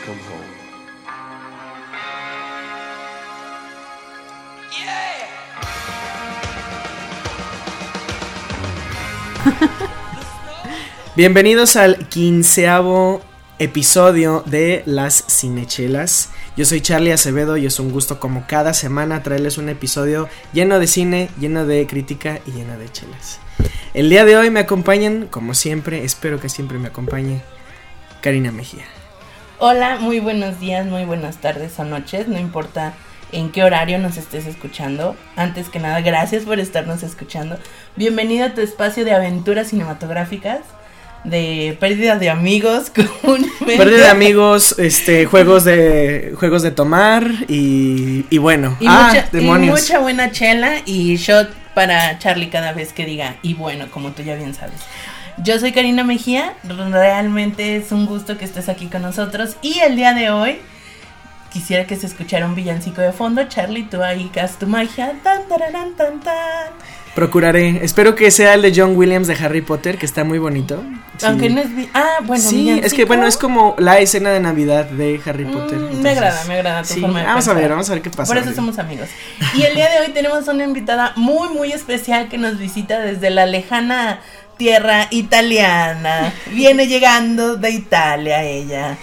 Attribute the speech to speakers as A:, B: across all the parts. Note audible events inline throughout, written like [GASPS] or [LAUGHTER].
A: [LAUGHS]
B: Bienvenidos al quinceavo episodio de Las Cinechelas. Yo soy Charlie Acevedo y es un gusto como cada semana traerles un episodio lleno de cine, lleno de crítica y lleno de chelas. El día de hoy me acompañan, como siempre, espero que siempre me acompañe, Karina Mejía.
A: Hola, muy buenos días, muy buenas tardes o noches, no importa en qué horario nos estés escuchando. Antes que nada, gracias por estarnos escuchando. Bienvenido a tu espacio de aventuras cinematográficas, de pérdida de amigos, [LAUGHS] comúnmente.
B: Pérdida de amigos, este, juegos de juegos de tomar y, y bueno.
A: Y,
B: ah,
A: mucha, y
B: demonios.
A: mucha buena chela y shot para Charlie cada vez que diga, y bueno, como tú ya bien sabes. Yo soy Karina Mejía, realmente es un gusto que estés aquí con nosotros y el día de hoy quisiera que se escuchara un villancico de fondo. Charlie, tú ahí haz tu magia. Tan, tararán, tan, tan.
B: Procuraré. Espero que sea el de John Williams de Harry Potter, que está muy bonito. Sí.
A: Aunque no es... Ah, bueno,
B: sí, es que bueno, es como la escena de Navidad de Harry Potter.
A: Mm,
B: entonces-
A: me agrada, me agrada tu
B: Sí,
A: forma de
B: vamos a ver, vamos a ver qué pasa.
A: Por eso somos amigos. Y el día de hoy tenemos una invitada muy, muy especial que nos visita desde la lejana tierra italiana. Viene llegando de Italia ella.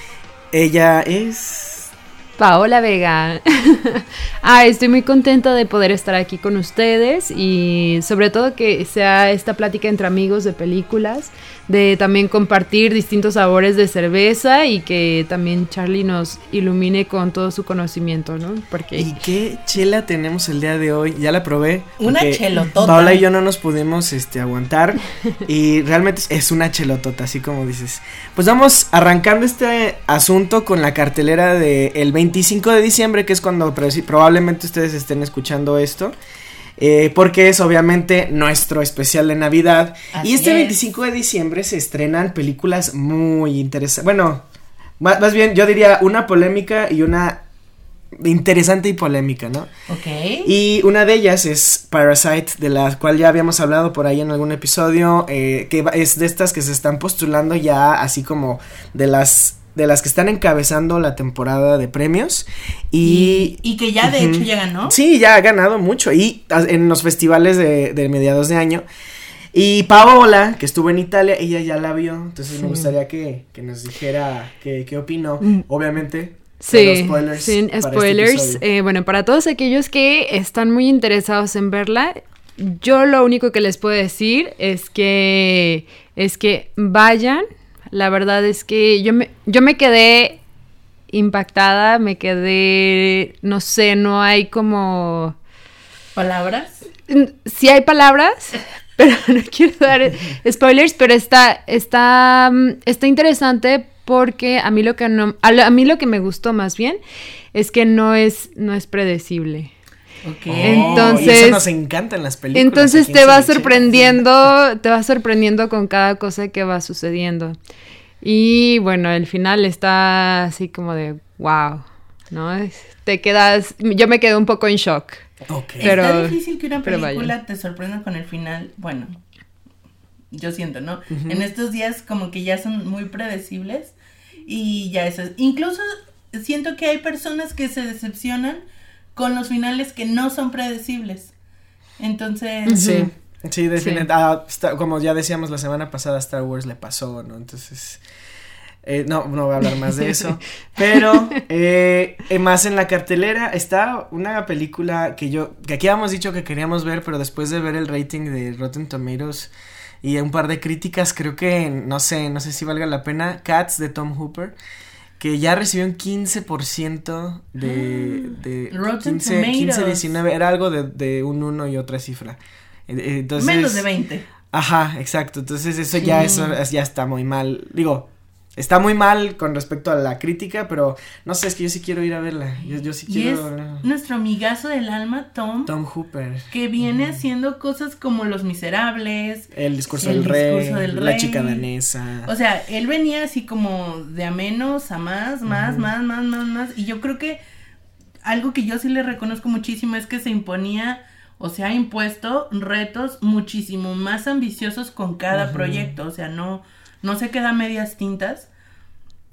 B: Ella es.
C: Paola Vega. [LAUGHS] ah, estoy muy contenta de poder estar aquí con ustedes y sobre todo que sea esta plática entre amigos de películas, de también compartir distintos sabores de cerveza y que también Charlie nos ilumine con todo su conocimiento, ¿no? Porque
B: ¿Y qué chela tenemos el día de hoy? Ya la probé.
A: Una chelotota.
B: Paola y yo no nos pudimos este, aguantar. [LAUGHS] y realmente es- una chelotota, así como dices. Pues vamos arrancando este asunto con la cartelera del 25 de diciembre, que es cuando probablemente ustedes estén escuchando esto. Eh, porque es obviamente nuestro especial de Navidad.
A: Así
B: y este
A: es.
B: 25 de diciembre se estrenan películas muy interesantes. Bueno, ma- más bien yo diría una polémica y una interesante y polémica, ¿no?
A: Ok.
B: Y una de ellas es Parasite, de la cual ya habíamos hablado por ahí en algún episodio, eh, que es de estas que se están postulando ya así como de las de las que están encabezando la temporada de premios y,
A: y que ya de hecho ya ganó.
B: Sí, ya ha ganado mucho y a- en los festivales de, de mediados de año. Y Paola, que estuvo en Italia, ella ya la vio, entonces me gustaría que, que nos dijera qué, opinó, obviamente. cero
C: Sí,
B: spoilers
C: sin
B: este
C: spoilers. Eh, bueno, para todos aquellos que están muy interesados en verla, yo lo único que les puedo decir es que es que vayan. La verdad es que yo me, yo me quedé impactada, me quedé, no sé, no hay como
A: Palabras.
C: sí hay palabras, [LAUGHS] pero [LAUGHS] no quiero dar spoilers, pero está, está, mm, está interesante porque a mí lo que no, a, mí lo que me gustó más bien es que no es, no es predecible.
A: Ok.
B: Oh,
C: Entonces-
B: y eso nos encanta en las películas.
C: Entonces te va sorprendiendo, te va sorprendiendo con cada cosa que va sucediendo. Y bueno, el final está así como de wow, ¿no? Te quedas, yo me quedé un poco en shock.
B: Ok.
C: Pero-
A: Está difícil que una película te sorprenda con el final. Bueno, yo siento, ¿no? En estos días como que ya son muy predecibles y ya eso. es- Incluso siento que hay personas que se decepcionan con los finales que no son predecibles. Entonces,
B: Sí, sí, definitivamente.
C: Sí.
B: como ya decíamos la semana pasada, a Star Wars le pasó, ¿no? Entonces, eh, no, no voy a hablar más de eso. [LAUGHS] pero, eh, eh, más en la cartelera está una película que yo, que aquí habíamos dicho que queríamos ver, pero después de ver el rating de Rotten Tomatoes y un par de críticas, creo que, no sé, no sé si valga la pena, Cats de Tom Hooper. Que ya recibió un 15% de, de
A: Ah, Rotten
B: 15, 15,
A: Tomatoes.
B: 19, era algo de, de un 1 y otra cifra. Eh, eh, Entonces,
A: menos de 20.
B: Ajá, exacto. Entonces eso ya eso ya está muy mal. Digo, está muy mal con respecto a la crítica, pero no sé, es que yo sí quiero ir a verla. Yo, yo sí
A: Y
B: quiero
A: es nuestro amigazo del alma, Tom,
B: Tom Hooper.
A: que viene haciendo cosas como Los Miserables.
B: El discurso,
A: El
B: del, rey,
A: discurso del
B: La
A: rey.
B: chica danesa.
A: O sea, él venía así como de a menos a más, más, más, más, más, más. Y yo creo que algo que yo sí le reconozco muchísimo es que se imponía o se ha impuesto retos muchísimo más ambiciosos con cada proyecto. O sea, no, no se queda a medias tintas.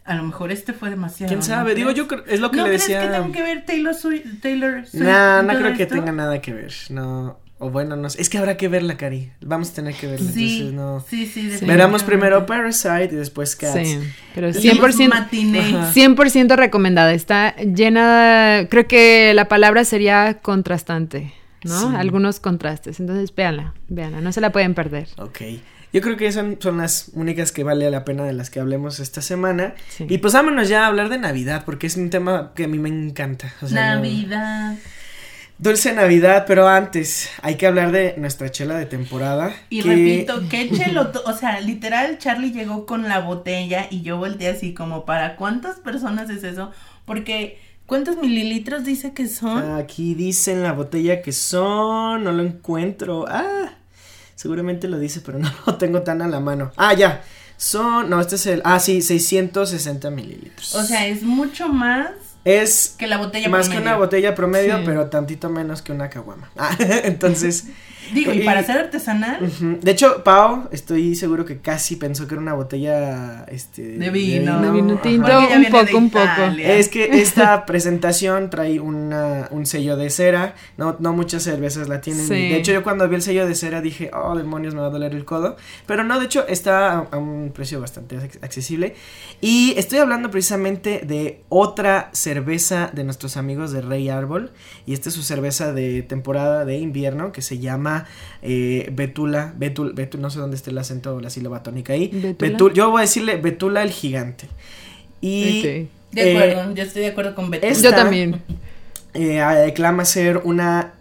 A: A lo mejor este fue demasiado.
B: ¿Quién
A: ¿no
B: sabe? Digo,
A: crees?
B: yo creo, es lo que
A: ¿No
B: le
A: crees
B: decía.
A: que tenga que ver Taylor Swift? Taylor Swift
B: No, no creo que tenga nada que ver. No. O bueno, no sé. Es que habrá que verla, Cari. Vamos a tener que verla.
A: Sí,
B: entonces no.
A: sí, sí,
B: Veramos primero Parasite y después Cats.
C: Sí, pero
A: Hacemos
C: 100%,
A: matiné.
B: Ajá.
C: 100% recomendada. Está llena, creo que la palabra sería contrastante, ¿no?
B: Sí.
C: Algunos contrastes. Entonces, véanla, véanla, no se la pueden perder.
B: Ok. Yo creo que son, son las únicas que vale la pena de las que hablemos esta semana.
C: Sí.
B: Y pues vámonos ya a hablar de Navidad, porque es un tema que a mí me encanta. O sea, no-
A: Navidad.
B: Dulce Navidad, pero antes hay que hablar de nuestra chela de temporada.
A: Y
B: que-
A: repito, qué cheloto, o sea, literal, Charlie llegó con la botella y yo volteé así como, ¿para cuántas personas es eso? Porque, ¿cuántos mililitros dice que son?
B: Aquí dice en la botella que son, no lo encuentro. Ah, seguramente lo dice, pero [LAUGHS] no lo tengo tan a la mano. Ah, ya. Son, no, este es el, ah, sí, 660 mililitros.
A: O sea, es mucho más
B: es
A: que la botella
B: más que una botella promedio,
C: Sí.
B: pero tantito menos que una caguama. Ah, [LAUGHS] entonces, [LAUGHS]
A: Digo, y
B: y-
A: para ser artesanal,
B: de hecho, Pau, estoy seguro que casi pensó que era una botella, este,
A: De vino.
C: De vino tinto. un poco, un poco.
B: Es que [LAUGHS] esta presentación trae una, un sello de cera, no, no muchas cervezas la tienen.
C: Sí.
B: De hecho, yo cuando vi el sello de cera dije, oh, demonios, me va a doler el codo. Pero no, de hecho, está a, a un precio bastante ac- accesible. Y estoy hablando precisamente de otra cerveza de nuestros amigos de Rey Árbol. Y esta es su cerveza de temporada de invierno que se llama eh, Betula. Betul, Betul, no sé dónde está el acento o la sílaba tónica ahí.
C: ¿Betula?
B: Betul- yo voy a decirle Betula el gigante. Y
A: de
B: eh,
A: acuerdo, yo estoy de acuerdo con Beto.
B: es-
C: Yo también.
B: eh, aclama ser una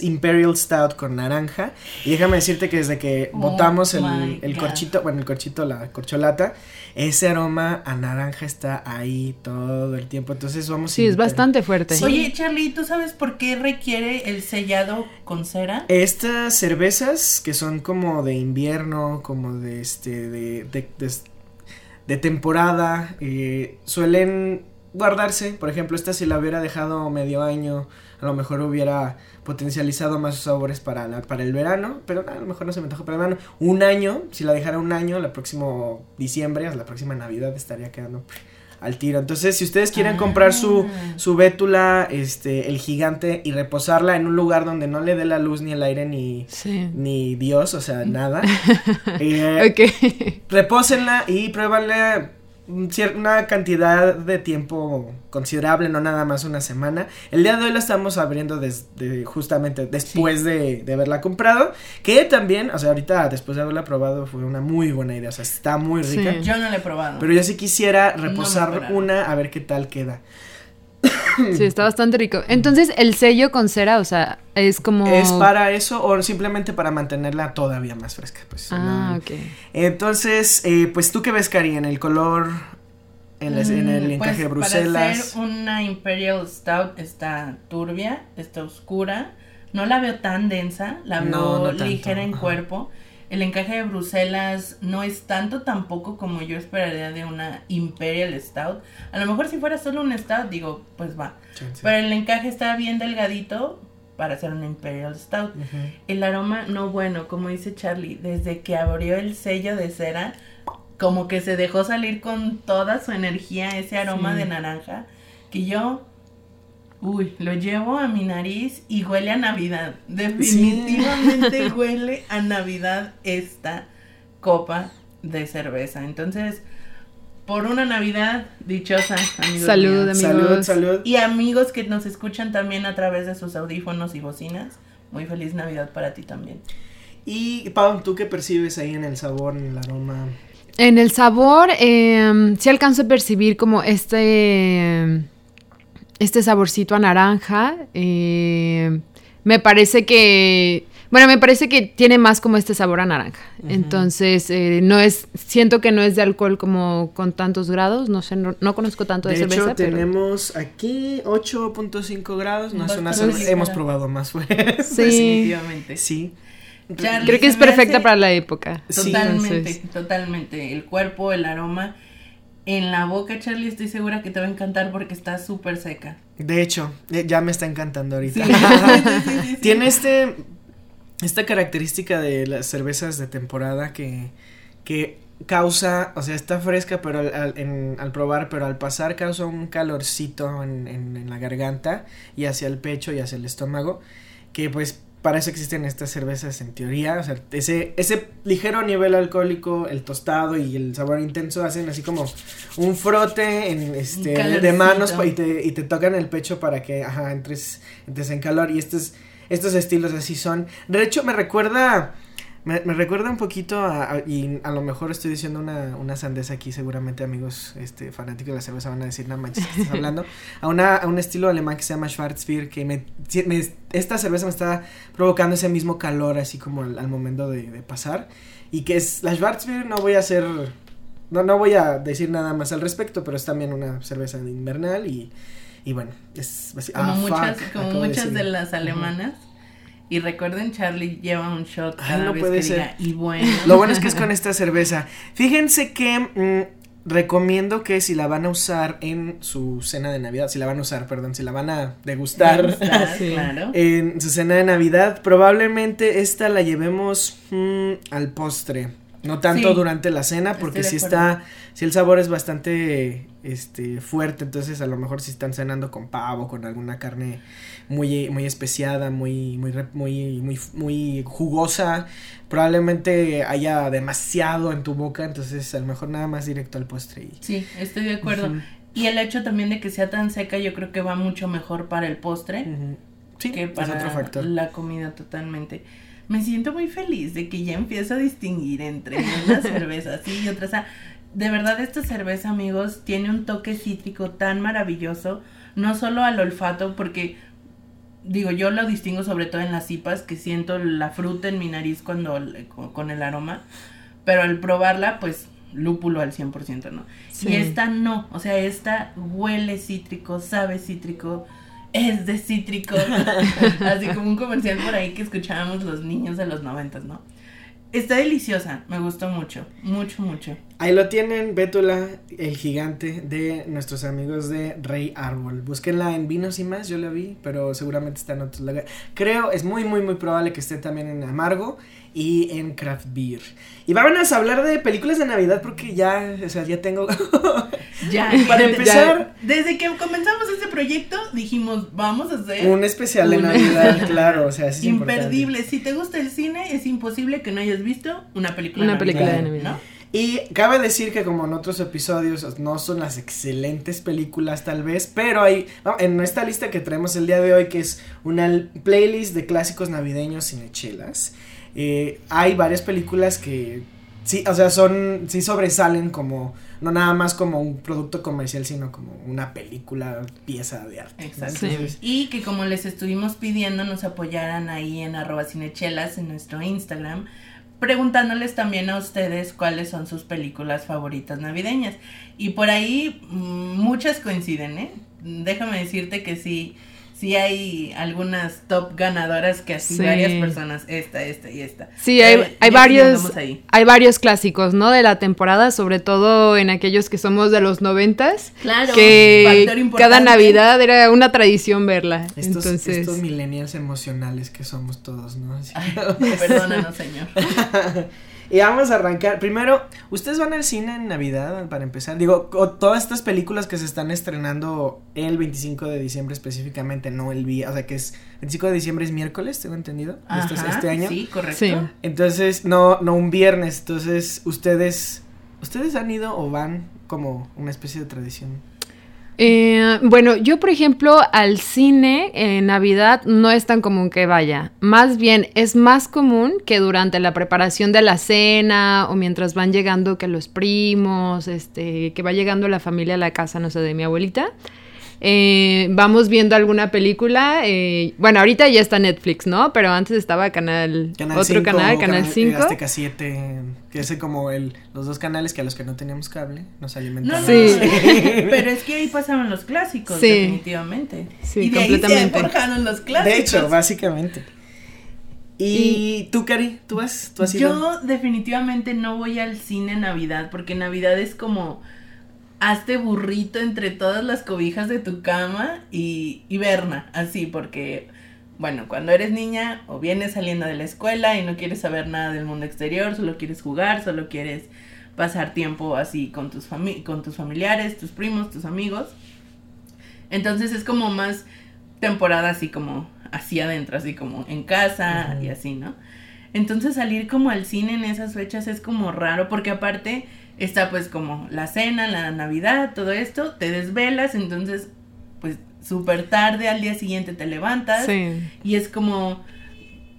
B: Imperial Stout con naranja. Y déjame decirte que desde que
A: Oh
B: botamos el, el corchito, bueno, el corchito, la corcholata, ese aroma a naranja está ahí todo el tiempo. Entonces vamos a
C: Sí, es bastante fuerte.
B: Sí.
A: Oye, Charlie, ¿tú sabes por qué requiere el sellado con cera?
B: Estas cervezas que son como de invierno, como de este, de, de, de- de temporada, eh, suelen guardarse. Por ejemplo, esta si la hubiera dejado medio año, a lo mejor hubiera potencializado más sus sabores para, la, para el verano, pero a lo mejor no se me antojó para el verano. Un año, si la dejara un año, el próximo diciembre, la próxima Navidad estaría quedando al tiro. Entonces, si ustedes quieren comprar su,
A: Ah.
B: su bétula, este, el gigante, y reposarla en un lugar donde no le dé la luz ni el aire ni,
C: Sí.
B: ni Dios, o sea, nada. [LAUGHS] eh, repósenla y cier- una cantidad de tiempo considerable, no nada más una semana. El día de hoy la estamos abriendo desde justamente después de, de haberla comprado, que también, o sea, ahorita después de haberla probado fue una muy buena idea, o sea, está muy rica.
C: Sí.
A: Yo no lo he probado.
B: Pero yo sí quisiera reposar una a ver qué tal queda.
C: Sí, está bastante rico. Entonces, el sello con cera, o sea, es como.
B: ¿Es para eso o simplemente para mantenerla todavía más fresca? Pues,
C: Ah,
B: no.
C: ok.
B: Entonces, eh, pues tú qué ves, Cari, en el color, en, las- en el
A: Mm,
B: encaje
A: pues,
B: de Bruselas.
A: Para hacer una Imperial Stout está turbia, está oscura. No la veo tan densa, la veo
B: No, no tanto,
A: ligera en
B: ajá.
A: El encaje de Bruselas no es tanto tampoco como yo esperaría de una Imperial Stout. A lo mejor si fuera solo un Stout, digo, pues va. Pero el encaje está bien delgadito para hacer una Imperial Stout. El aroma, no bueno, como dice Charlie, desde que abrió el sello de cera, como que se dejó salir con toda su energía ese aroma
C: Sí.
A: de naranja, que yo, uy, lo llevo a mi nariz y huele a Navidad. Definitivamente [LAUGHS] huele a Navidad esta copa de cerveza. Entonces, por una Navidad dichosa, amigos.
C: Salud,
A: míos.
C: amigos.
B: Salud, salud.
A: Y amigos que nos escuchan también a través de sus audífonos y bocinas, muy feliz Navidad para ti también.
B: Y Pau, ¿tú qué percibes ahí en el sabor, en el aroma?
C: En el sabor, eh, sí alcanzo a percibir como este, este saborcito a naranja. eh, me parece que, Bueno, me parece que tiene más como este sabor a naranja. Entonces, eh, no es, siento que no es de alcohol como con tantos grados. No sé, no, no conozco tanto de,
B: De
C: cerveza.
B: hecho,
C: pero-
B: tenemos aquí 8.5 grados. No es una cerveza. Hemos probado más fuerte.
C: Sí.
A: Definitivamente.
B: Sí.
A: Charlie,
C: Creo que es perfecta para la época.
B: Sí,
A: Totalmente,
C: entonces-
A: totalmente. El cuerpo, el aroma. En la boca, Charlie, estoy segura que te va a encantar porque está súper seca.
B: De hecho, eh, ya me está encantando ahorita. [LAUGHS]
A: Sí. Sí, sí, sí.
B: Tiene este esta característica de las cervezas de temporada que que causa, o sea, está fresca pero al, al- en- al probar, pero al pasar causa un calorcito en, en- en la garganta y hacia el pecho y hacia el estómago, que pues para eso existen estas cervezas en teoría, o sea, ese, ese ligero nivel alcohólico, el tostado y el sabor intenso hacen así como un frote en este de manos y te, y te tocan el pecho para que ajá, entres, entres en calor y estos, estos estilos así son. De hecho me recuerda me, me recuerda un poquito a, a- y a lo mejor estoy diciendo una, una sandeza aquí, seguramente amigos este fanáticos de la cerveza van a decir, no manches, ¿qué estás [LAUGHS] hablando? A, una, a un estilo alemán que se llama Schwarzbier, que me, esta cerveza me está provocando ese mismo calor así como al, al momento de, de pasar. Y que es, la Schwarzbier no voy a hacer, no, no voy a decir nada más al respecto, pero es también una cerveza invernal y, y bueno, es así-
A: Como
B: ah,
A: muchas,
B: fuck,
A: como
B: de
A: muchas de, las alemanas. Y recuerden, Charlie lleva un shot
B: Ay,
A: cada
B: no
A: vez
B: puede
A: que
B: ser.
A: diga, y bueno. [LAUGHS]
B: Lo bueno es que es con esta cerveza. Fíjense que mm, recomiendo que si la van a usar en su cena de Navidad, si la van a usar, perdón, si la van a degustar [LAUGHS]
A: Está,
C: Sí. [LAUGHS]
A: claro.
B: en su cena de Navidad, probablemente esta la llevemos mm, al postre. No tanto
A: Sí.
B: durante la cena, porque si está, si el sabor es bastante este fuerte, entonces a lo mejor si están cenando con pavo, con alguna carne muy, muy especiada, muy, muy, muy, muy, muy jugosa, probablemente haya demasiado en tu boca, entonces a lo mejor nada más directo al postre y
A: Sí, estoy de acuerdo. Y el hecho también de que sea tan seca, yo creo que va mucho mejor para el postre que
B: es
A: para
B: otro factor.
A: la comida totalmente. Me siento muy feliz de que ya empiezo a distinguir entre una cerveza así y otra. O sea, de verdad esta cerveza, amigos, tiene un toque cítrico tan maravilloso, no solo al olfato, porque digo, yo lo distingo sobre todo en las cipas, que siento la fruta en mi nariz cuando con, el aroma, pero al probarla, pues lúpulo al 100%, ¿no?
C: Sí.
A: Y esta no, o sea, esta huele cítrico, sabe cítrico, es de cítrico, [LAUGHS] así como un comercial por ahí que escuchábamos los niños de los noventas, ¿no? Está deliciosa, me gustó mucho, mucho, mucho.
B: Ahí lo tienen, Bétula, el gigante de nuestros amigos de Rey Árbol. Búsquenla en Vinos y más, yo la vi, pero seguramente está en otros lugares. Creo, es muy, muy, muy probable que esté también en Amargo y en Craft Beer. Y vámonos a hablar de películas de Navidad porque ya, o sea, ya tengo... [LAUGHS]
A: Ya, [LAUGHS]
B: Para
A: ya-
B: empezar,
A: desde que comenzamos este proyecto, dijimos, vamos a hacer
B: un especial de
A: Un
B: Navidad, [LAUGHS] claro, o sea, es
A: imperdible.
B: importante.
A: Si te gusta el cine, es imposible que no hayas visto una película
C: Una película
B: de
C: Navidad.
A: ¿no?
B: Y cabe decir que como en otros episodios no son las excelentes películas tal vez, pero hay en esta lista que traemos el día de hoy que es una playlist de clásicos navideños cinechelas, eh, hay varias películas que sí, o sea, son sí sobresalen como no nada más como un producto comercial, sino como una película pieza de arte.
A: Exacto.
C: Sí.
A: Y que como les estuvimos pidiendo, nos apoyaran ahí en arroba cinechelas en nuestro Instagram, preguntándoles también a ustedes cuáles son sus películas favoritas navideñas. Y por ahí mm, muchas coinciden, ¿eh? Déjame decirte que sí, sí hay algunas top ganadoras que así
C: Sí.
A: varias personas, esta, esta y esta.
C: Sí, hay,
A: Eh,
C: hay varios,
A: ahí.
C: hay varios clásicos, ¿no? De la temporada, sobre todo en aquellos que somos de los noventas,
A: Claro,
C: que
A: factor importante.
C: cada Navidad era una tradición verla.
B: estos,
C: Entonces,
B: estos millennials emocionales que somos todos, ¿no? Así
A: Ay,
B: que- [LAUGHS]
A: perdónanos, señor. [LAUGHS]
B: y vamos a arrancar. Primero, ¿ustedes van al cine en Navidad para empezar? Digo, o- todas estas películas que se están estrenando el 25 de diciembre específicamente, no el día, o sea que es 25 de diciembre es miércoles, tengo entendido, este, este año.
A: Sí, correcto.
C: Sí.
B: Entonces, no, no un viernes, entonces ustedes, ustedes han ido o van como una especie de tradición.
C: Eh, bueno, yo por ejemplo al cine en Navidad no es tan común que vaya. Más bien es más común que durante la preparación de la cena o mientras van llegando que los primos, este, que va llegando la familia a la casa, no sé, de mi abuelita. Eh, vamos viendo alguna película. eh, bueno, ahorita ya está Netflix, ¿no? Pero antes estaba Canal,
B: Canal
C: otro
B: 5,
C: canal, Canal 5.
B: Azteca 7, que es como el, los dos canales que a los que no teníamos cable nos
A: No,
B: alimentan.
A: no,
C: Sí.
A: pero es que ahí pasaban los clásicos,
C: Sí.
A: definitivamente.
C: Sí,
A: y de ahí
C: completamente.
A: se forjaron los clásicos.
B: De hecho, básicamente. ¿Y, tú, Cari? ¿Tú vas? ¿Tú has ido?
A: Yo definitivamente no voy al cine en Navidad, porque Navidad es como hazte burrito entre todas las cobijas de tu cama y, verna, así, porque, bueno, cuando eres niña o vienes saliendo de la escuela y no quieres saber nada del mundo exterior, solo quieres jugar, solo quieres pasar tiempo así con tus, fami- con tus familiares, tus primos, tus amigos. Entonces es como más temporada así como así adentro, así como en casa y así, ¿no? Entonces salir como al cine en esas fechas es como raro porque aparte está pues como la cena, la Navidad, todo esto, te desvelas, entonces pues súper tarde al día siguiente te levantas
C: Sí.
A: y es como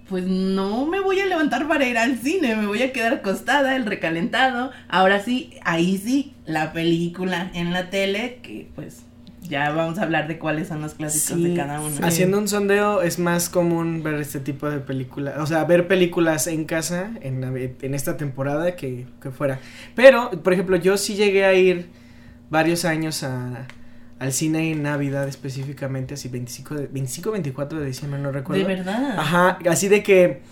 A: pues no me voy a levantar para ir al cine, me voy a quedar acostada, el recalentado. Ahora sí, ahí sí, la película en la tele, que pues ya vamos a hablar de cuáles son los clásicos de cada uno.
C: sí.
B: Haciendo un sondeo es más común ver este tipo de películas, o sea, ver películas en casa en, en esta temporada que, que fuera. Pero, por ejemplo, yo sí llegué a ir varios años a, al cine en Navidad específicamente, así 25, de, 25 24 de diciembre, no recuerdo.
A: De verdad.
B: Ajá, así de que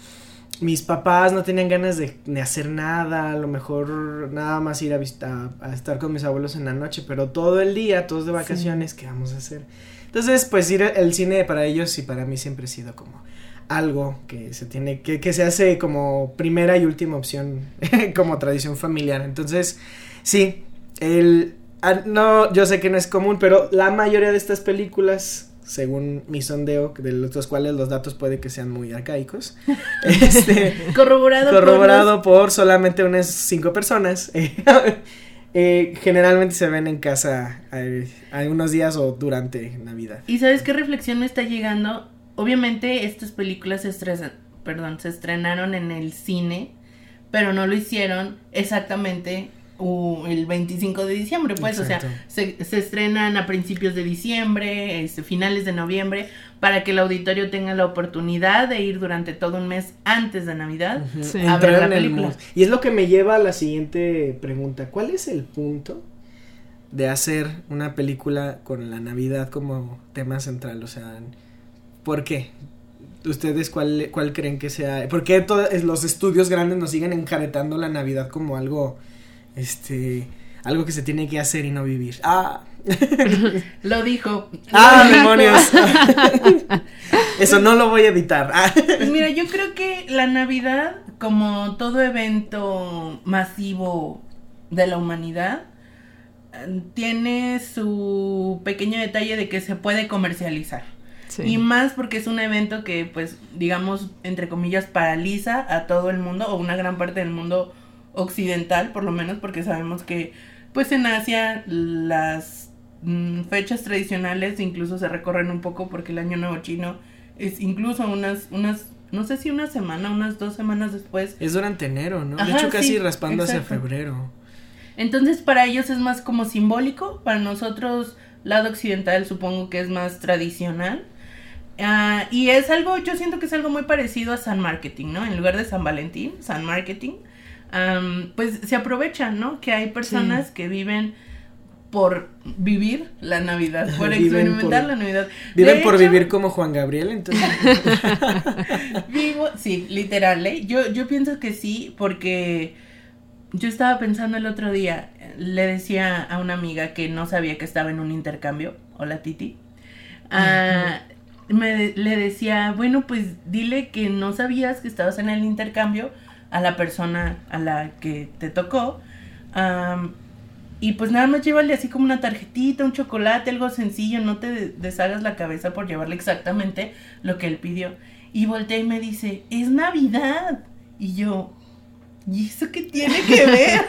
B: mis papás no tenían ganas de, de hacer nada, a lo mejor nada más ir a, vista- a estar con mis abuelos en la noche, pero todo el día, todos de vacaciones, ¿qué vamos a hacer? Entonces, pues ir al cine para ellos y para mí siempre ha sido como algo que se tiene, que, que se hace como primera y última opción, [LAUGHS] como tradición familiar. Entonces, sí, el, ah, no, yo sé que no es común, pero la mayoría de estas películas, según mi sondeo, de los cuales los datos puede que sean muy arcaicos, [LAUGHS] este,
A: Corroborado, por
B: corroborado por, solamente unas cinco personas, [LAUGHS] eh, generalmente se ven en casa eh, algunos días o durante Navidad.
A: ¿Y sabes qué reflexión me está llegando? Obviamente estas películas se, estresan- perdón, se estrenaron en el cine, pero no lo hicieron exactamente uh, el 25 de diciembre, pues, o sea, se, se estrenan a principios de diciembre, este, finales de noviembre, para que el auditorio tenga la oportunidad de ir durante todo un mes antes de Navidad.
C: Sí.
A: A
B: Entrar
A: ver la
B: en el
A: película.
B: mood. Y es lo que me lleva a la siguiente pregunta. ¿Cuál es el punto de hacer una película con la Navidad como tema central? O sea, ¿por qué? ¿Ustedes cuál, cuál creen que sea? ¿Por qué todos los estudios grandes nos siguen enjaretando la Navidad como algo, este, algo que se tiene que hacer y no vivir? Ah, [LAUGHS]
A: Lo dijo.
B: ah,
A: Lo dijo.
B: demonios. [LAUGHS] Eso no lo voy a editar. Ah.
A: Pues mira, yo creo que la Navidad, como todo evento masivo de la humanidad, tiene su pequeño detalle de que se puede comercializar.
C: Sí.
A: Y más porque es un evento que, pues, digamos, entre comillas, paraliza a todo el mundo o una gran parte del mundo occidental, por lo menos porque sabemos que, pues, en Asia las mm, fechas tradicionales incluso se recorren un poco porque el año nuevo chino es incluso unas, unas, no sé si una semana, unas dos semanas después.
B: Es durante enero, ¿no? de hecho, casi
A: sí,
B: raspando hacia febrero.
A: Entonces para ellos es más como simbólico, para nosotros lado occidental supongo que es más tradicional. Ah, y es algo, yo siento que es algo muy parecido a San Marketing, ¿no? En lugar de San Valentín, San Marketing, pues se aprovechan, ¿no? Que hay personas que viven por vivir la Navidad, por [LAUGHS] experimentar
B: por-
A: la Navidad.
B: Viven por vivir como Juan Gabriel, entonces. [LAUGHS]
A: Vivo, sí, literal, ¿eh? Yo, yo pienso que sí, porque yo estaba pensando el otro día, le decía a una amiga que no sabía que estaba en un intercambio, hola Titi, ah, me le decía, bueno, pues dile que no sabías que estabas en el intercambio a la persona a la que te tocó, y pues nada más llévale así como una tarjetita, un chocolate, algo sencillo, no te de- deshagas la cabeza por llevarle exactamente lo que él pidió. Y voltea y me dice, es Navidad. Y yo, ¿y eso qué tiene que ver?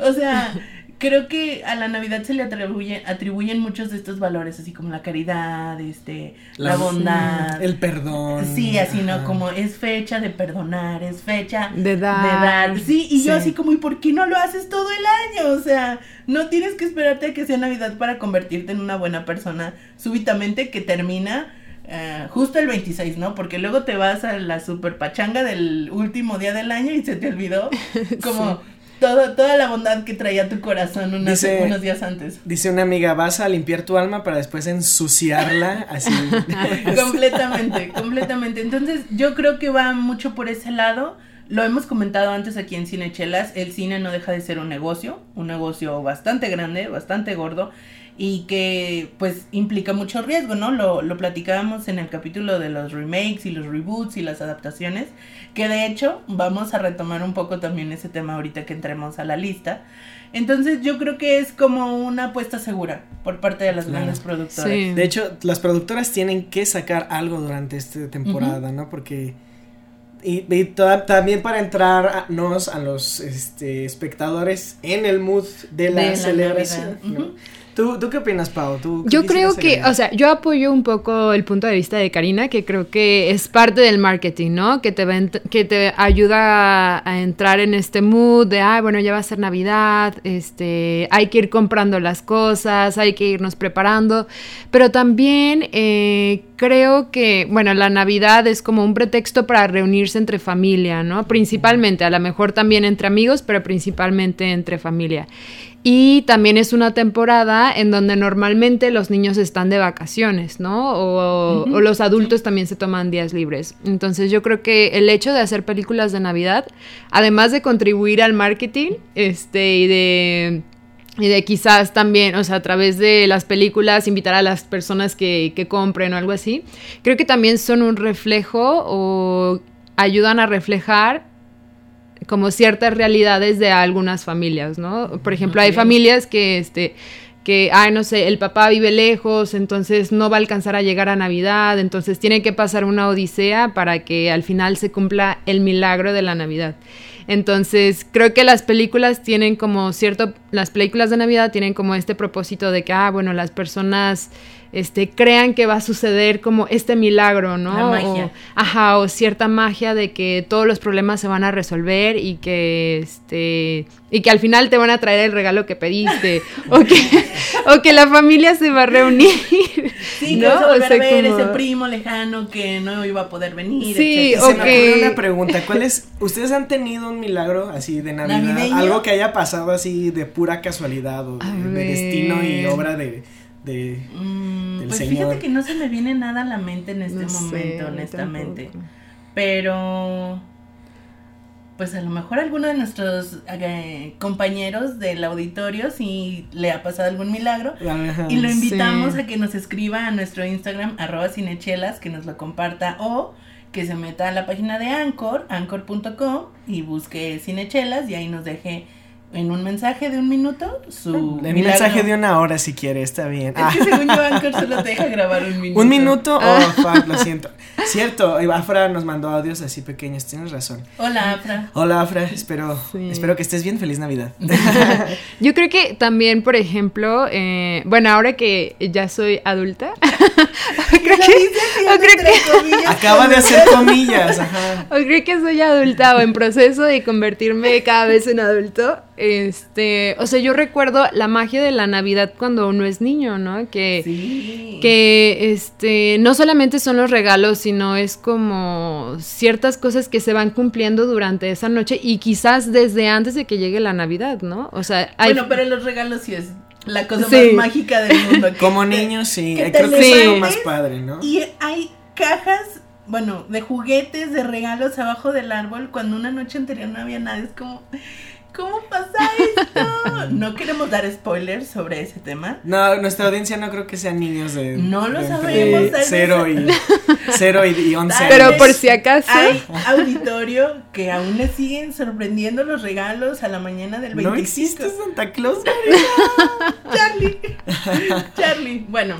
A: [LAUGHS] o sea, creo que a la Navidad se le atribuye, atribuyen muchos de estos valores, así como la caridad, este, la, bondad.
B: El perdón.
A: Sí, así, ¿no? Como es fecha de perdonar, es fecha
C: De dar.
A: de dar. Sí, y yo
B: Sí.
A: así como, ¿y por qué no lo haces todo el año? O sea, no tienes que esperarte a que sea Navidad para convertirte en una buena persona súbitamente que termina eh, justo el 26, ¿no? Porque luego te vas a la super pachanga del último día del año y se te olvidó [LAUGHS] como todo, toda la bondad que traía tu corazón unos,
B: Dice-
A: unos días antes.
B: Dice una amiga, vas a limpiar tu alma para después ensuciarla así. [LAUGHS]
A: completamente, completamente. Entonces, yo creo que va mucho por ese lado. Lo hemos comentado antes aquí en Cinechelas, el cine no deja de ser un negocio, un negocio bastante grande, bastante gordo y que pues implica mucho riesgo, ¿no? Lo, lo platicábamos en el capítulo de los remakes y los reboots y las adaptaciones, que de hecho vamos a retomar un poco también ese tema ahorita que entremos a la lista. Entonces yo creo que es como una apuesta segura por parte de las
B: Claro.
A: grandes productoras.
C: Sí.
B: De hecho, las productoras tienen que sacar algo durante esta temporada, ¿no? Porque. Y, y toda- también para entrarnos a los este, espectadores en el mood de la
A: De la
B: celebración. ¿no?
A: ujú.
B: ¿Tú, ¿Tú qué opinas, Pau? ¿Tú qué
C: Yo creo que, o sea, yo apoyo un poco el punto de vista de Karina, que creo que es parte del marketing, ¿no? Que te, que te ayuda a, a entrar en este mood de, ah, bueno, ya va a ser Navidad, este, hay que ir comprando las cosas, hay que irnos preparando, pero también eh, creo que, bueno, la Navidad es como un pretexto para reunirse entre familia, ¿no? Principalmente, a lo mejor también entre amigos, pero principalmente entre familia. Y también es una temporada en donde normalmente los niños están de vacaciones, ¿no? O, los adultos también se toman días libres. Entonces yo creo que el hecho de hacer películas de Navidad, además de contribuir al marketing, este, y de... Y de quizás también, o sea, a través de las películas, invitar a las personas que, que compren o algo así, creo que también son un reflejo o ayudan a reflejar como ciertas realidades de algunas familias, ¿no? Por ejemplo, hay familias que, este, que, ay, no sé, el papá vive lejos, entonces no va a alcanzar a llegar a Navidad, entonces tiene que pasar una odisea para que al final se cumpla el milagro de la Navidad. Entonces, creo que las películas tienen como cierto, las películas de Navidad tienen como este propósito de que, ah, bueno, las personas este, crean que va a suceder como este milagro, ¿no?
A: La magia.
C: O- ajá, o cierta magia de que todos los problemas se van a resolver y que este y que al final te van a traer el regalo que pediste [LAUGHS] o que o que la familia se va a reunir.
A: Sí, que
C: ¿no?
A: vas a
C: O
A: volver
C: sea,
A: a ver
C: como-
A: ese primo lejano que no iba a poder venir.
C: Sí,
B: Y
A: etcétera.
B: se me ocurrió
C: ok.
B: una pregunta, ¿cuál es? ¿Ustedes han tenido un milagro así de Navidad?
A: ¿Navideño?
B: Algo que haya pasado así de pura casualidad o de, destino y obra de, de
A: Mm,
B: del
A: pues
B: señor.
A: fíjate que no se me viene nada a la mente en este
C: No
A: momento, honestamente.
C: tampoco.
A: Pero, pues a lo mejor alguno de nuestros eh, compañeros del auditorio sí le ha pasado algún milagro.
B: Ajá.
A: Y lo invitamos
C: Sí.
A: a que nos escriba a nuestro Instagram, arroba cinechelas, que nos lo comparta o que se meta a la página de Anchor, anchor.com y busque cinechelas y ahí nos deje en un mensaje de un minuto su
B: En un mensaje de una hora si quiere, está bien. Ah,
A: Es que según yo Anchor solo te deja grabar un minuto. [LAUGHS]
B: un minuto, oh,
C: Ah.
B: fuck, lo siento. Cierto, Afra nos mandó audios así pequeños, tienes razón.
A: Hola, Afra.
B: Hola Afra, espero,
C: Sí.
B: espero que estés bien, feliz Navidad. [LAUGHS] [LAUGHS]
C: Yo creo que también, por ejemplo, eh, bueno, ahora que ya soy adulta, creo que, que-
A: comillas,
B: Acaba de hacer comillas, ajá.
C: o creo que soy adulta o en proceso de convertirme cada vez en adulto. Este, o sea, yo recuerdo la magia de la Navidad cuando uno es niño, ¿no? Que,
A: Sí.
C: que este no solamente son los regalos, sino es como ciertas cosas que se van cumpliendo durante esa noche y quizás desde antes de que llegue la Navidad, ¿no? O sea, hay
A: Bueno, pero los regalos sí es la cosa
C: Sí.
A: más mágica del mundo. [LAUGHS]
B: Como niños, sí,
A: que
B: eh, creo que es lo
A: levantes
B: más padre, ¿no?
A: Y hay cajas, bueno, de juguetes, de regalos abajo del árbol cuando una noche anterior no había nada. Es como, ¿cómo pasa esto? [LAUGHS] No queremos dar spoilers sobre ese tema.
B: No, nuestra audiencia no creo que sean niños de,
A: No lo
B: de
A: sabemos,
B: cero y [LAUGHS] cero y, y once
C: Pero
B: años.
C: por si acaso.
A: Hay auditorio que aún le siguen sorprendiendo los regalos a la mañana del 25.
B: no existe Santa Claus. [LAUGHS]
A: Charlie. Charlie. Bueno,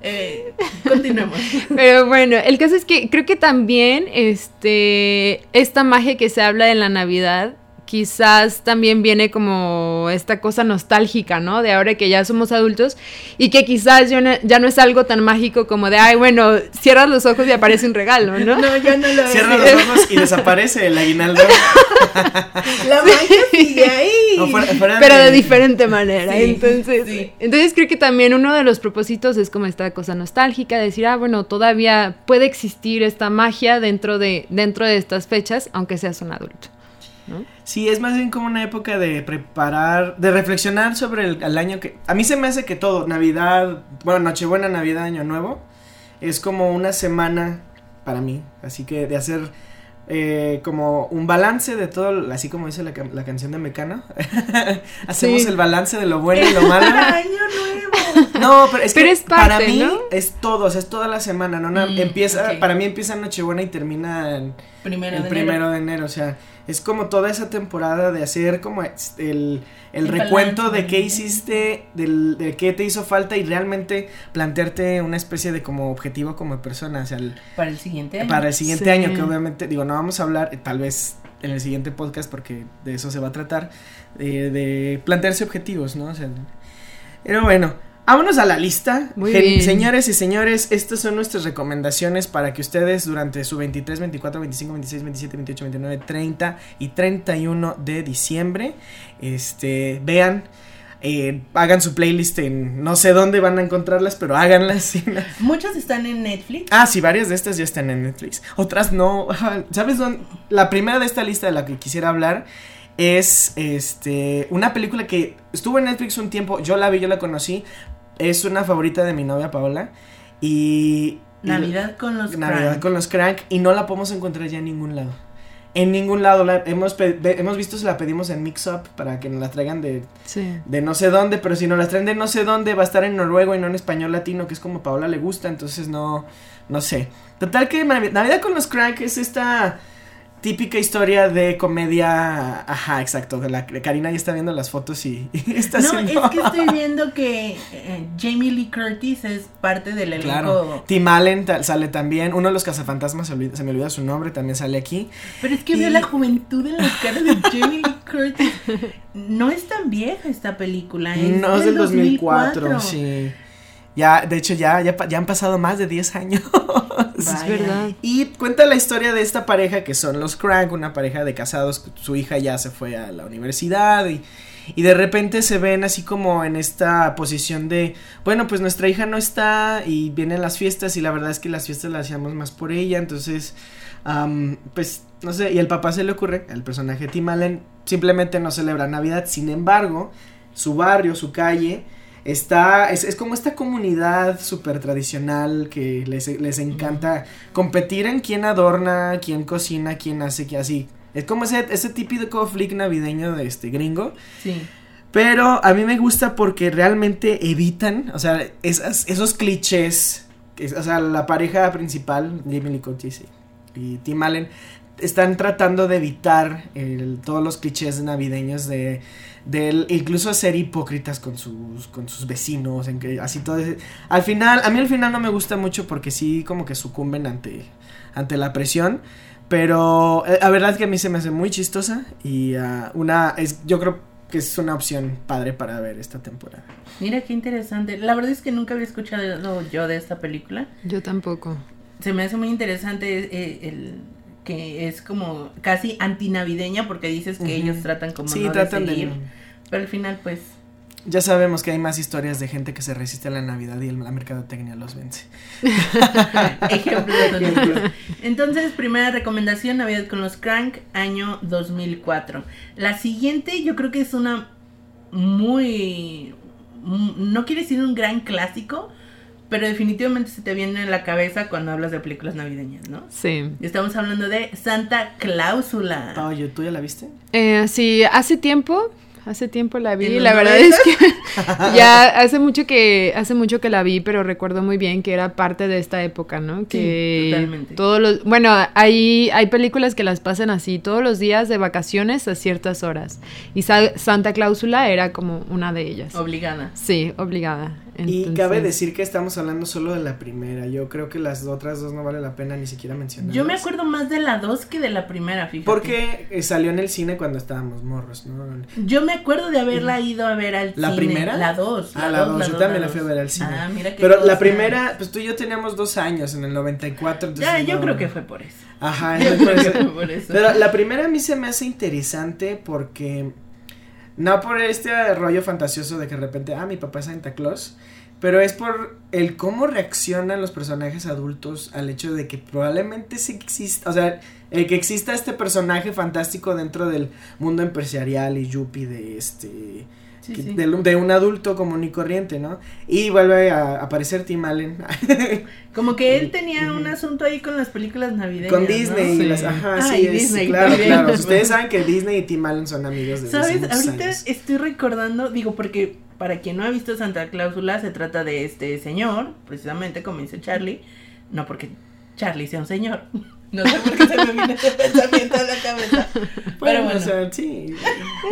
A: eh, continuemos.
C: Pero bueno, el caso es que creo que también este esta magia que se habla en la Navidad quizás también viene como esta cosa nostálgica, ¿no? De ahora que ya somos adultos y que quizás ya no, ya no es algo tan mágico como de, ay, bueno, cierras los ojos y aparece un regalo, ¿no?
A: No, ya no lo
B: Cierra
A: es.
B: los ojos y desaparece el aguinaldo. [LAUGHS]
A: La magia sigue ahí.
B: No, fuera- fuera
C: Pero de diferente manera.
A: Sí,
C: entonces,
A: sí.
C: entonces creo que también uno de los propósitos es como esta cosa nostálgica, de decir, ah, bueno, todavía puede existir esta magia dentro de, dentro de estas fechas, aunque seas un adulto. ¿No?
B: Sí, es más bien como una época de preparar, de reflexionar sobre el, el año que... A mí se me hace que todo, Navidad, bueno, Nochebuena, Navidad, Año Nuevo, es como una semana para mí. Así que de hacer eh, como un balance de todo, así como dice la, la canción de Mecano. [LAUGHS] Hacemos
C: Sí.
B: el balance de lo bueno y lo malo. [LAUGHS]
A: Año nuevo.
B: No, pero es
C: Pero
B: que
C: es parte,
B: para mí
C: ¿no?
B: es todo, o sea, es toda la semana, ¿no?
A: Mm,
B: empieza,
A: ok.
B: para mí empieza Nochebuena y termina en
A: Primero
B: el
A: de
B: primero
A: enero.
B: de enero, o sea, es como toda esa temporada de hacer como es- el, el
A: El
B: recuento
A: balance.
B: de qué hiciste, del, de qué te hizo falta y realmente plantearte una especie de como objetivo como persona, o sea, el-
A: Para el siguiente año.
B: para el siguiente
C: Sí.
B: año, que obviamente, digo, no vamos a hablar, eh, tal vez en el siguiente podcast, porque de eso se va a tratar, eh, de plantearse objetivos, ¿no? O sea, pero bueno, vámonos a la lista.
C: Muy bien.
B: Señores y señores, estas son nuestras recomendaciones para que ustedes durante su 23, 24, 25, 26, 27, 28, 29, 30 y 31 de diciembre, este, vean. eh, hagan su playlist en no sé dónde van a encontrarlas, pero háganlas. sí, [LAUGHS]
A: Muchos están en Netflix.
B: Ah, sí, varias de estas ya están en Netflix. Otras no. [LAUGHS] ¿Sabes dónde? La primera de esta lista de la que quisiera hablar es este una película que estuvo en Netflix un tiempo. Yo la vi, yo la conocí. Es una favorita de mi novia Paola. Y. y-
A: Navidad con los
B: Navidad
A: Crank.
B: con los crank. Y no la podemos encontrar ya en ningún lado. En ningún lado. La, hemos, hemos visto si la pedimos en Mix Up para que nos la traigan de
C: Sí.
B: de no sé dónde, pero si nos las traen de no sé dónde, va a estar en noruego y no en español latino, que es como a Paola le gusta, entonces no, no sé. Total que Navi- Navidad con los crank es esta típica historia de comedia, ajá, exacto, la Karina ya está viendo las fotos y, [LAUGHS] y está
A: No,
B: haciendo...
A: es que estoy [LAUGHS] viendo que eh, Jamie Lee Curtis es parte del elenco.
B: Claro, Tim Allen ta- sale también, uno de los cazafantasmas, se, olvida- se me olvida su nombre, también sale aquí.
A: Pero es que
B: Y-
A: veo la juventud en la cara de Jamie Lee Curtis. [LAUGHS] No es tan vieja esta película. Es
B: no, es del 2004, sí. Ya, de hecho, ya, ya, ya han pasado más de 10 años. [LAUGHS]
C: Es verdad.
B: Y cuenta la historia de esta pareja que son los Crank, una pareja de casados, su hija ya se fue a la universidad y, y de repente se ven así como en esta posición de, bueno, pues nuestra hija no está y vienen las fiestas y la verdad es que las fiestas las hacíamos más por ella, entonces, pues, no sé, y el papá se le ocurre, el personaje Tim Allen, simplemente no celebra Navidad, sin embargo, su barrio, su calle, Está, es, es como esta comunidad súper tradicional que les, les encanta competir en quién adorna, quién cocina, quién hace qué así. Es como ese, ese típico flick navideño de este gringo.
A: Sí.
B: Pero a mí me gusta porque realmente evitan, o sea, esas, esos clichés. que- O sea, la pareja principal, Jamie Lee Curtis y, y Tim Allen, están tratando de evitar el- todos los clichés navideños de, del incluso ser hipócritas con sus con sus vecinos en que así todo ese- al final a mí al final no me gusta mucho porque sí como que sucumben ante ante la presión pero eh, la verdad es que a mí se me hace muy chistosa y ah, una es yo creo que es una opción padre para ver esta temporada
A: Mira qué interesante. La verdad es que nunca había escuchado yo de esta película.
C: Yo tampoco.
A: Se me hace muy interesante eh, el que es como casi antinavideña porque dices que ellos tratan como
B: sí
A: no
B: tratan
A: de seguir,
B: de
A: pero al final pues
B: ya sabemos que hay más historias de gente que se resiste a la navidad y el- la mercadotecnia los vence [LAUGHS]
A: ejemplo. Entonces, primera recomendación, Navidad con los Crank, año 2004. La siguiente yo creo que es una muy... mm, No quiere decir un gran clásico, pero definitivamente se te viene en la cabeza cuando hablas de películas navideñas, ¿no?
C: Sí.
A: Estamos hablando de Santa Cláusula.
B: Oye, ¿tú ya la viste?
C: Eh, sí, hace tiempo, hace tiempo la vi.
A: ¿En los
C: La verdad
A: 90?
C: es que [LAUGHS] ya hace mucho que hace mucho que la vi, pero recuerdo muy bien que era parte de esta época, ¿no? Que
A: totalmente.
C: todos los, bueno, hay hay películas que las pasan así todos los días de vacaciones a ciertas horas y Sa- Santa Cláusula era como una de ellas.
A: Obligada.
C: Sí, obligada.
B: Y cabe decir que estamos hablando solo de la primera. Yo creo que las otras dos no vale la pena ni siquiera mencionar.
A: Yo me acuerdo más de la 2 que de la primera, fíjate.
B: Porque eh, salió en el cine cuando estábamos morros, ¿no?
A: Yo me acuerdo de haberla ido a ver al
B: ¿La
A: cine.
B: primera?
A: La 2.
B: Ah, la dos, yo también la fui a ver al cine.
A: Ah, mira que
B: Pero la primera, pues tú y yo teníamos dos años en el 94. entonces
A: Ya, yo
B: no-
A: creo que fue por eso.
B: Ajá, [LAUGHS]
A: Yo creo que fue por eso.
B: Pero la primera a mí se me hace interesante porque. No por este rollo fantasioso de que de repente, ah, mi papá es Santa Claus. Pero es por el cómo reaccionan los personajes adultos al hecho de que probablemente sí exista. O sea, el que exista este personaje fantástico dentro del mundo empresarial y yuppie de este.
A: Sí,
B: que-
A: sí.
B: De, de un adulto común y corriente, ¿no? Y vuelve a aparecer Tim Allen. [LAUGHS]
A: Como que él tenía un asunto ahí con las películas navideñas.
B: Con Disney
A: ¿no?
B: y
C: Sí.
B: las, ajá,
A: Ah,
B: sí
A: y
B: es,
A: Disney
B: claro,
A: también.
B: claro. Ustedes saben que Disney y Tim Allen son amigos hace
A: ¿Sabes? Ahorita
B: años.
A: estoy recordando, digo, porque para quien no ha visto Santa Cláusula, se trata de este señor, precisamente como dice Charlie, no porque Charlie sea un señor. [LAUGHS] No sé por qué se me viene ese pensamiento a la cabeza.
B: Bueno,
A: Pero bueno,
B: o sea, sí.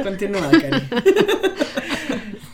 B: Continúa, Cari. [LAUGHS]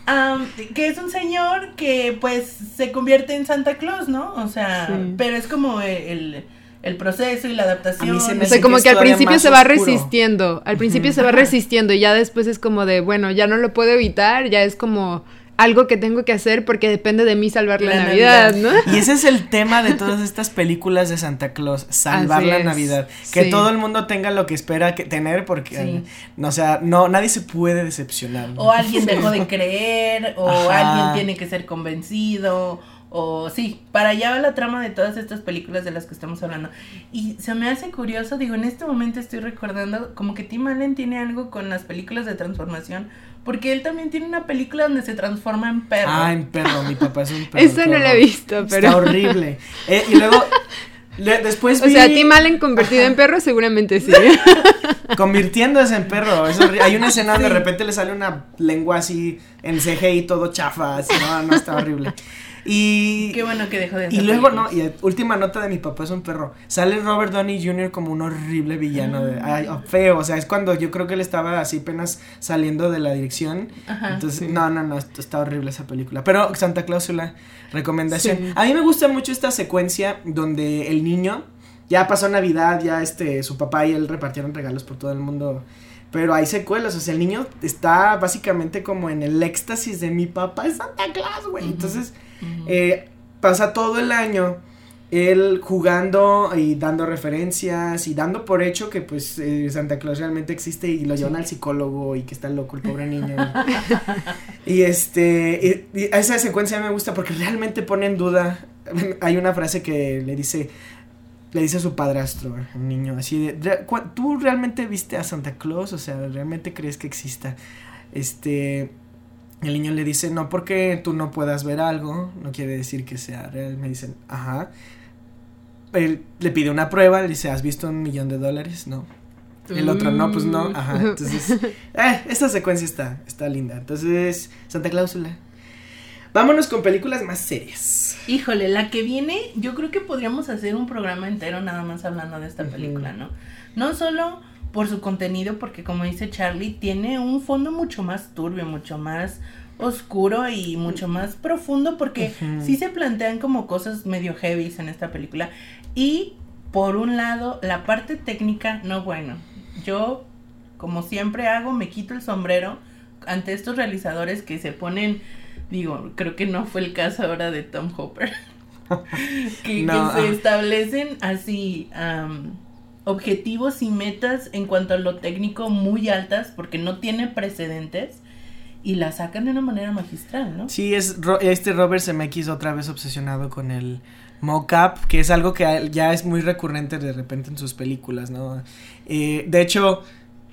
A: Am, que es un señor que pues se convierte en Santa Claus, ¿no? O sea,
C: Sí.
A: pero es como el, el proceso y la adaptación.
B: A mí se me
C: O sea, como
B: que
C: al principio se va
B: oscuro.
C: resistiendo, al principio se va resistiendo y ya después es como de, bueno, ya no lo puedo evitar, ya es como algo que tengo que hacer porque depende de mí salvar la,
A: La
C: Navidad,
A: Navidad.
C: ¿no?
B: Y ese es el [LAUGHS] tema de todas estas películas de Santa Claus, salvar
C: Así
B: la
C: es,
B: Navidad, que
C: sí.
B: todo el mundo tenga lo que espera que tener porque
A: Sí.
B: no, o sea, no nadie se puede decepcionar. ¿no?
A: O alguien dejó de [LAUGHS] creer, o
B: Ajá.
A: alguien tiene que ser convencido, o sí, para allá va la trama de todas estas películas de las que estamos hablando. Y se me hace curioso, digo, en este momento estoy recordando como que Tim Allen tiene algo con las películas de transformación, porque él también tiene una película donde se transforma en perro.
B: Ah, en perro, mi papá es un [LAUGHS] perro.
C: Eso no lo he visto, pero...
B: Está horrible. Eh, y luego [LAUGHS] le- después
C: O sea,
B: vi-
C: Tim Allen convertido en perro seguramente sí. [LAUGHS]
B: Convirtiéndose en perro. es Hay una escena donde de repente le sale una lengua así en CGI todo chafa. Así, no, no, está horrible. Y.
A: Qué bueno que dejó de
B: Y luego, no, y última nota de mi papá es un perro. Sale Robert Downey Jr. como un horrible villano. De, ay, oh, feo. O sea, es cuando yo creo que él estaba así apenas saliendo de la dirección.
A: Ajá.
B: Entonces, no, no, no, esto está horrible esa película. Pero Santa Cláusula, recomendación.
C: Sí.
B: A mí me gusta mucho esta secuencia donde el niño, ya pasó Navidad, ya este, su papá y él repartieron regalos por todo el mundo. Pero hay secuelas, o sea, el niño está básicamente como en el éxtasis de mi papá es Santa Claus, güey. Entonces, Eh, pasa todo el año él jugando y dando referencias y dando por hecho que pues eh, Santa Claus realmente existe y lo llevan al psicólogo y que está loco el pobre [LAUGHS] niño. y este, y- y esa secuencia me gusta porque realmente pone en duda, hay una frase que le dice, le dice a su padrastro, un niño, así de, "Re- cu- ¿tú realmente viste a Santa Claus? O sea, ¿realmente crees que exista? Este, el niño le dice, no porque tú no puedas ver algo, no quiere decir que sea real. Me dicen, ajá. Él le pide una prueba, le dice, ¿has visto un millón de dólares? No. El otro, no, pues no. Ajá. Entonces, eh, esta secuencia está, está linda. Entonces, Santa Cláusula. Vámonos con películas más serias.
A: Híjole, la que viene, yo creo que podríamos hacer un programa entero nada más hablando de esta película, ¿no? No solo por su contenido, porque como dice Charlie, tiene un fondo mucho más turbio, mucho más oscuro y mucho más profundo, porque sí se plantean como cosas medio heavy en esta película. Y por un lado, la parte técnica, no bueno. Yo, como siempre hago, me quito el sombrero ante estos realizadores que se ponen, digo, creo que no fue el caso ahora de Tom Hopper, [LAUGHS] que,
B: No,
A: que se establecen así objetivos y metas en cuanto a lo técnico muy altas, porque no tiene precedentes. Y la sacan de una manera magistral, ¿no?
B: Sí, es este Robert Zemeckis otra vez obsesionado con el mocap, que es algo que ya es muy recurrente de repente en sus películas, ¿no? Eh, de hecho,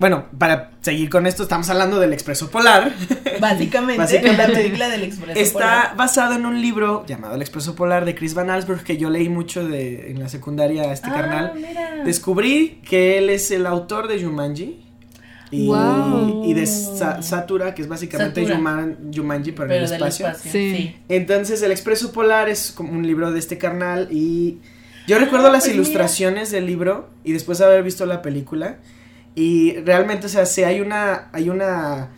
B: bueno, para seguir con esto, estamos hablando del Expreso Polar. [LAUGHS]
A: Básicamente,
B: Básicamente,
A: la película del Expreso
B: Está
A: Polar.
B: basado en un libro llamado El Expreso Polar de Chris Van Allsburg que yo leí mucho de en la secundaria a este
A: Ah,
B: carnal.
A: mira.
B: Descubrí que él es el autor de Jumanji. Y,
C: Wow.
B: y de Sa- Satura, que es básicamente. Juman- Jumanji, pero, en
A: pero
B: el
A: del
B: espacio.
A: espacio.
C: Sí.
A: Sí.
B: Entonces, El Expreso Polar es como un libro de este carnal y yo recuerdo
A: Ah,
B: las
A: pues
B: ilustraciones del libro y después haber visto la película y realmente, o sea, sí hay una hay una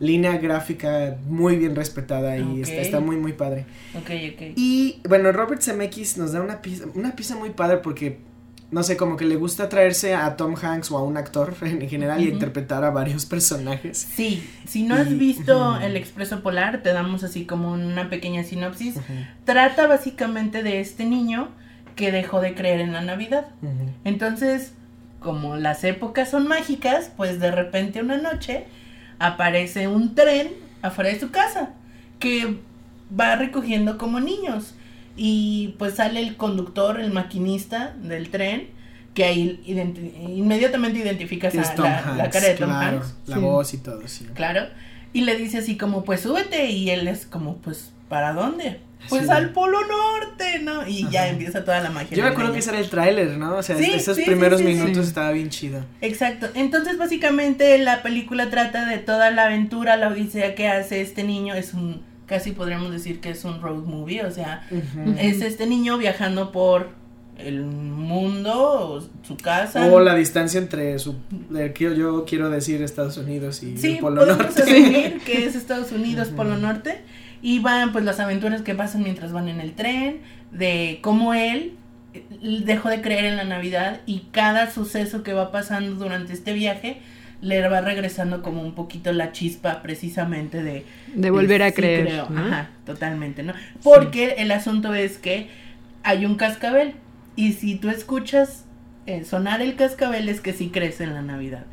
B: línea gráfica muy bien respetada y está, está muy, muy padre.
A: Ok, ok.
B: Y bueno, Robert Zemeckis nos da una pieza, una pieza muy padre porque, no sé, como que le gusta traerse a Tom Hanks o a un actor [LAUGHS] en general y interpretar a varios personajes.
A: Sí, si no has visto. El Expreso Polar, te damos así como una pequeña sinopsis. Trata básicamente de este niño que dejó de creer en la Navidad. Entonces, como las épocas son mágicas, pues de repente una noche aparece un tren afuera de su casa que va recogiendo como niños. Y pues sale el conductor, el maquinista del tren, que ahí identi- inmediatamente identificas a
B: Tom
A: la,
B: Hanks,
A: la cara de Tom
B: claro,
A: Hanks.
B: la
C: Sí.
B: voz y todo, sí.
A: Claro. Y le dice así como, pues súbete. Y él es como, pues, ¿para dónde? Pues
B: Sí.
A: al Polo Norte, ¿no? Y ya empieza toda la magia.
B: Yo me acuerdo que ese era el tráiler, ¿no? O sea,
A: Sí,
B: esos
A: sí,
B: primeros
A: sí, sí,
B: minutos
C: sí.
B: estaba bien chido.
A: Exacto. Entonces, básicamente, la película trata de toda la aventura, la odisea que hace este niño. Es un, casi podríamos decir que es un road movie. O sea, es este niño viajando por el mundo, o su casa.
B: O la distancia entre su, de yo quiero decir Estados Unidos y
A: Sí,
B: el Polo
A: podemos
B: Norte.
A: asumir [LAUGHS] que es Estados Unidos. Polo Norte. Y van pues las aventuras que pasan mientras van en el tren, de cómo él eh, dejó de creer en la Navidad y cada suceso que va pasando durante este viaje le va regresando como un poquito la chispa precisamente de...
C: De volver a
A: sí
C: creer.
A: creo,
C: ¿no?
A: Ajá, totalmente, ¿no? Porque el asunto es que hay un cascabel y si tú escuchas eh, sonar el cascabel es que sí crees en la Navidad.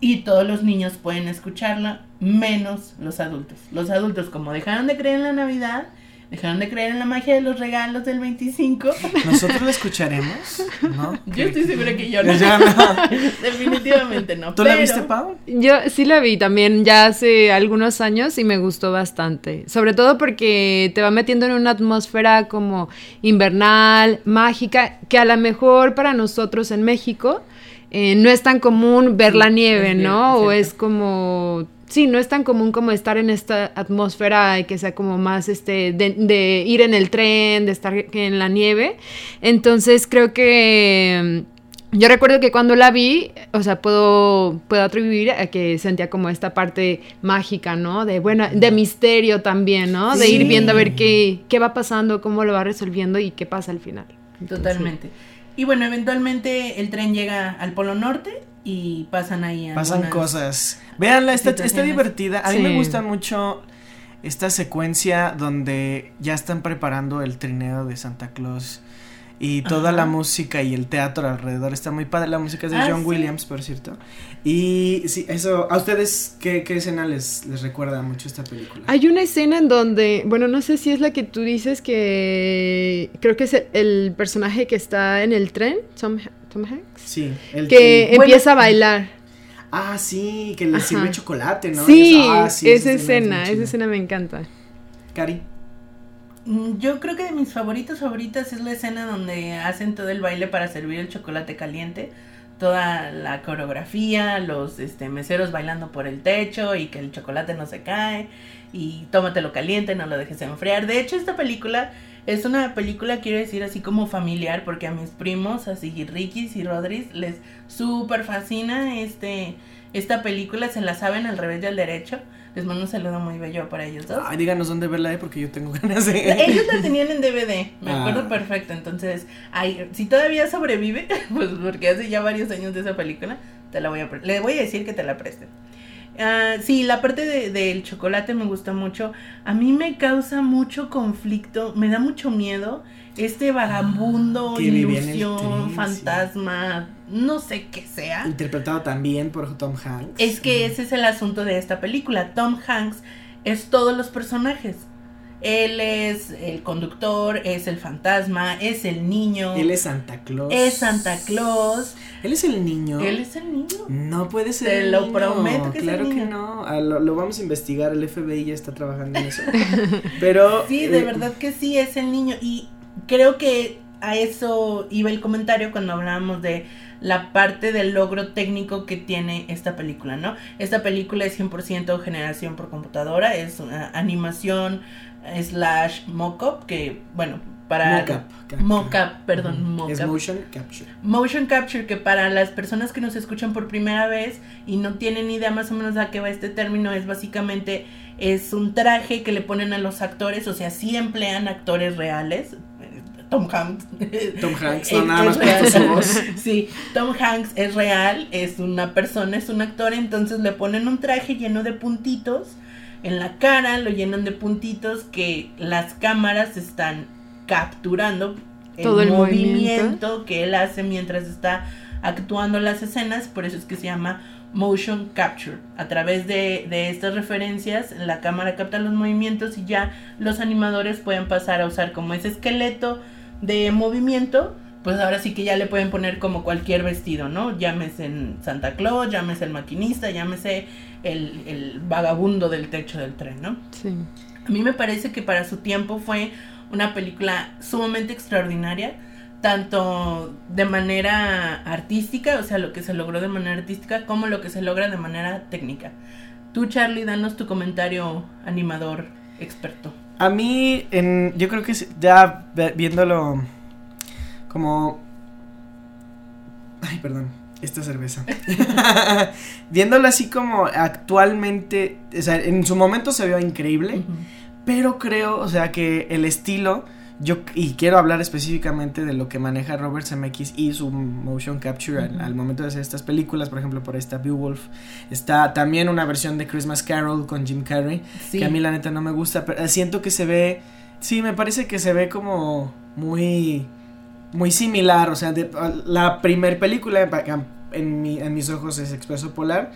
A: Y todos los niños pueden escucharla, menos los adultos. Los adultos, como dejaron de creer en la Navidad, dejaron de creer en la magia de los regalos del 25. [LAUGHS]
B: ¿Nosotros lo escucharemos? ¿No? [LAUGHS]
A: Yo estoy segura que yo no.
B: Ya no. [LAUGHS]
A: Definitivamente no.
B: ¿Tú la viste, Pau?
C: Yo sí la vi también ya hace algunos años y me gustó bastante. Sobre todo porque te va metiendo en una atmósfera como invernal, mágica, que a lo mejor para nosotros en México eh, no es tan común ver
A: Sí,
C: la nieve, ¿no? o es como... Sí, no es tan común como estar en esta atmósfera y que sea como más este de, de ir en el tren, de estar en la nieve. Entonces creo que mm, yo recuerdo que cuando la vi, o sea, puedo, puedo atribuir a que sentía como esta parte mágica, ¿no? De, bueno, de misterio también, ¿no? De ir viendo a ver qué, qué va pasando, cómo lo va resolviendo y qué pasa al final.
A: Totalmente. Y bueno, eventualmente el tren llega al Polo Norte y pasan ahí
B: Pasan cosas. Véanla, está, está divertida. A mí me gusta mucho esta secuencia donde ya están preparando el trineo de Santa Claus. Y toda
A: Ajá.
B: la música y el teatro alrededor está muy padre. La música es de
A: Ah,
B: John
A: sí.
B: Williams, por cierto. Y sí, eso. ¿A ustedes qué, qué escena les, les recuerda mucho esta película?
C: Hay una escena en donde, bueno, no sé si es la que tú dices que creo que es el, el personaje que está en el tren, Tom Hanks,
B: Sí, el
C: que
B: que-
C: empieza a bailar.
B: Ah, sí, que le
C: Ajá.
B: sirve chocolate, ¿no?
C: Sí,
B: Es- ah, sí,
C: esa
B: es
C: escena, esa escena me encanta.
B: Cari.
A: Mm, Yo creo que de mis favoritos favoritas es la escena donde hacen todo el baile para servir el chocolate caliente. Toda la coreografía, los este, meseros bailando por el techo y que el chocolate no se cae. Y tómatelo caliente, no lo dejes enfriar. De hecho, esta película es una película, quiero decir, así como familiar, porque a mis primos, así Rikis y Rodríguez, les súper fascina este, esta película. Se la saben al revés y al derecho. Les mando un saludo muy bello para ellos dos.
B: Ay, díganos dónde verla, eh, porque yo tengo [LAUGHS] ganas de.
A: Ellos la tenían en DVD, me
B: Ah.
A: acuerdo perfecto. Entonces, ay, si todavía sobrevive, [LAUGHS] pues porque hace ya varios años de esa película, te la voy a le voy a decir que te la preste. Ah, sí, la parte de- del chocolate me gusta mucho. A mí me causa mucho conflicto, me da mucho miedo. Este vagabundo,
B: en el
A: ilusión,
B: tren, sí.
A: fantasma, no sé qué sea.
B: Interpretado también por Tom Hanks.
A: Es que ese es el asunto de esta película. Tom Hanks es todos los personajes. Él es el conductor, es el fantasma, es el niño,
B: Él es Santa Claus.
A: es Santa Claus,
B: Él es el niño.
A: él es el niño.
B: No puede ser.
A: Te
B: el
A: lo
B: niño.
A: prometo que es el
B: Claro que no. Ah, lo, lo vamos a investigar. El FBI ya está trabajando en eso. Pero. [LAUGHS]
A: Sí, de
B: eh,
A: verdad que sí, es el niño. Y creo que a eso iba el comentario cuando hablábamos de la parte del logro técnico que tiene esta película, ¿no? Esta película es 100% generación por computadora, es una animación slash mock-up, que, bueno, para
B: Mocap. cap-
A: mocap, perdón,
B: Ujú. Es motion capture.
A: Motion capture, que para las personas que nos escuchan por primera vez y no tienen idea más o menos a qué va este término, es básicamente es un traje que le ponen a los actores, o sea, sí emplean actores reales. eh, Tom Hanks.
B: Tom Hanks, [LAUGHS]
A: Es-
B: no nada
A: es
B: más [LAUGHS] voz.
A: Sí, Tom Hanks es real, es una persona, es un actor, entonces le ponen un traje lleno de puntitos en la cara, lo llenan de puntitos que las cámaras están capturando
C: Todo el
A: movimiento que él hace mientras está actuando las escenas, por eso es que se llama motion capture. A través de, de estas referencias, la cámara capta los movimientos y ya los animadores pueden pasar a usar como ese esqueleto de movimiento. Pues ahora sí que ya le pueden poner como cualquier vestido, ¿no? Llámese en Santa Claus, llámese el maquinista, llámese el, el vagabundo del techo del tren, ¿no?
C: Sí.
A: A mí me parece que para su tiempo fue una película sumamente extraordinaria, tanto de manera artística, o sea, lo que se logró de manera artística, como lo que se logra de manera técnica. Tú, Charlie, danos tu comentario animador experto.
B: A mí, en, yo creo que ya viéndolo como... Ay, perdón, esta cerveza. [LAUGHS] viéndolo así como actualmente, o sea, en su momento se vio increíble, pero creo, o sea, que el estilo, yo, y quiero hablar específicamente de lo que maneja Robert Zemeckis y su motion capture al, momento de hacer estas películas, por ejemplo, por esta Beowulf, está también una versión de Christmas Carol con Jim Carrey,
A: Sí.
B: que a mí la neta no me gusta, pero siento que se ve, sí, me parece que se ve como muy, muy similar, o sea, de, la primer película en, mi- en mis ojos es Expreso Polar,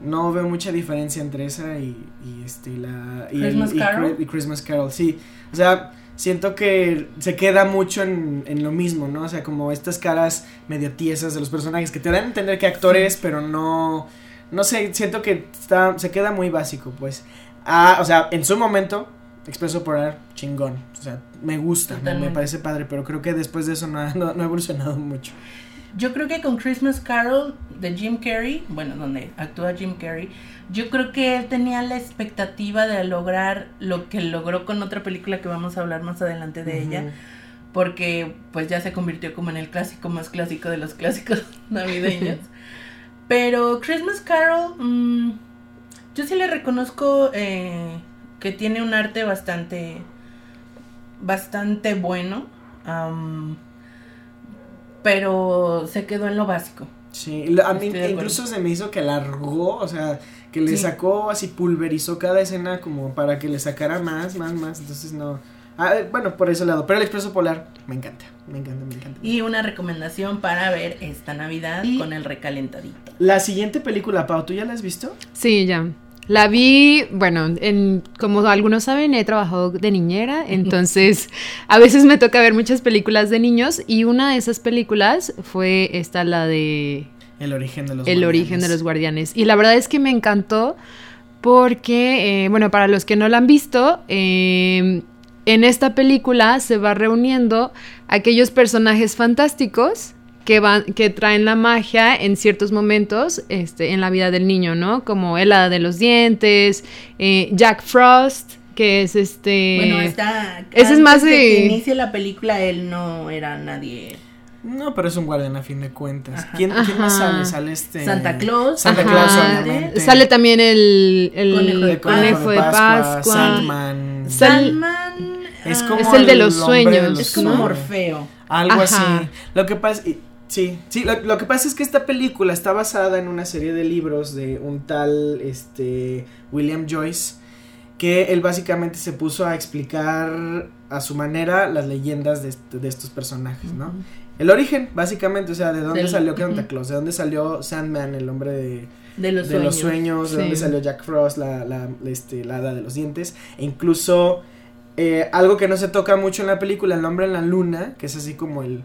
B: no veo mucha diferencia entre esa y, y este, la, y,
A: ¿Christmas Carol?
B: Cri- y Christmas Carol, sí, o sea, siento que se queda mucho en, en lo mismo, ¿no? O sea, como estas caras medio tiesas de los personajes que te dan a entender que actores, pero no, no sé, siento que está, se queda muy básico, pues. Ah, o sea, en su momento, Expreso Polar, chingón. O sea, me gusta, me, parece padre, pero creo que después de eso no ha, no- no ha evolucionado mucho.
A: Yo creo que con Christmas Carol de Jim Carrey, bueno, donde actúa Jim Carrey, yo creo que él tenía la expectativa de lograr lo que logró con otra película que vamos a hablar más adelante de ella, porque pues ya se convirtió como en el clásico más clásico de los clásicos [LAUGHS] navideños. Pero Christmas Carol, mm, yo sí le reconozco eh, que tiene un arte bastante, bastante bueno, pero se quedó en lo básico.
B: Sí, a mí
A: Estoy
B: incluso se me hizo que alargó, o sea, que le
A: Sí.
B: sacó así, pulverizó cada escena como para que le sacara más, más, más, entonces no. Ah, eh, bueno, por ese lado, pero el Expreso Polar me encanta, me encanta, me encanta.
A: Y una recomendación para ver esta Navidad
B: Y-
A: con el recalentadito.
B: La siguiente película, Pau, ¿tú ya la has visto?
C: Sí, ya. La vi, bueno, en, como algunos saben, he trabajado de niñera, entonces a veces me toca ver muchas películas de niños y una de esas películas fue esta, la de
B: El origen de los
C: El origen de
B: guardianes.
C: los guardianes. Y la verdad es que me encantó porque, eh, bueno, para los que no la han visto, eh, en esta película se va reuniendo aquellos personajes fantásticos que van, que traen la magia en ciertos momentos, este, en la vida del niño, ¿no? Como el hada de los dientes, eh, Jack Frost, que es este.
A: Bueno, está.
C: ese es más de-
A: que inicie la película, él no era nadie.
B: No, pero es un guardián a fin de cuentas.
A: Ajá.
B: ¿Quién, quién más sale? Sale este...
A: Santa Claus.
B: Santa
C: Ajá.
B: Claus, obviamente.
C: Sale también el, el
A: Conejo de
C: conejo de Pascua.
B: Sandman. Es
A: ah,
B: como
C: Es el de los sueños,
A: Es como. Morfeo.
B: Algo
C: Ajá.
B: así. Lo que pasa, y- sí, sí, lo, lo que pasa es que esta película está basada en una serie de libros de un tal, este, William Joyce, que él básicamente se puso a explicar a su manera las leyendas de, de estos personajes, ¿no? El origen, básicamente, o sea, de dónde
A: Del-
B: salió Santa. Claus, de dónde salió Sandman, el hombre de,
A: De los
B: de
A: sueños.
B: los sueños, de
C: Sí.
B: dónde salió Jack Frost, la, la, este, la hada de los dientes, e incluso eh, algo que no se toca mucho en la película, el nombre en la luna, que es así como el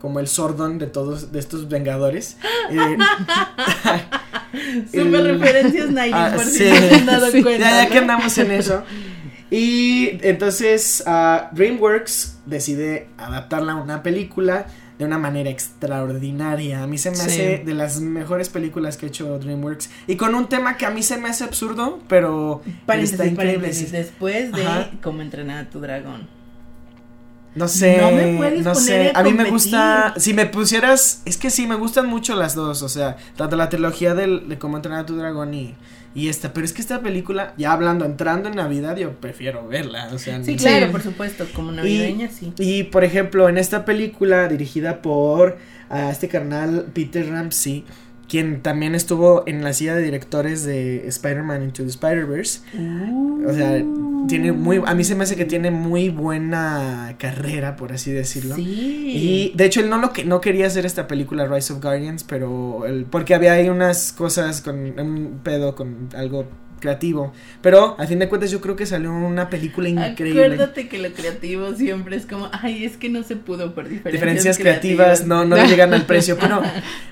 B: como el sordón de todos de estos vengadores. [LAUGHS] Eh, [LAUGHS]
A: Super
B: el-
A: referencias Nike,
B: Ah,
A: por si
B: sí.
A: no se han dado [LAUGHS]
C: Sí.
A: cuenta.
B: ya, ya que
A: ¿no?
B: andamos en eso. Y entonces ah, DreamWorks decide adaptarla a una película de una manera extraordinaria. A mí se me
C: Sí.
B: hace de las mejores películas que ha hecho DreamWorks. Y con un tema que a mí se me hace absurdo, pero
A: Paréntesis,
B: está increíble.
A: paréntesis, después de
B: Ajá.
A: cómo entrenar a tu dragón.
B: No sé,
A: No
B: no,
A: me puedes poner
B: sé.
A: a
B: A mí me gusta, si me pusieras, es que sí, me gustan mucho las dos, o sea, tanto la trilogía del, de cómo entrenar a tu dragón y, y esta, pero es que esta película, ya hablando, entrando en Navidad, yo prefiero verla, o sea.
A: Sí, claro, por supuesto, como navideña, sí.
B: Y por ejemplo, en esta película dirigida por a este carnal Peter Ramsey, quien también estuvo en la silla de directores de Spider-Man Into the Spider-Verse. O sea, tiene muy a mí se me hace que tiene muy buena carrera, por así decirlo.
A: Sí.
B: Y de hecho él no lo que no quería hacer esta película Rise of Guardians, pero él, porque había ahí unas cosas con un pedo con algo creativo, pero a fin de cuentas yo creo que salió una película increíble.
A: Acuérdate que lo creativo siempre es como, ay, es que no se pudo por diferencias,
B: diferencias creativas no, no le [LAUGHS] llegan al precio, pero,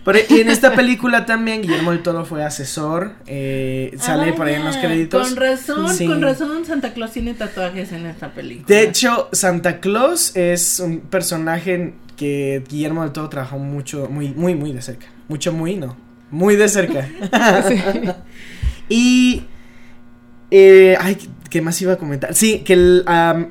B: pero y en esta película también Guillermo del Toro fue asesor, eh, sale por ahí en los
A: Ah,
B: créditos.
A: Con razón,
B: Sí.
A: con razón Santa Claus tiene tatuajes en esta película.
B: De hecho, Santa Claus es un personaje que Guillermo del Toro trabajó mucho, muy, muy, muy de cerca. Mucho, muy, no. Muy de cerca. [LAUGHS] [LAUGHS] y. Eh, ay, ¿qué más iba a comentar? Sí, que el. am,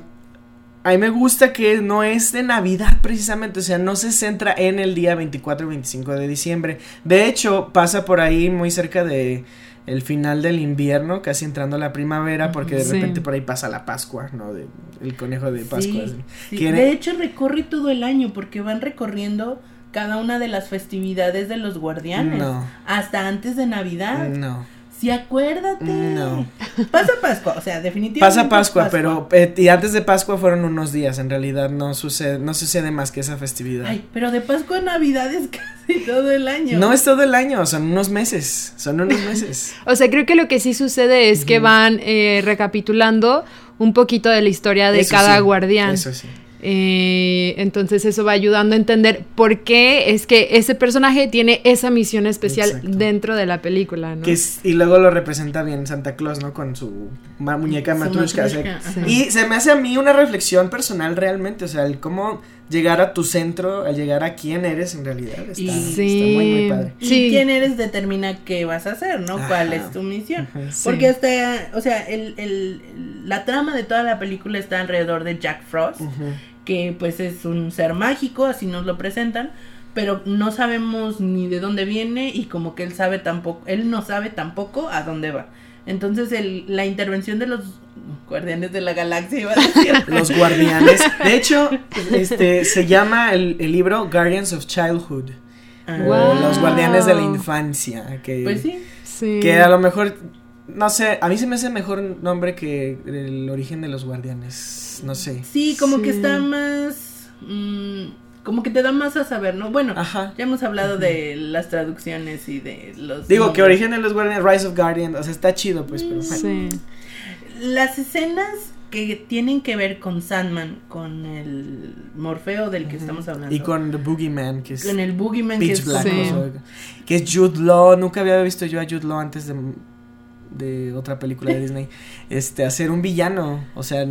B: a mí me gusta que no es de Navidad precisamente, o sea, no se centra en el día 24 y 25 de diciembre. De hecho, pasa por ahí muy cerca de el final del invierno, casi entrando a la primavera, porque de
C: Sí.
B: repente por ahí pasa la Pascua, ¿no? De, el conejo de Pascua.
A: Sí, De hecho, recorre todo el año porque van recorriendo cada una de las festividades de los guardianes.
B: No.
A: Hasta antes de Navidad.
B: No.
A: Sí, acuérdate.
B: No.
A: Pasa Pascua, o sea, definitivamente.
B: Pasa Pascua, pero eh, y antes de Pascua fueron unos días, en realidad no sucede, no sucede más que esa festividad.
A: Ay, pero de Pascua a Navidad es [LAUGHS] casi todo el año.
B: no es todo el año, son unos meses, son unos meses. [LAUGHS]
C: O sea, creo que lo que sí sucede es que van eh, recapitulando un poquito de la historia de
B: Eso
C: cada
B: sí,
C: guardián.
B: Eso sí.
C: Eh, entonces eso va ayudando a entender por qué es que ese personaje tiene esa misión especial
B: Exacto.
C: dentro de la película, ¿no?
B: Que es- y luego lo representa bien Santa Claus, ¿no? Con su ma- muñeca matrushka.
C: Sí.
B: Y se me hace a mí una reflexión personal realmente, o sea, el cómo llegar a tu centro, al llegar a quién eres en realidad. Está,
A: Y-
B: está
C: Sí.
B: muy, muy padre.
A: Y
C: Sí.
A: quién eres determina qué vas a hacer, ¿no? ¿Cuál es tu misión?
B: Ajá.
C: Sí.
A: Porque hasta, o sea, el, el- la trama de toda la película está alrededor de Jack Frost, que pues es un ser mágico, así nos lo presentan, pero no sabemos ni de dónde viene y como que él sabe tampoco, él no sabe tampoco a dónde va. Entonces el, la intervención de los guardianes de la galaxia iba a decir. [LAUGHS]
B: Los guardianes. De hecho, este se llama el, el libro Guardians of Childhood.
A: Ah,
B: o
C: Wow.
B: Los guardianes de la infancia. Que,
A: Pues sí.
C: Sí.
B: que a lo mejor, no sé, a mí se me hace mejor nombre que el origen de los guardianes. No sé.
A: Sí, como que está más. mm, como que te da más a saber, ¿no? Bueno,
B: Ajá.
A: ya hemos hablado de las traducciones y de los.
B: Digo que origen de los guardianes, Rise of Guardians, o sea, está chido, pues, pero.
C: Sí.
A: Las escenas que tienen que ver con Sandman, con el Morfeo del que estamos hablando.
B: Y con The Boogeyman, que es
A: con el Boogeyman que
B: Pitch
A: es
B: Black.
C: Sí.
B: o sea, que es Jude Law. Nunca había visto yo a Jude Law antes de, de otra película de [LAUGHS] Disney. Este, hacer un villano. O sea,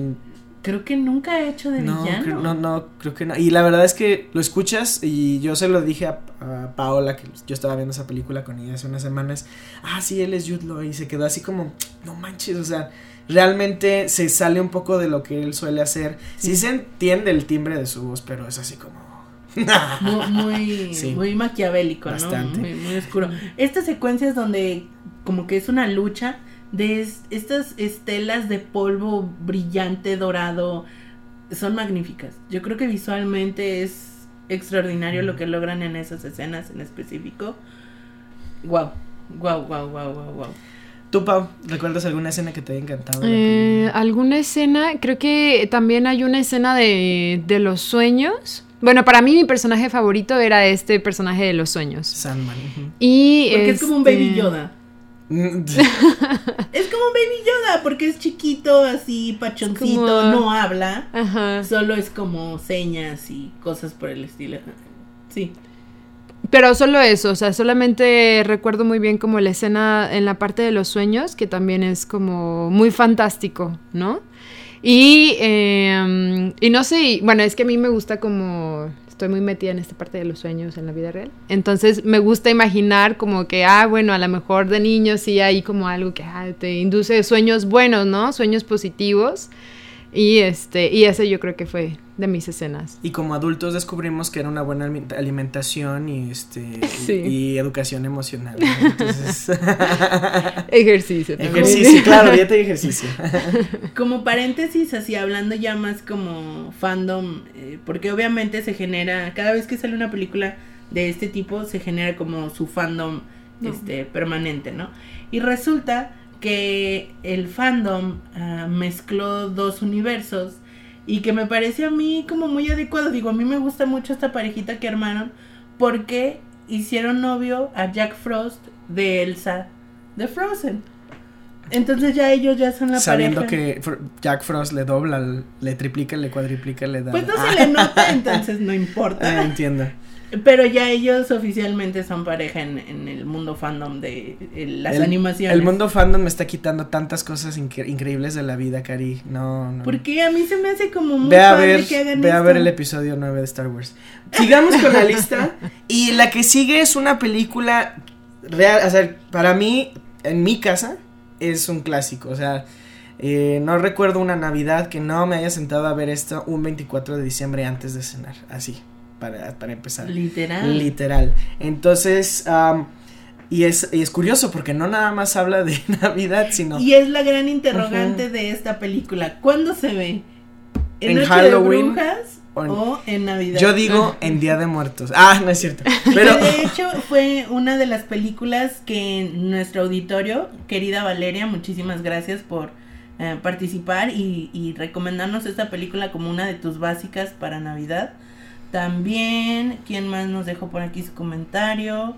A: Creo que nunca ha hecho de
B: no,
A: villano.
B: creo- no, no, creo que no. Y la verdad es que lo escuchas y yo se lo dije a, a Paola, que yo estaba viendo esa película con ella hace unas semanas. Ah, sí, él es Jude Law. Y se quedó así como, no manches, o sea, realmente se sale un poco de lo que él suele hacer. Sí, se entiende el timbre de su voz, pero es así como... [LAUGHS]
A: Muy, muy,
B: Sí.
A: muy maquiavélico,
B: Bastante.
A: ¿no? Muy, muy oscuro. Estas secuencias donde como que es una lucha de es- estas estelas de polvo brillante dorado son magníficas. Yo creo que visualmente es extraordinario lo que logran en esas escenas en específico. Wow, wow, wow, wow, wow, wow.
B: ¿Tú, Pau, recuerdas alguna escena que te haya encantado?
C: Eh? ¿Alguna escena? Creo que también hay una escena de, de los sueños. Bueno, para mí mi personaje favorito era este personaje de los sueños.
B: Sandman.
C: Y
A: Porque es como un
C: este,
A: baby Yoda. Es como un baby Yoda porque es chiquito, así pachoncito,
C: como-
A: no habla.
C: Ajá.
A: Solo es como señas y cosas por el estilo. Sí.
C: Pero solo eso, o sea, solamente recuerdo muy bien como la escena en la parte de los sueños, que también es como muy fantástico, ¿no? Y, eh, y no sé, y- bueno, es que a mí me gusta como, estoy muy metida en esta parte de los sueños en la vida real, entonces me gusta imaginar como que, ah, bueno, a lo mejor de niño sí hay como algo que ah, te induce sueños buenos, ¿no? Sueños positivos. Y este, y ese yo creo que fue de mis escenas.
B: Y como adultos descubrimos que era una buena aliment- alimentación y este [LAUGHS] y- educación emocional. ¿no? [LAUGHS] Entonces, [LAUGHS]
C: Ejercicio. también.
B: ejercicio, claro, dieta y ejercicio.
A: Como paréntesis, así hablando ya más como fandom, eh, porque obviamente se genera, cada vez que sale una película de este tipo, se genera como su fandom
C: No.
A: este, permanente, ¿no? Y resulta que el fandom ah, mezcló dos universos y que me parece a mí como muy adecuado. Digo, a mí me gusta mucho esta parejita que armaron porque hicieron novio a Jack Frost de Elsa de Frozen. Entonces ya ellos ya son la
B: Sabiendo
A: pareja.
B: que Fr- Jack Frost le dobla, le triplica, le cuadriplica, le da.
A: Pues no
B: Ah,
A: se le [LAUGHS] nota, entonces no
B: ah,
A: importa.
B: entiendo.
A: Pero ya ellos oficialmente son pareja en, en el mundo fandom de eh, las
B: el,
A: animaciones.
B: El mundo fandom me está quitando tantas cosas incre- increíbles de la vida, Cari. No, no.
A: Porque a mí se me hace como muy
B: Ve a ver,
A: que hagan
B: ve a
A: esto.
B: ver el episodio 9 de Star Wars. Sigamos con la lista. [LAUGHS] Y la que sigue es una película real, o sea, para mí, en mi casa, es un clásico. O sea, eh, no recuerdo una Navidad que no me haya sentado a ver esto un 24 de diciembre antes de cenar. Así, para, para empezar.
A: Literal.
B: Literal. Entonces, y, es, y es curioso porque no nada más habla de [LAUGHS] Navidad, sino...
A: Y es la gran interrogante de esta película. ¿Cuándo se ve? ¿En,
B: En
A: Noche
B: Halloween
A: de Brujas
B: o en-
A: o en Navidad?
B: Yo digo [LAUGHS] en Día de Muertos. Ah, no es cierto.
A: Pero
B: Pero...
A: de hecho fue una de las películas que nuestro auditorio, querida Valeria, muchísimas gracias por eh, participar y, y recomendarnos esta película como una de tus básicas para Navidad. También, ¿quién más nos dejó por aquí su comentario?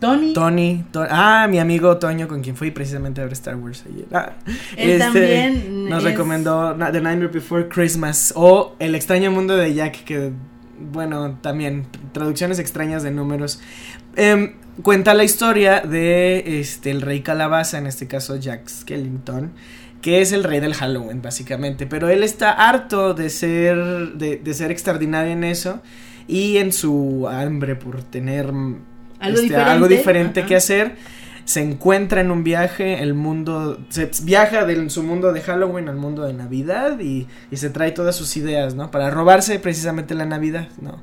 A: Tony.
B: Tony, To- ah, mi amigo Toño con quien fui precisamente a ver Star Wars ayer. Ah,
A: Él también
B: nos
A: es-
B: recomendó The Nightmare Before Christmas o El extraño mundo de Jack que bueno, también traducciones extrañas de números. Em, cuenta la historia de este el rey calabaza, en este caso Jack Skellington, que es el rey del Halloween básicamente, pero él está harto de ser de, de ser extraordinario en eso y en su hambre por tener
A: Algo
B: este,
A: diferente.
B: algo diferente
A: Ajá.
B: que hacer. Se encuentra en un viaje, el mundo, se viaja de su mundo de Halloween al mundo de Navidad y, y se trae todas sus ideas, ¿no? Para robarse precisamente la Navidad, ¿no?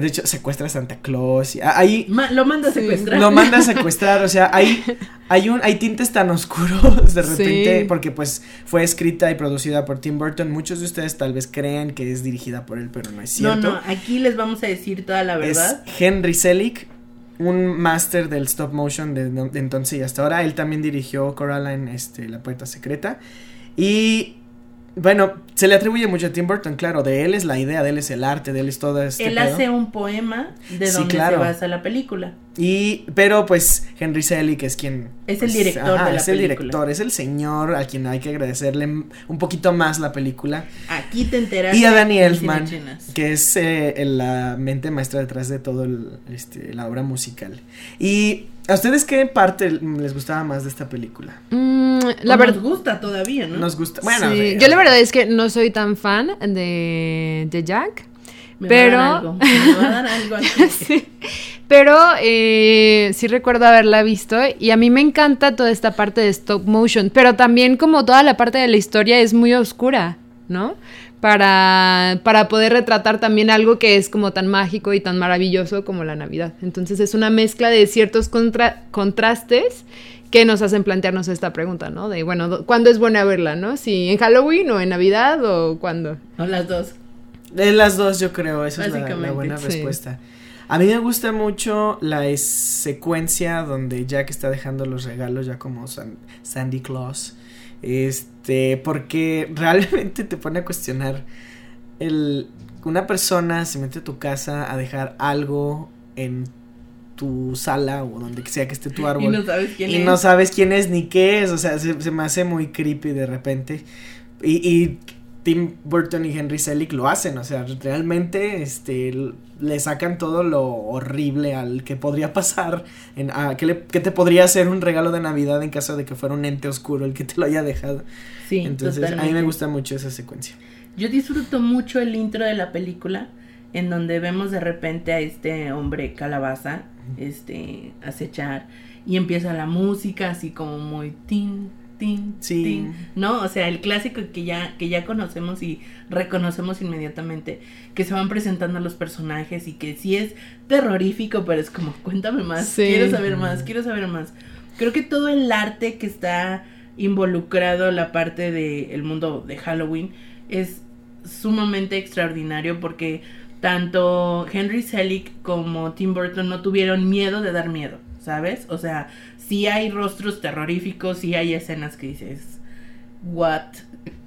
B: De hecho secuestra a Santa Claus y ahí
A: Ma- lo manda a
C: Sí.
A: secuestrar.
B: lo manda a [LAUGHS] secuestrar, o sea, hay, hay un, hay tintes tan oscuros de repente,
C: Sí.
B: porque pues fue escrita y producida por Tim Burton. Muchos de ustedes tal vez creen que es dirigida por él, pero no es
A: No,
B: cierto.
A: no, aquí les vamos a decir toda la verdad.
B: Es Henry Selick, un máster del stop motion de, de entonces y hasta ahora. Él también dirigió Coraline, este, La Puerta Secreta. Y bueno, se le atribuye mucho a Tim Burton, claro. De él es la idea, de él es el arte, de él es todo este.
A: Él
B: pedo.
A: hace un poema de
B: Sí,
A: donde
B: claro.
A: se basa la película.
B: Y, pero pues Henry Selick es quien.
A: Es el
B: pues,
A: director de la
B: es el director, es el señor a quien hay que agradecerle un poquito más la película.
A: Aquí te enteras.
B: Y a Danny Elfman, que es eh, la mente maestra detrás de todo el, este, la obra musical. ¿Y a ustedes qué parte les gustaba más de esta película?
C: Mm, la
A: O
C: verdad.
A: Nos gusta todavía, ¿no?
B: Nos gusta. Bueno,
C: sí, yo la verdad es que no soy tan fan de, de Jack.
A: Me
C: pero-
A: Va a dar algo, me va a dar algo aquí. [LAUGHS]
C: Sí. Pero eh, sí recuerdo haberla visto y a mí me encanta toda esta parte de stop motion, pero también como toda la parte de la historia es muy oscura, ¿no? Para, para poder retratar también algo que es como tan mágico y tan maravilloso como la Navidad. Entonces es una mezcla de ciertos contra- contrastes que nos hacen plantearnos esta pregunta, ¿no? De, bueno, do- ¿cuándo es buena verla, no? Si en Halloween o en Navidad o cuándo.
A: No, las dos.
B: De las dos, yo creo, esa es la- buena
C: sí.
B: respuesta. A mí me gusta mucho la secuencia donde Jack está dejando los regalos ya como San- Sandy Claus. Este, porque [LAUGHS] realmente te pone a cuestionar el una persona se mete a tu casa a dejar algo en tu sala o donde sea que esté tu árbol [LAUGHS]
A: Y no sabes quién
B: y
A: es.
B: no sabes quién es ni qué es, o sea, se, se me hace muy creepy de repente. Y, y Tim Burton y Henry Selick lo hacen, o sea, realmente este le sacan todo lo horrible al que podría pasar, en, a, que, le- que te podría hacer un regalo de Navidad en caso de que fuera un ente oscuro el que te lo haya dejado.
A: Sí,
B: Entonces, a mí me gusta mucho esa secuencia.
A: Yo disfruto mucho el intro de la película, en donde vemos de repente a este hombre calabaza, este, acechar, y empieza la música así como muy tin, tin,
B: Sí.
A: tin, ¿no? O sea, el clásico que ya, que ya conocemos y reconocemos inmediatamente, que se van presentando los personajes y que sí es terrorífico, pero es como, cuéntame más,
C: Sí.
A: quiero saber más, quiero saber más. Creo que todo el arte que está involucrado, la parte del mundo de Halloween, es sumamente extraordinario porque tanto Henry Selick como Tim Burton no tuvieron miedo de dar miedo, ¿sabes? O sea, sí hay rostros terroríficos, sí hay escenas que dices, what?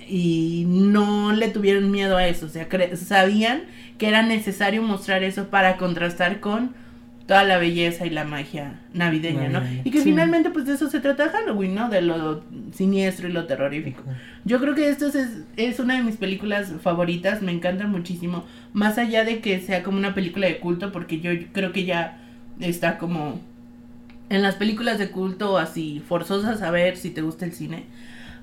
A: Y no le tuvieron miedo a eso, o sea, sabían que era necesario mostrar eso para contrastar con toda la belleza y la magia navideña, ¿no? Y que
C: Sí.
A: finalmente pues de eso se trata Halloween, ¿no? De lo siniestro y lo terrorífico. Yo creo que esto es, es una de mis películas favoritas, me encanta muchísimo, más allá de que sea como una película de culto, porque yo creo que ya está como en las películas de culto así forzosas a ver si te gusta el cine.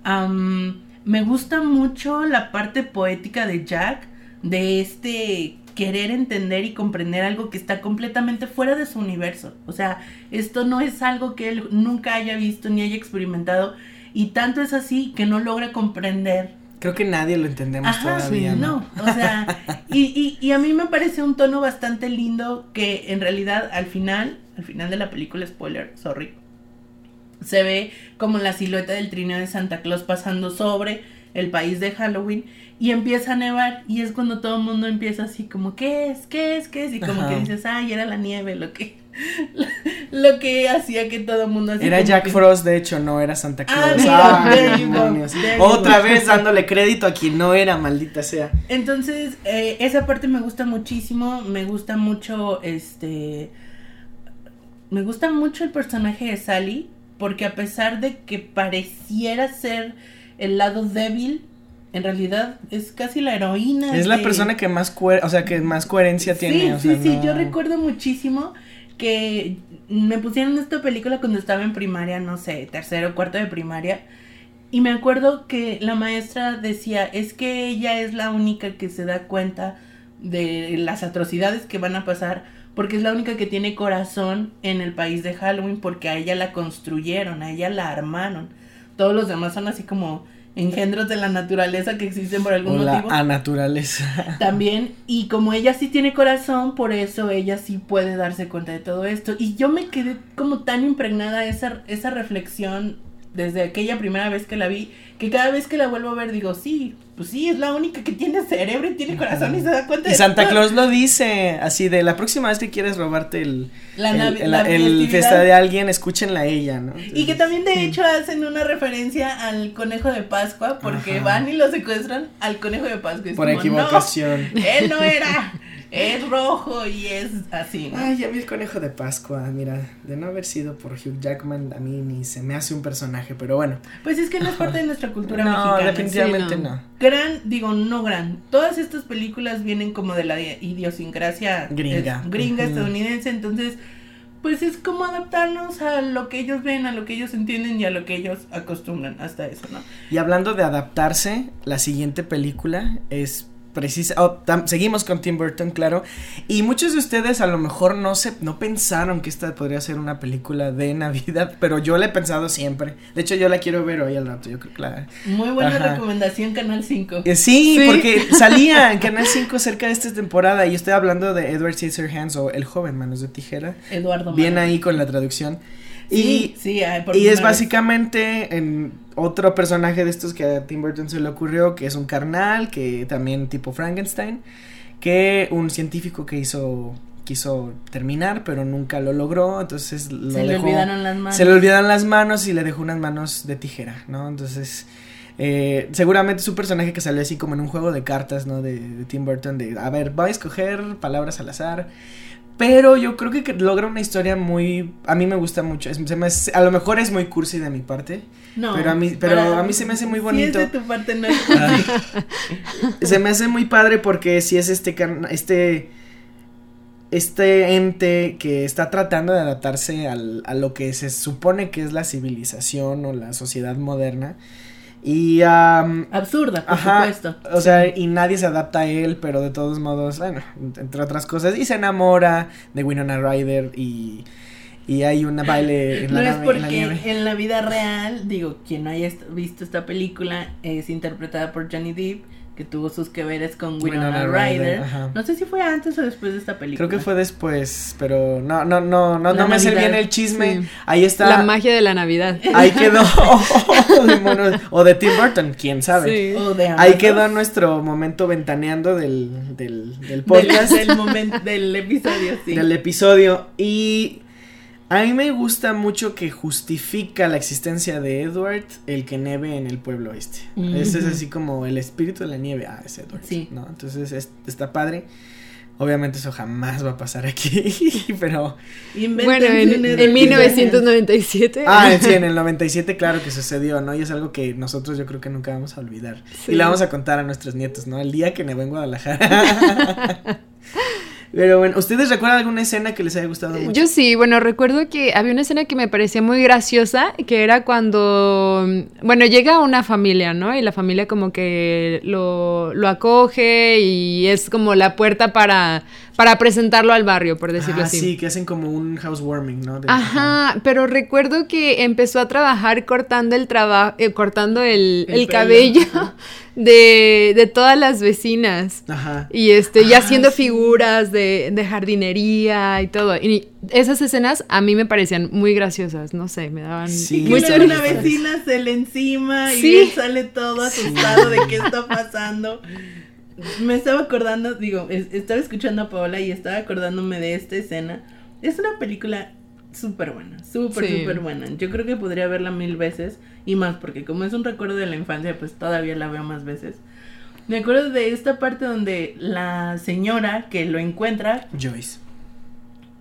A: Am, me gusta mucho la parte poética de Jack, de este querer entender y comprender algo que está completamente fuera de su universo. O sea, esto no es algo que él nunca haya visto ni haya experimentado y tanto es así que no logra comprender
B: Creo que nadie lo entendemos
A: Ajá,
B: todavía,
A: sí,
B: ¿no?
A: no, o sea, y, y, y a mí me parece un tono bastante lindo que en realidad al final, al final de la película, spoiler, sorry, se ve como la silueta del trineo de Santa Claus pasando sobre el país de Halloween y empieza a nevar y es cuando todo el mundo empieza así como, ¿qué es? ¿qué es? ¿qué es? Y como
B: Ajá.
A: que dices, ay, era la nieve lo que, [LAUGHS] lo que hacía que todo el mundo así
B: Era Jack
A: que-
B: Frost, de hecho, no era Santa
A: Ah,
B: Claus.
A: mira,
B: Ay,
A: go,
B: demonios. Otra vez dándole crédito a quien no era, maldita sea.
A: Entonces, eh, esa parte me gusta muchísimo. Me gusta mucho, este. Me gusta mucho el personaje de Sally. Porque a pesar de que pareciera ser el lado débil, en realidad es casi la heroína.
B: Es la persona que más, o sea, que más coherencia tiene.
A: Sí,
B: o
A: sí,
B: sea,
A: sí.
B: no-
A: Yo recuerdo muchísimo que me pusieron esta película cuando estaba en primaria, no sé, tercero o cuarto de primaria. Y me acuerdo que la maestra decía, es que ella es la única que se da cuenta de las atrocidades que van a pasar, porque es la única que tiene corazón en el país de Halloween, porque a ella la construyeron, a ella la armaron. Todos los demás son así como engendros de la naturaleza que existen por algún
B: la
A: motivo.
B: anaturaleza.
A: También, y como ella sí tiene corazón, por eso ella sí puede darse cuenta de todo esto. Y yo me quedé como tan impregnada esa, esa reflexión desde aquella primera vez que la vi, que cada vez que la vuelvo a ver digo, sí, pues sí, es la única que tiene cerebro y tiene corazón y se da cuenta
B: Y
A: de
B: Santa
A: todo.
B: Claus lo dice, así de la próxima vez que quieres robarte el,
A: La
B: el, el-
A: la
B: el
A: festividad.
B: fiesta de alguien, escúchenla a ella, ¿no?
A: Y que también de hecho hacen una referencia al conejo de Pascua, porque
B: Ajá.
A: van y lo secuestran al conejo de Pascua. es
B: Por
A: como,
B: equivocación.
A: No, él no era, [LAUGHS] es rojo y es así. ¿no?
B: Ay, ya vi el conejo de Pascua, mira, de no haber sido por Hugh Jackman, a mí ni se me hace un personaje, pero bueno.
A: Pues es que no es [LAUGHS] parte de nuestra cultura
B: No,
A: mexicana.
B: definitivamente
C: sí,
B: no.
C: no.
A: Gran, digo, no gran. Todas estas películas vienen como de la idiosincrasia
B: Gringa.
A: gringa estadounidense, entonces pues es como adaptarnos a lo que ellos ven, a lo que ellos entienden y a lo que ellos acostumbran hasta eso, ¿no?
B: Y hablando de adaptarse, la siguiente película es precisa. oh, seguimos con Tim Burton, claro. Y muchos de ustedes a lo mejor no se, no pensaron que esta podría ser una película de Navidad, pero yo la he pensado siempre. De hecho, yo la quiero ver hoy al rato. Yo creo que la.
A: Muy buena
B: Ajá.
A: recomendación Canal 5.
B: Eh, sí,
C: Sí.
B: porque salía en Canal 5 cerca de esta temporada y estoy hablando de Edward Scissorhands o El joven manos de tijera.
A: Eduardo.
B: Bien ahí con la traducción.
A: Sí,
B: y
A: sí, ay, por
B: y es básicamente en otro personaje de estos que a Tim Burton se le ocurrió, que es un carnal, que también tipo Frankenstein, que un científico que hizo quiso terminar, pero nunca lo logró, entonces lo
A: Se le
B: dejó-
A: olvidaron las manos.
B: se le olvidaron las manos y le dejó unas manos de tijera, ¿no? Entonces, eh, seguramente es un personaje que salió así como en un juego de cartas, ¿no? De, de Tim Burton, de, a ver, va a escoger palabras al azar. Pero yo creo que, logra una historia muy... A mí me gusta mucho. es- se me hace- a lo mejor es muy cursi de mi parte.
A: No,
B: pero a mí- pero a mí se me hace muy
A: Si
B: bonito.
A: es de tu parte, no es
B: se me hace muy padre porque si es este este este ente que está tratando de adaptarse al- a lo que se supone que es la civilización o la sociedad moderna y am,
A: absurda, por
B: ajá,
A: supuesto.
B: o sea, y nadie se adapta a él, pero de todos modos, bueno, entre otras cosas, y se enamora de Winona Ryder y y hay una baile en
A: No
B: la,
A: es
B: nave- en la
A: porque en la vida real, digo, quien no haya visto esta película es interpretada por Johnny Depp, que tuvo sus que veres con Winona,
B: Winona Ryder.
A: No sé si fue antes o después de esta película.
B: Creo que fue después, pero no, no, no, no, no me sé bien el chisme.
C: Sí.
B: Ahí está.
C: La magia de la Navidad.
B: Ahí quedó. [LAUGHS] [LAUGHS] O de Tim Burton, quién sabe.
C: Sí.
A: O de
B: Ahí quedó nuestro momento ventaneando del, del, del
A: del,
B: podcast,
A: del momento del episodio, sí.
B: del episodio. Y a mí me gusta mucho que justifica la existencia de Edward el que nieve en el pueblo este. Ese es así como el espíritu de la nieve. Ah, es Edward.
A: Sí.
B: ¿no? Entonces es- está padre. Obviamente eso jamás va a pasar aquí, [LAUGHS] pero...
C: Bueno, en, en
A: Edward
C: 1997.
B: Ah, sí, en [LAUGHS] el 97 claro que sucedió, ¿no? Y es algo que nosotros yo creo que nunca vamos a olvidar.
C: Sí.
B: Y le vamos a contar a nuestros nietos, ¿no? El día que nevó en Guadalajara. [LAUGHS] Pero bueno, ¿ustedes recuerdan alguna escena que les haya gustado mucho?
C: Yo sí, bueno, recuerdo que había una escena que me parecía muy graciosa, que era cuando, mm, bueno, llega una familia, ¿no? Y la familia como que lo, lo acoge y es como la puerta para, para presentarlo al barrio, por decirlo
B: ah,
C: así.
B: sí, que hacen como un housewarming, ¿no? De-
C: Ajá, pero recuerdo que empezó a trabajar cortando el trabajo, cortando el,
A: El
C: cabello
A: ajá. [LAUGHS]
C: de, de todas las vecinas.
B: Ajá.
C: Y este, y
B: Ah,
C: haciendo figuras de, de jardinería y todo. Y esas escenas a mí me parecían muy graciosas, no sé, me daban
B: Sí.
C: Muy
A: luego una vecina se le encima y
C: Sí.
A: él sale todo asustado de qué está pasando. Me estaba acordando, digo, es- estaba escuchando a Paola y estaba acordándome de esta escena. Es una película súper buena, súper,
C: Sí.
A: súper buena. Yo creo que podría verla mil veces y más, porque como es un recuerdo de la infancia, pues todavía la veo más veces. Me acuerdo de esta parte donde la señora que lo encuentra,
B: Joyce.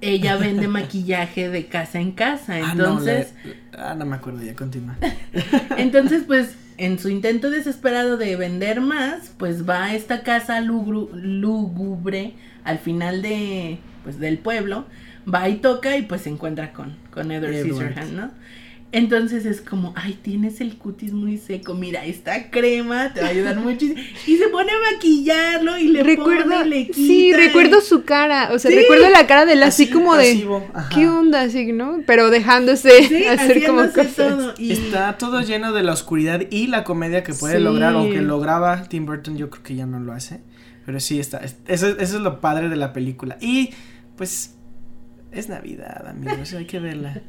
A: ella vende [LAUGHS] maquillaje de casa en casa.
B: Ah, no, la-
A: Entonces,
B: ah, no me acuerdo, ya continúa. [LAUGHS]
A: Entonces, pues, en su intento desesperado de vender más, pues va a esta casa lugru- lúgubre al final de, pues, del pueblo, va y toca y pues se encuentra con, con Edward
B: Edward.
A: Scissorhands, ¿no? Entonces es como, ay, tienes el cutis muy seco, mira, esta crema te va a ayudar muchísimo. Y se pone a maquillarlo y le
C: Recuerdo,
A: pone y le quita.
C: sí,
A: y-
C: recuerdo su cara, o sea,
A: Sí.
C: recuerdo la cara de él así,
B: Así,
C: como de,
B: ajá.
C: ¿qué onda? Así, ¿no? Pero dejándose
A: Sí, [LAUGHS]
C: hacer como cosas.
A: todo. Y
B: Está todo lleno de la oscuridad y la comedia que puede
C: Sí.
B: lograr, o que lograba Tim Burton, yo creo que ya no lo hace. Pero sí está, es- eso, eso es lo padre de la película. Y pues es Navidad, amigos, hay que verla.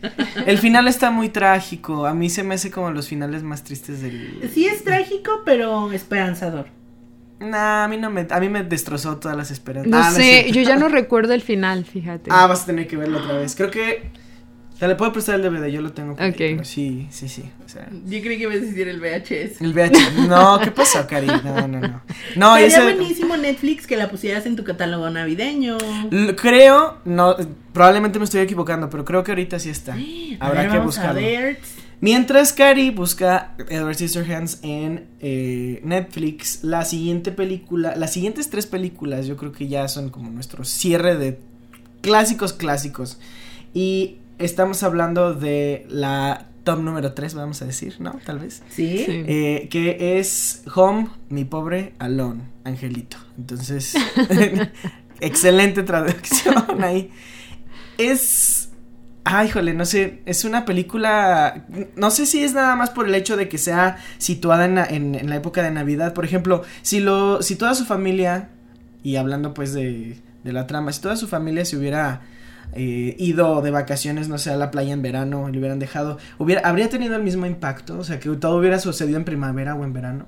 B: El final está muy trágico, a mí se me hace como los finales más tristes del...
A: sí es trágico, pero esperanzador.
B: Nah, a mí no me, a mí me destrozó todas las esperanzas.
C: No
B: Ah,
C: sé, yo ya no recuerdo el final, fíjate.
B: Ah, vas a tener que verlo otra vez. Creo que te le puedo prestar el DVD, yo lo tengo. por ahí,
C: Ok.
B: pero sí, sí, sí. O sea,
A: Yo creí que ibas a decir el VHS.
B: el VH. No, ¿qué pasó, Cari? No, no, no. No,
A: Sería
B: ese.
A: buenísimo Netflix que la pusieras en tu catálogo navideño.
B: L- Creo, no, probablemente me estoy equivocando, pero creo que ahorita sí está. [GASPS]
A: A
B: Habrá
A: ver,
B: que
A: vamos a
B: buscarlo.
A: ver.
B: Mientras Cari busca Edward Scissorhands en eh, Netflix, la siguiente película, las siguientes tres películas, yo creo que ya son como nuestro cierre de clásicos clásicos. Y estamos hablando de la top número 3, vamos a decir, ¿no? Tal vez.
A: ¿Sí?
C: Sí.
B: Eh, que es Home, mi pobre Alone, Angelito. Entonces, [LAUGHS] excelente traducción ahí. Es. Ay, híjole, no sé, es una película, no sé si es nada más por el hecho de que sea situada en la, en- en la época de Navidad, por ejemplo, si lo, si toda su familia, y hablando pues de, de la trama, si toda su familia se hubiera eh, ido de vacaciones, no sé, a la playa en verano, y lo hubieran dejado, hubiera, habría tenido el mismo impacto, o sea, que todo hubiera sucedido en primavera o en verano,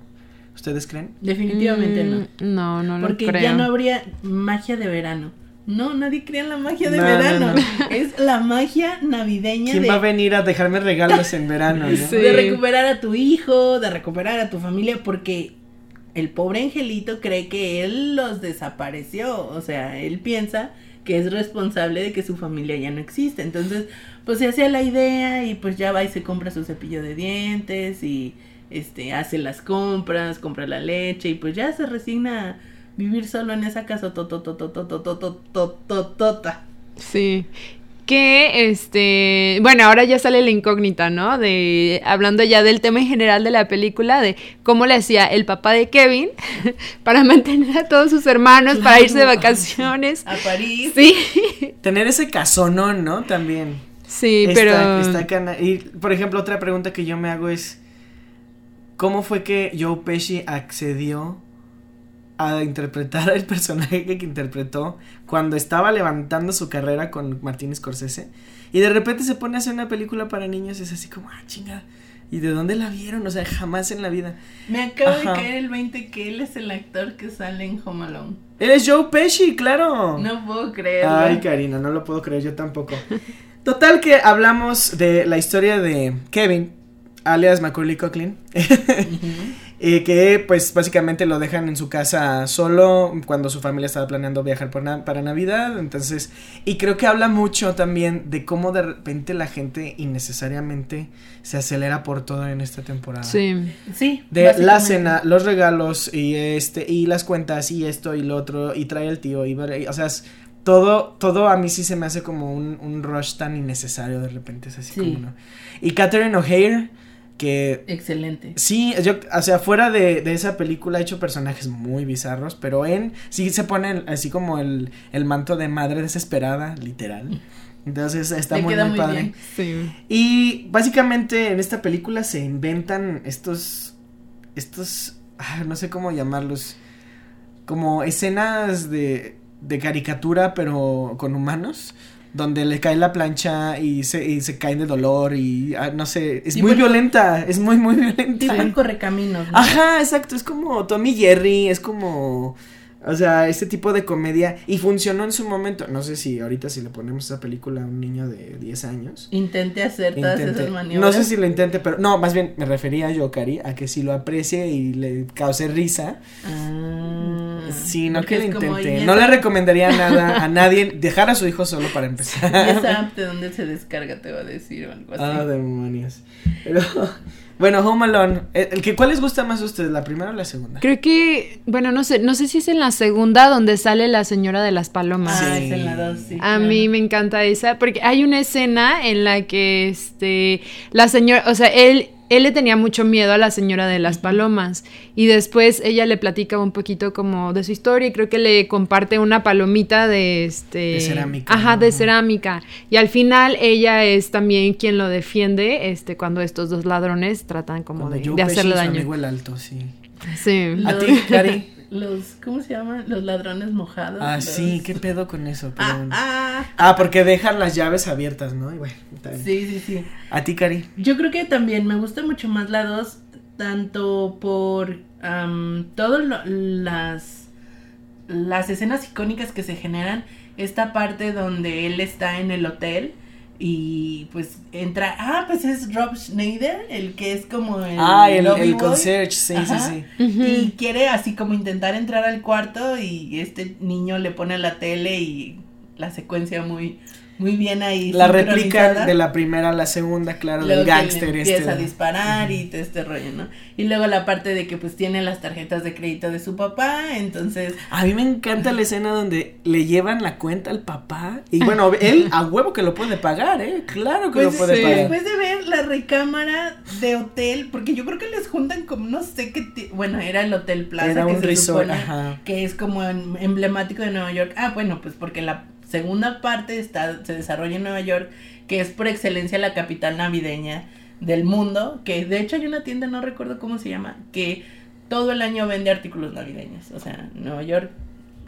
B: ¿ustedes creen?
A: Definitivamente no.
C: Mm, No, no lo
A: Porque
C: creo.
A: ya no habría magia de verano. No, nadie cree en la magia de
B: No, no,
A: verano.
B: no. [LAUGHS]
A: Es la magia navideña
B: ¿Quién
A: de,
B: va a venir a dejarme regalos en verano? no?
C: Sí.
A: de recuperar a tu hijo, de recuperar a tu familia, porque el pobre angelito cree que él los desapareció. O sea, él piensa que es responsable de que su familia ya no existe. Entonces, pues se hacía la idea y pues ya va y se compra su cepillo de dientes y este hace las compras, compra la leche y pues ya se resigna a vivir solo en esa casa.
C: Sí. Que este, bueno, ahora ya sale la incógnita, ¿no? De hablando ya del tema en general de la película, de cómo le hacía el papá de Kevin [LAUGHS] para mantener a todos sus hermanos, para irse de vacaciones. [LAUGHS]
A: A París.
C: Sí.
B: Tener ese casonón, ¿no? También.
C: Sí, pero...
B: está cana- Y, por ejemplo, otra pregunta que yo me hago es, ¿cómo fue que Joe Pesci accedió a interpretar el personaje que interpretó cuando estaba levantando su carrera con Martin Scorsese? Y de repente se pone a hacer una película para niños, es así como, ah, chinga. ¿Y de dónde la vieron? O sea, jamás en la vida.
A: Me acaba de caer el 20 que él es el actor que sale en Home Alone.
B: Él es Joe Pesci, claro.
A: No puedo creerlo.
B: Ay, Karina, no lo puedo creer, yo tampoco. Total que hablamos de la historia de Kevin, alias Macaulay Culkin, [LAUGHS] eh, que pues básicamente lo dejan en su casa solo cuando su familia estaba planeando viajar por na- para Navidad, entonces, y creo que habla mucho también de cómo de repente la gente innecesariamente se acelera por todo en esta temporada.
C: Sí.
A: Sí.
B: De la cena, los regalos y este y las cuentas y esto y lo otro y trae el tío y, y- o sea, es todo todo a mí sí se me hace como un, un rush tan innecesario de repente, es así
A: Sí.
B: como no. Y Catherine O'Hare que
A: Excelente.
B: sí, yo o sea, fuera de, de esa película ha hecho personajes muy bizarros, pero en sí se pone el- así como el, el manto de madre desesperada, literal. Entonces está
A: Le
B: muy
A: queda
B: muy
A: muy
B: padre.
A: bien.
C: Sí.
B: Y básicamente en esta película se inventan estos, estos, ah, no sé cómo llamarlos, como escenas de, de caricatura pero con humanos, donde le cae la plancha y se, y se caen de dolor y ah, no sé, es
A: Y
B: muy
A: bueno,
B: violenta, es muy muy violenta.
A: El correcaminos. ¿no?
B: Ajá, exacto, es como Tommy Jerry, es como, o sea, este tipo de comedia y funcionó en su momento, no sé si ahorita si le ponemos esa película a un niño de 10 años.
A: Intenté hacer todas
B: Intente-
A: esas maniobras.
B: No sé si lo intente, pero no, más bien me refería yo, Cari, a que si lo aprecie y le cause risa,
A: Ah,
B: sí, no que lo intente. No le recomendaría nada a [LAUGHS] nadie dejar a su hijo solo para empezar.
A: app de dónde se descarga te va a decir o algo así.
B: ah, demonios. Pero bueno, Home Alone, el, el que cuál les gusta más a ustedes, la primera o la segunda?
C: Creo que, bueno, no sé, no sé si es en la segunda donde sale la señora de las palomas.
A: Ah,
B: Sí.
A: es en la dos, sí.
C: A
A: claro.
C: mí me encanta esa, porque hay una escena en la que este la señora, o sea, él él le tenía mucho miedo a la señora de las palomas y después ella le platica un poquito como de su historia y creo que le comparte una palomita de este
B: De cerámica,
C: Ajá,
B: ¿no?
C: de cerámica. Y al final ella es también quien lo defiende, este cuando estos dos ladrones tratan como de, de hacerle daño.
B: amigo el alto, sí.
C: Sí.
B: ¿A ti, Cari?
A: Los, ¿cómo se llaman? Los ladrones mojados.
B: Ah,
A: los-
B: sí, qué pedo con eso. Pero
A: Ah,
B: bueno.
A: ah.
B: Ah, porque dejan las llaves abiertas, ¿no? Y bueno, está bien.
A: Sí, sí, sí.
B: A ti, Cari.
A: Yo creo que también me gusta mucho más la 2, tanto por am, todas las, las escenas icónicas que se generan, esta parte donde él está en el hotel y pues entra, ah, pues es Rob Schneider, el que es como el...
B: Ah, el, el concierge, sí,
A: Ajá.
B: sí, sí.
A: Y quiere así como intentar entrar al cuarto y este niño le pone la tele y la secuencia muy, muy bien ahí.
B: La réplica de la primera a la segunda, claro,
A: Luego
B: del gángster
A: empieza
B: este.
A: a disparar y todo este rollo, ¿no? Y luego la parte de que pues tiene las tarjetas de crédito de su papá, entonces
B: A mí me encanta la escena donde le llevan la cuenta al papá. Y [LAUGHS] bueno, él a huevo que lo puede pagar, ¿eh? Claro que
A: pues
B: lo puede
C: sí.
B: pagar.
A: después de ver la recámara de hotel, porque yo creo que les juntan como no sé qué, bueno, era el Hotel Plaza
B: Era
A: que
B: un
A: se
B: resort,
A: supone
B: ajá.
A: que es como em- emblemático de Nueva York. Ah, bueno, pues porque la segunda parte está se desarrolla en Nueva York, que es por excelencia la capital navideña del mundo, que de hecho hay una tienda, no recuerdo cómo se llama, que todo el año vende artículos navideños, o sea, Nueva York,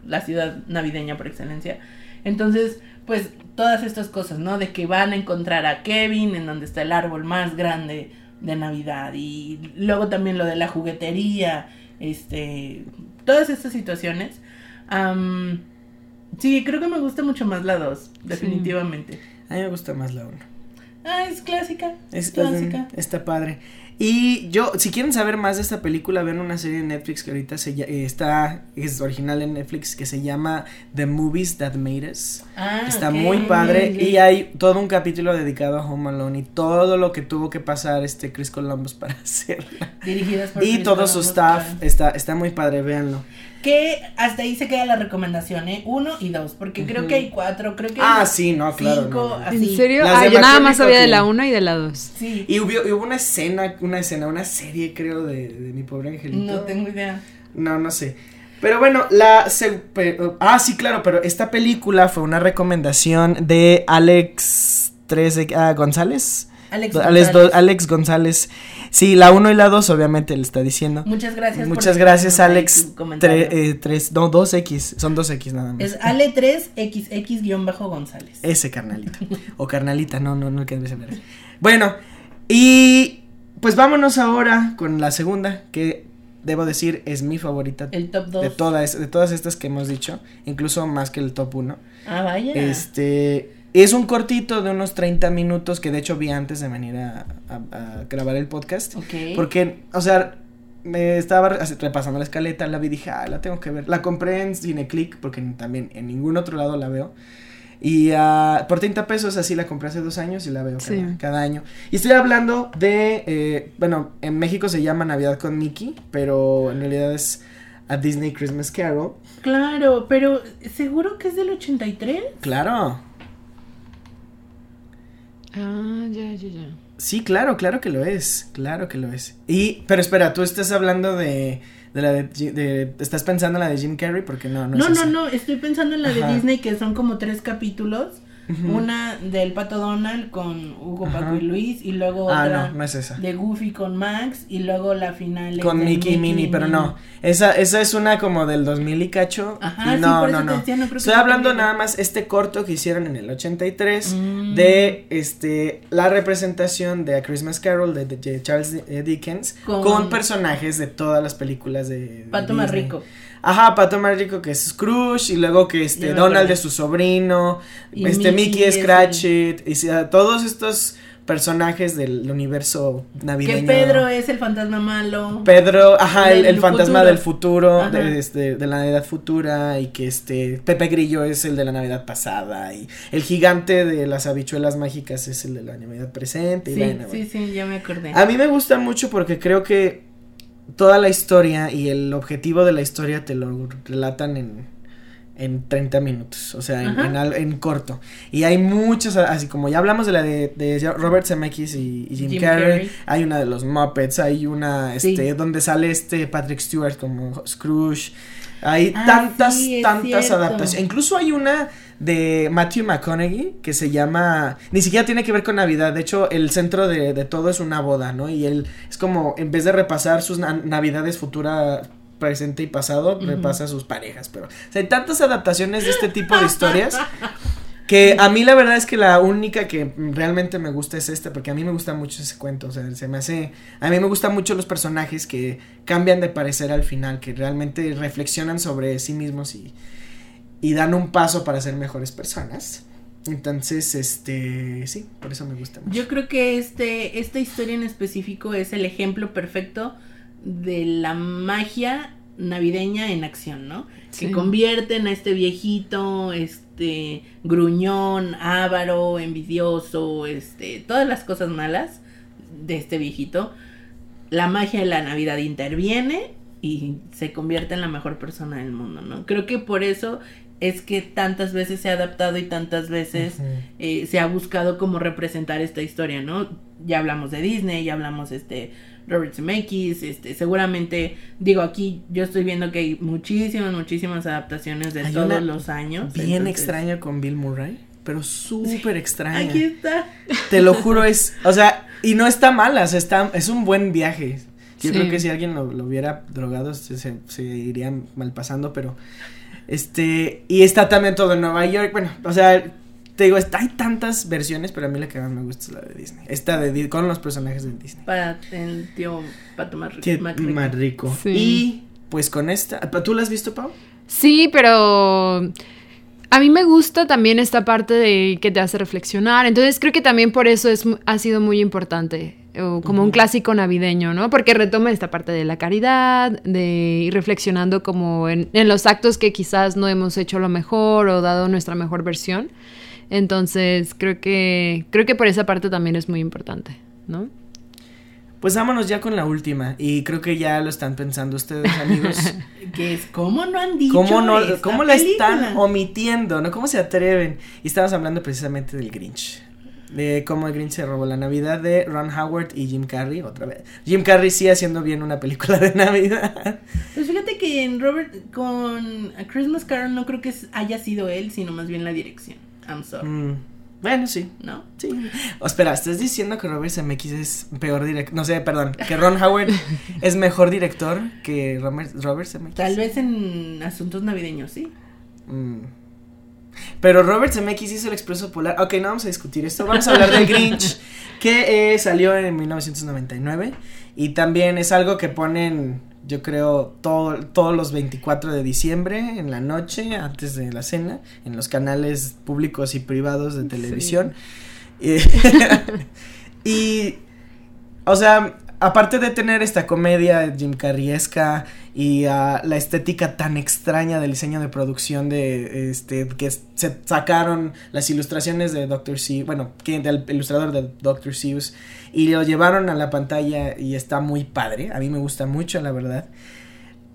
A: la ciudad navideña por excelencia. Entonces, pues todas estas cosas, ¿no? De que van a encontrar a Kevin en donde está el árbol más grande de Navidad y luego también lo de la juguetería, este, todas estas situaciones. Sí, creo que me gusta mucho más la 2, definitivamente.
B: A mí me gusta más la 1.
A: Ah, es clásica. Es clásica.
B: está padre. Y yo, si quieren saber más de esta película, vean una serie de Netflix que ahorita se, eh, está, es original en Netflix, que se llama The Movies That Made Us.
A: Ah,
B: Está
A: ok,
B: muy padre y hay todo un capítulo dedicado a Home Alone y todo lo que tuvo que pasar este Chris Columbus para [LAUGHS] hacerla.
A: Dirigidas por
B: Y
A: Chris
B: todo su
A: Columbus,
B: staff
A: claro.
B: está, está muy padre, véanlo.
A: Que hasta ahí se queda la recomendación, ¿eh? Uno y dos, porque creo que hay cuatro, creo que
B: Ah,
A: hay
B: sí, no, claro.
A: cinco,
B: no, no.
A: así.
C: ¿En serio? Ah, yo nada más sabía de la. 1 y de la 2.
A: Sí,
B: Y hubo, y hubo una escena, una escena, una serie creo de, de mi pobre angelito.
A: no tengo idea.
B: No, no sé. Pero bueno, la... se- ah, sí, claro, pero esta película fue una recomendación de Alex 3, ah, González.
A: Alex
B: Alex,
A: González.
B: Alex González. Sí, la 1 y la 2 obviamente le está diciendo.
A: Muchas gracias. por
B: Muchas gracias, Alex. eh, no, 2X. Son 2X nada más.
A: Es Ale3XX-González.
B: Ese carnalito. o carnalita, no, no, no, que ser. Bueno, y pues vámonos ahora con la segunda, que debo decir es mi favorita
A: El top 2.
B: de todas, de todas estas que hemos dicho, incluso más que el top 1.
A: Ah, vaya.
B: Este es un cortito de unos 30 minutos que de hecho vi antes de venir a, a- a grabar el podcast.
A: Ok.
B: Porque, o sea, me estaba repasando la escaleta, la vi y dije, ah, la tengo que ver. La compré en Cineclick porque también en ningún otro lado la veo. Y ah, por 30 pesos así la compré hace dos años y la veo cada año. Y estoy hablando de, eh, bueno, en México se llama Navidad con Mickey, pero en realidad es A Disney Christmas Carol.
A: Claro, pero ¿seguro que es del 83?
B: Claro.
C: Ah, ya, ya, ya.
B: Sí, claro, claro que lo es, claro que lo es. Y, pero espera, tú estás hablando de, de la de, de- estás pensando en la de Jim Carrey porque no, no,
A: No,
B: es
A: no,
B: esa.
A: no, estoy pensando en la de. Disney que son como tres capítulos. Una del Pato Donald con Hugo,
B: Ajá.
A: Paco y Luis y luego
B: Ah,
A: otra
B: no, no es esa.
A: de Goofy con Max y luego la final
B: Con
A: de
B: Mickey y Minnie, pero no. Esa, esa es una como del 2000 y cacho.
A: Ajá,
B: y no, no, no.
A: decía, no
B: Estoy hablando nada más este corto que hicieron en el 83
A: Mm.
B: de este la representación de A Christmas Carol de, de Charles Dickens con,
A: Con-
B: personajes de todas las películas de, de
A: Pato más
B: Disney.
A: rico.
B: Ajá, Pato más rico que es Scrooge y luego que este Donald es su sobrino,
A: Y
B: este
A: Mickey
B: Mickey es
A: es
B: Cratchit, y sea, todos estos personajes del universo navideño.
A: Que Pedro es el fantasma malo.
B: Pedro, ajá, el, fantasma
A: futuro.
B: del futuro, de, este, de la Navidad futura, y que este Pepe Grillo es el de la Navidad pasada, y el gigante de las habichuelas mágicas es el de la Navidad presente. y
A: sí, sí, sí, ya me acordé.
B: A mí me gusta mucho porque creo que toda la historia y el objetivo de la historia te lo relatan en, en 30 minutos, o sea, en, en al- en corto. Y hay muchas, así como ya hablamos de la de, de Robert Zemeckis y, y Jim,
A: Jim
B: Carrey,
A: Carrey.
B: hay una de los Muppets, hay una,
A: Sí.
B: este, donde sale este Patrick Stewart como Scrooge. Hay
A: Ah,
B: tantas,
A: sí,
B: tantas
A: cierto.
B: adaptaciones. Incluso hay una de Matthew McConaughey que se llama. Ni siquiera tiene que ver con Navidad. De hecho, el centro de, de todo es una boda, ¿no? Y él es como, en vez de repasar sus na- Navidades futura, presente y pasado, repasa sus parejas. Pero, o sea, hay tantas adaptaciones de este tipo de historias. Que a mí la verdad es que la única que realmente me gusta es esta, porque a mí me gusta mucho ese cuento, o sea, se me hace, a mí me gustan mucho los personajes que cambian de parecer al final, que realmente reflexionan sobre sí mismos y, y dan un paso para ser mejores personas. Entonces, este, sí, por eso me gusta mucho.
A: Yo creo que este, esta historia en específico es el ejemplo perfecto de la magia navideña en acción, ¿no?
C: Sí.
A: Que convierten a este viejito, este, gruñón, avaro, envidioso, este, todas las cosas malas de este viejito. La magia de la Navidad interviene y se convierte en la mejor persona del mundo, ¿no? Creo que por eso es que tantas veces se ha adaptado y tantas veces eh, se ha buscado como representar esta historia, ¿no? Ya hablamos de Disney, ya hablamos este Robert Zemeckis, este seguramente digo aquí yo estoy viendo que hay muchísimas muchísimas adaptaciones de
B: Hay
A: todos los años.
B: Bien
A: entonces-
B: extraño con Bill Murray, pero súper extraña.
A: Aquí está.
B: Te lo juro, es, o sea, y no está mala, o sea, está, es un buen viaje. Yo
C: Sí.
B: creo que si alguien lo, lo hubiera drogado, se, se, se iría mal pasando, pero, este, y está también todo en Nueva York, bueno, o sea, te digo, está, hay tantas versiones, pero a mí la que más me gusta es la de Disney, esta de, con los personajes de Disney.
A: Para el tío Pato más más rico.
B: más rico.
C: Sí.
B: Y, pues con esta, ¿tú la has visto, Pau?
C: Sí, pero a mí me gusta también esta parte de que te hace reflexionar. Entonces creo que también por eso es, ha sido muy importante. o como un clásico navideño, ¿no? Porque retoma esta parte de la caridad, de ir reflexionando como en, en los actos que quizás no hemos hecho lo mejor o dado nuestra mejor versión. Entonces creo que creo que por esa parte también es muy importante, ¿no?
B: Pues vámonos ya con la última, y creo que ya lo están pensando ustedes, amigos. [LAUGHS]
A: Que es cómo no han dicho
B: ¿Cómo, no,
A: esta
B: ¿Cómo la están omitiendo? ¿no? ¿Cómo se atreven? Y estamos hablando precisamente del Grinch. De cómo el Grinch se robó la Navidad de Ron Howard y Jim Carrey, otra vez. Jim Carrey sí haciendo bien una película de [LAUGHS] Navidad.
A: Pues fíjate que en Robert con A Christmas Carol no creo que haya sido él, sino más bien la dirección. I'm sorry.
B: Mm, Bueno, sí.
A: ¿no?
B: Sí. Oh, espera, ¿estás diciendo que Robert Zemeckis es peor director? No sé, perdón. Que Ron Howard [LAUGHS] es mejor director que Robert, Robert Zemeckis.
A: Tal vez en asuntos navideños, sí.
B: Mm. Pero Robert Zemeckis hizo el Expreso Polar. Ok, no vamos a discutir esto. Vamos a hablar del Grinch, [LAUGHS] que eh, salió en 1999. Y también es algo que ponen, yo creo, todo, todos los 24 de diciembre en la noche, antes de la cena, en los canales públicos y privados de televisión. [LAUGHS] Y, y, o sea, aparte de tener esta comedia Jim Carreyesca y ah, la estética tan extraña del diseño de producción de este que se sacaron las ilustraciones de Dr. Seuss, bueno, que del ilustrador de Dr. Seuss y lo llevaron a la pantalla y está muy padre, a mí me gusta mucho la verdad.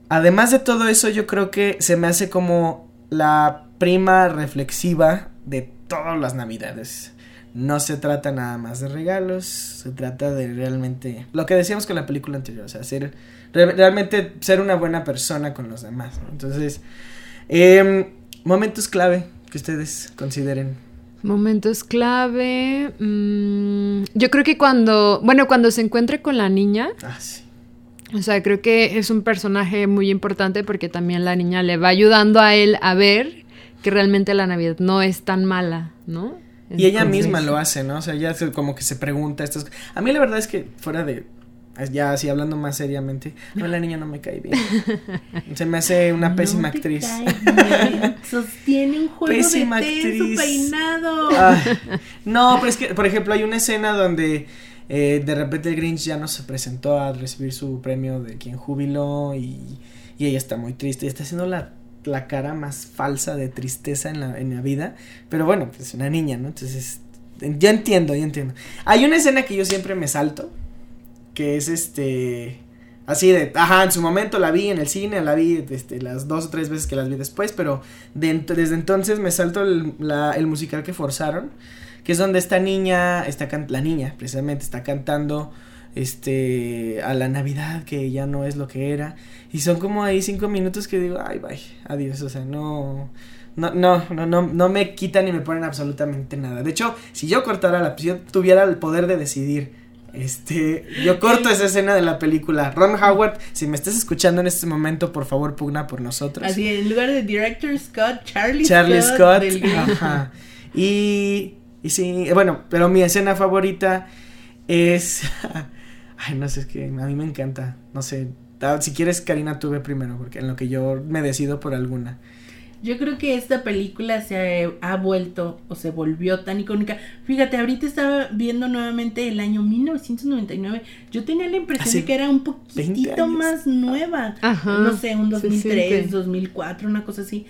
B: Además de todo eso, yo creo que se me hace como la prima reflexiva de todas las navidades. No se trata nada más de regalos, se trata de realmente lo que decíamos con la película anterior, o sea, ser re- realmente ser una buena persona con los demás. ¿no? Entonces, em, momentos clave que ustedes consideren.
C: Momentos clave. mm, yo creo que cuando, bueno, cuando se encuentre con la niña,
B: Ah, sí.
C: o sea, creo que es un personaje muy importante porque también la niña le va ayudando a él a ver que realmente la Navidad no es tan mala, ¿no?
B: Y ella misma lo hace, ¿no? O sea, ella como que se pregunta estas A mí la verdad es que fuera de ya así hablando más seriamente, no la niña no me cae bien. [LAUGHS] Se me hace una pésima
A: No te
B: actriz.
A: cae [LAUGHS] Sostiene un juego
B: Pésima
A: de té en su peinado.
B: Ah, no, pero es que, por ejemplo, hay una escena donde eh, de repente el Grinch ya no se presentó a recibir su premio de quien jubiló y, y ella está muy triste y está haciendo la, la cara más falsa de tristeza en la, en la vida. Pero bueno, pues es una niña, ¿no? Entonces, yo entiendo, yo entiendo. Hay una escena que yo siempre me salto, que es este... Así de, ajá, en su momento la vi en el cine, la vi este, las dos o tres veces que las vi después, pero desde entonces me salto el, musical que forzaron, que es donde esta niña, está la niña precisamente está cantando este a la Navidad que ya no es lo que era y son como ahí cinco minutos que digo ay bye adiós o sea no no no no no no me quitan ni me ponen absolutamente nada. De hecho si yo cortara la si yo tuviera el poder de decidir este yo corto esa escena de la película Ron Howard si me estás escuchando en este momento por favor pugna por nosotros
A: Así, en lugar de Director Scott, Charlie,
B: Charlie
A: Scott.
B: Scott.
A: del Grinch.
B: Ajá. Y, y sí, bueno, pero mi escena favorita es... [LAUGHS] Ay, no sé, es que a mí me encanta. No sé. ah, Si quieres, Karina, tú ve primero, porque en lo que yo me decido por alguna.
A: Yo creo que esta película se ha vuelto o se volvió tan icónica. Fíjate, ahorita estaba viendo nuevamente el año 1999. Yo tenía la impresión
B: Hace
A: de que era un
B: 20
A: poquitito más nueva.
C: Ajá,
A: no sé, un
C: se
A: 2003,
C: siente.
A: 2004, una cosa así.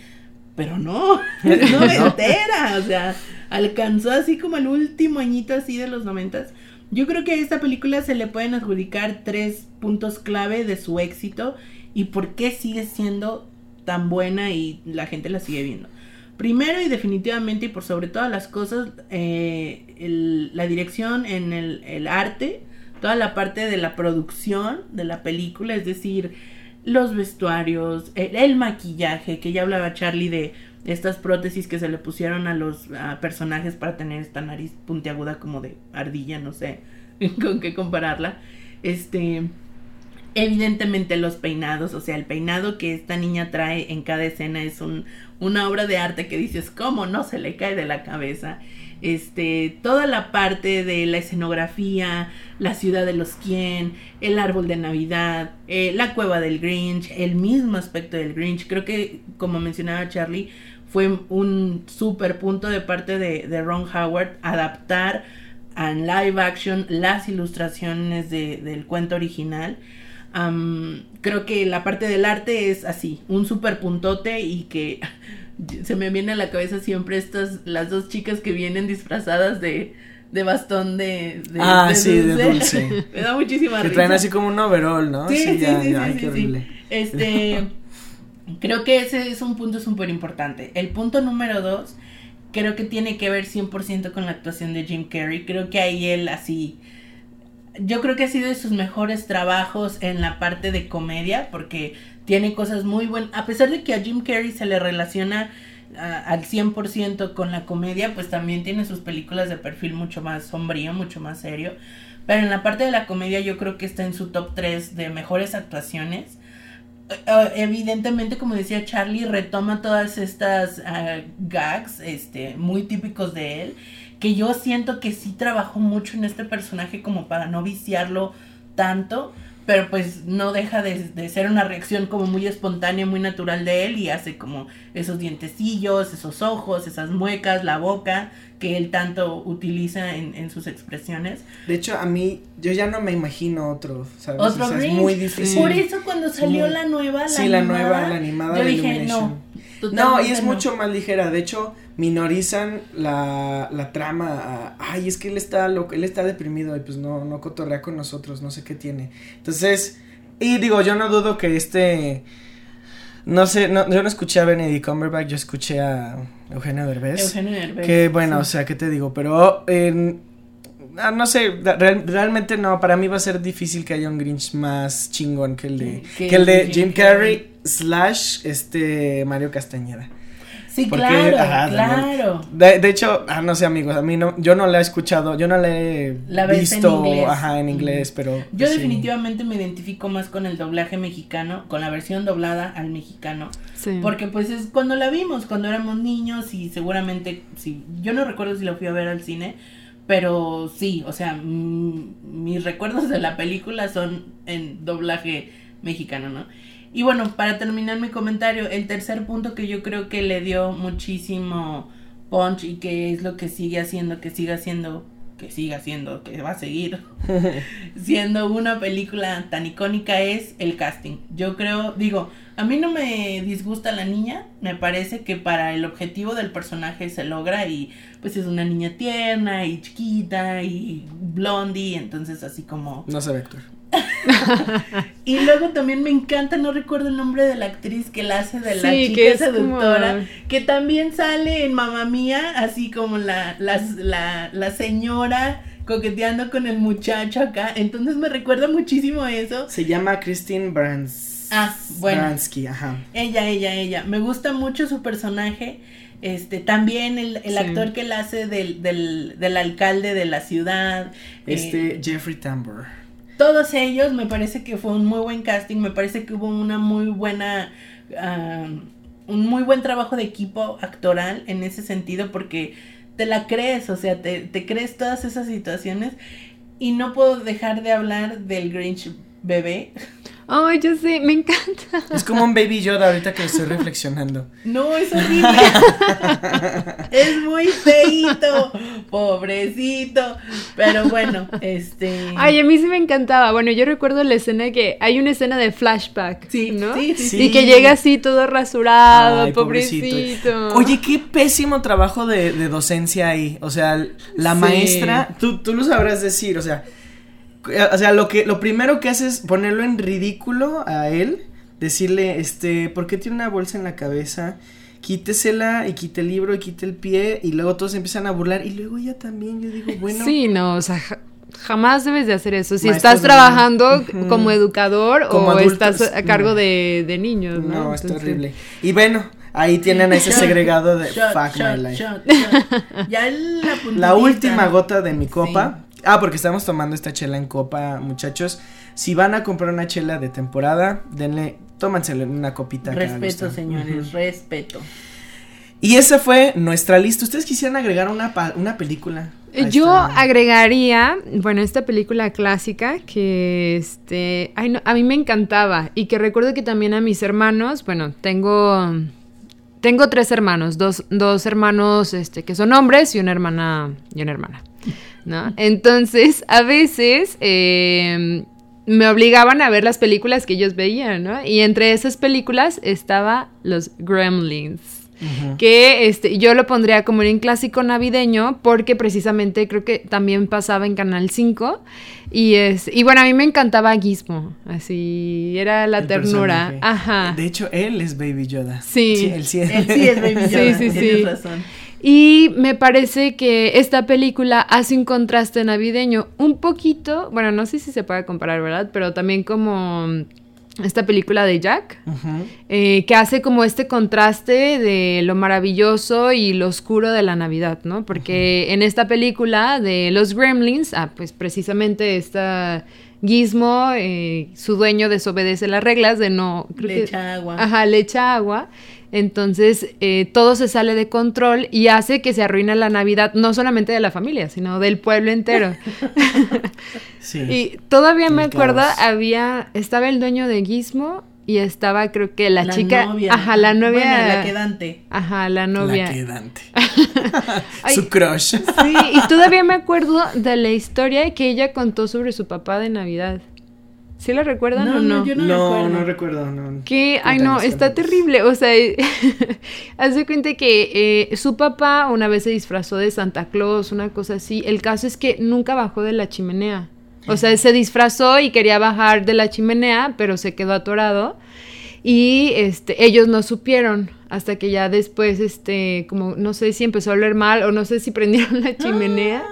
A: Pero no, [LAUGHS] es noventera. o sea, alcanzó así como el último añito así de los noventas. Yo creo que a esta película se le pueden adjudicar tres puntos clave de su éxito y por qué sigue siendo tan buena y la gente la sigue viendo. Primero y definitivamente y por sobre todas las cosas, eh, la dirección en el, arte, toda la parte de la producción de la película, es decir, los vestuarios, el, maquillaje, que ya hablaba Charlie de estas prótesis que se le pusieron a los personajes para tener esta nariz puntiaguda como de ardilla, no sé [LAUGHS] con qué compararla. Este, evidentemente los peinados, o sea, el peinado que esta niña trae en cada escena es un, una obra de arte que dices, ¿cómo no se le cae de la cabeza? Este, toda la parte de la escenografía, la ciudad de los quién, el árbol de Navidad, eh, la cueva del Grinch, el mismo aspecto del Grinch. Creo que, como mencionaba Charlie, fue un super punto de parte de, Ron Howard adaptar en live action las ilustraciones de- del cuento original. Creo que la parte del arte es así, un super puntote y que [LAUGHS] se me viene a la cabeza siempre estas, las dos chicas que vienen disfrazadas de, de bastón de, de-
B: Ah, sí, de dulce. [LAUGHS]
A: me da muchísima
B: Que
A: risa.
B: traen así como un overall, ¿no?
A: Sí, sí,
B: ya,
A: sí,
B: ya,
A: sí,
B: ay,
A: sí,
B: qué horrible.
A: Este, [LAUGHS] creo que ese es un punto súper importante. El punto número dos, creo que tiene que ver 100% con la actuación de Jim Carrey. Creo que ahí él así, yo creo que ha sido de sus mejores trabajos en la parte de comedia, porque tiene cosas muy buenas. A pesar de que a Jim Carrey se le relaciona a- al 100% con la comedia, pues también tiene sus películas de perfil mucho más sombrío, mucho más serio. Pero en la parte de la comedia yo creo que está en su top 3 de mejores actuaciones. Eh, eh, evidentemente, como decía Charlie, retoma todas estas ah, gags este, muy típicos de él, que yo siento que sí trabajó mucho en este personaje como para no viciarlo tanto, pero pues no deja de, de ser una reacción como muy espontánea, muy natural de él y hace como esos dientecillos, esos ojos, esas muecas, la boca que él tanto utiliza en, en sus expresiones.
B: De hecho, a mí, yo ya no me imagino otro, ¿sabes?
A: Otro
B: O sea, es muy difícil.
A: Por eso cuando salió
B: muy-
A: la nueva, la
B: Sí, la nueva, la animada
A: yo
B: de
A: dije,
B: Illumination.
A: no.
B: No, y es
A: no.
B: mucho más ligera. De hecho, minorizan la, la trama. a, Ay, es que él está loco, él está deprimido y pues no, no cotorrea con nosotros, no sé qué tiene. Entonces, y digo, yo no dudo que este. No sé, no, yo no escuché a Benedict Cumberbatch, yo escuché a Eugenio Derbez.
A: Eugenio Derbez,
B: Que bueno,
A: sí.
B: o sea, ¿qué te digo? Pero ah, no sé, real- realmente no, para mí va a ser difícil que haya un Grinch más chingón que el de,
A: Que
B: el de
A: Jim
B: Jim.
A: Carrey
B: slash este Mario Castañeda.
A: Sí,
B: Porque,
A: claro,
B: ajá,
A: claro.
B: De, de hecho, ah, no sé amigos, a mí no, yo no la he escuchado, yo no la he
A: La ves en
B: visto,
A: inglés.
B: ajá, en inglés,
A: Mm.
B: pero
A: Yo
B: sí.
A: definitivamente me identifico más con el doblaje mexicano, con la versión doblada al mexicano,
C: Sí.
A: porque pues es cuando la vimos, cuando éramos niños y seguramente, sí, yo no recuerdo si la fui a ver al cine, pero sí, o sea, mm, mis recuerdos de la película son en doblaje mexicano, ¿no? Y bueno, para terminar mi comentario, el tercer punto que yo creo que le dio muchísimo punch y que es lo que sigue haciendo, que siga haciendo, que siga haciendo, que va a seguir [LAUGHS] siendo una película tan icónica es el casting. Yo creo, digo, a mí no me disgusta la niña, me parece que para el objetivo del personaje se logra y pues es una niña tierna y chiquita y blondie, entonces así como...
B: No sé. [LAUGHS]
A: Y luego también me encanta, no recuerdo el nombre de la actriz que la hace de la
C: Sí,
A: chica
C: que es
A: seductora,
C: como-
A: que también sale en Mamá Mía, así como la, la, la, la señora coqueteando con el muchacho acá. Entonces me recuerda muchísimo eso.
B: Se llama Christine Brans.
A: Ah, bueno.
B: Bransky, ajá.
A: Ella, ella, ella. Me gusta mucho su personaje. Este, también el, el
C: Sí.
A: actor que la hace del, del, del alcalde de la ciudad. eh,
B: Este Jeffrey Tambor.
A: Todos ellos me parece que fue un muy buen casting, me parece que hubo una muy buena, ah, un muy buen trabajo de equipo actoral en ese sentido porque te la crees, o sea, te, te crees todas esas situaciones y no puedo dejar de hablar del Grinch bebé.
C: Ay, yo sé, me encanta.
B: Es como un baby Yoda ahorita que estoy reflexionando.
A: No, es horrible. [LAUGHS] es muy feito, pobrecito. Pero bueno, este...
C: Ay, a mí sí me encantaba. Bueno, yo recuerdo la escena que hay una escena de flashback,
A: Sí,
C: ¿no?
A: sí, sí,
B: Sí.
C: Y que llega así todo rasurado,
B: Ay,
C: pobrecito.
B: Oye, qué pésimo trabajo de, de docencia ahí. O sea, la
C: Sí.
B: maestra, tú, tú lo sabrás decir, o sea, o sea, lo que, lo primero que hace es ponerlo en ridículo a él, decirle, este, ¿por qué tiene una bolsa en la cabeza? Quítesela y quite el libro y quite el pie y luego todos empiezan a burlar y luego ella también, yo digo, bueno.
C: Sí, no, o sea, ja- jamás debes de hacer eso. Si
B: Maestros
C: estás
B: de-
C: trabajando como educador
B: Como
C: o
B: adultos,
C: estás a cargo
B: no.
C: de, de niños, ¿no?
B: No, es
C: Entonces-
B: horrible. Y bueno, ahí tienen a ese
A: Shot,
B: segregado de
A: shot,
B: fuck
A: shot,
B: my life.
A: shot, shot. Ya la.
B: La última gota de mi copa. Ah, porque estamos tomando esta chela en copa, muchachos. Si van a comprar una chela de temporada, denle, tómanselo en una copita.
A: Respeto, señores, respeto.
B: Y esa fue nuestra lista. ¿Ustedes quisieran agregar una, pa- una película? a
C: Yo
B: esta-
C: agregaría, bueno, esta película clásica que, este, ay, no, a mí me encantaba y que recuerdo que también a mis hermanos, bueno, tengo, tengo tres hermanos, dos, dos hermanos, este, que son hombres y una hermana, y una hermana, ¿no? [LAUGHS] Entonces, a veces, eh, me obligaban a ver las películas que ellos veían, ¿no? Y entre esas películas estaba Los Gremlins Que este yo lo pondría como en un clásico navideño porque precisamente creo que también pasaba en Canal 5 y es y bueno, a mí me encantaba Gizmo, así era la
B: El
C: ternura.
B: personaje.
C: Ajá.
B: De hecho, él es Baby Yoda.
C: Sí.
B: él sí
A: Él sí es Baby
C: Sí,
A: Yoda,
C: sí,
A: tienes
C: sí.
A: razón.
C: Y me parece que esta película hace un contraste navideño un poquito, bueno, no sé si se puede comparar, ¿verdad? Pero también como esta película de Jack, eh, que hace como este contraste de lo maravilloso y lo oscuro de la Navidad, ¿no? Porque en esta película de los Gremlins, ah, pues precisamente esta Gizmo, eh, su dueño desobedece las reglas de no... creo
A: Le
C: que-
A: echa agua.
C: Ajá, le echa agua. Entonces eh, todo se sale de control y hace que se arruine la Navidad, no solamente de la familia, sino del pueblo entero. [LAUGHS]
B: Sí.
C: Y todavía me acuerdo,
B: caos.
C: había, estaba el dueño de Gizmo y estaba creo que la, chica,
A: novia.
C: ajá, la novia,
A: Bueno, la quedante.
C: ajá, la novia.
B: La quedante. [LAUGHS]
C: Ay.
B: Su crush.
C: Sí, y todavía me acuerdo de la historia que ella contó sobre su papá de Navidad. ¿Sí la recuerdan
A: No,
C: o no?
A: no, yo no,
B: No,
A: acuerdo.
B: no recuerdo. No.
C: Que, ay no, está terrible. O sea, [LAUGHS] hace cuenta que eh, su papá una vez se disfrazó de Santa Claus, una cosa así. El caso es que nunca bajó de la chimenea. O sea, se disfrazó y quería bajar de la chimenea, pero se quedó atorado. Y este, ellos no supieron hasta que ya después, este, como no sé si empezó a oler mal o no sé si prendieron la chimenea.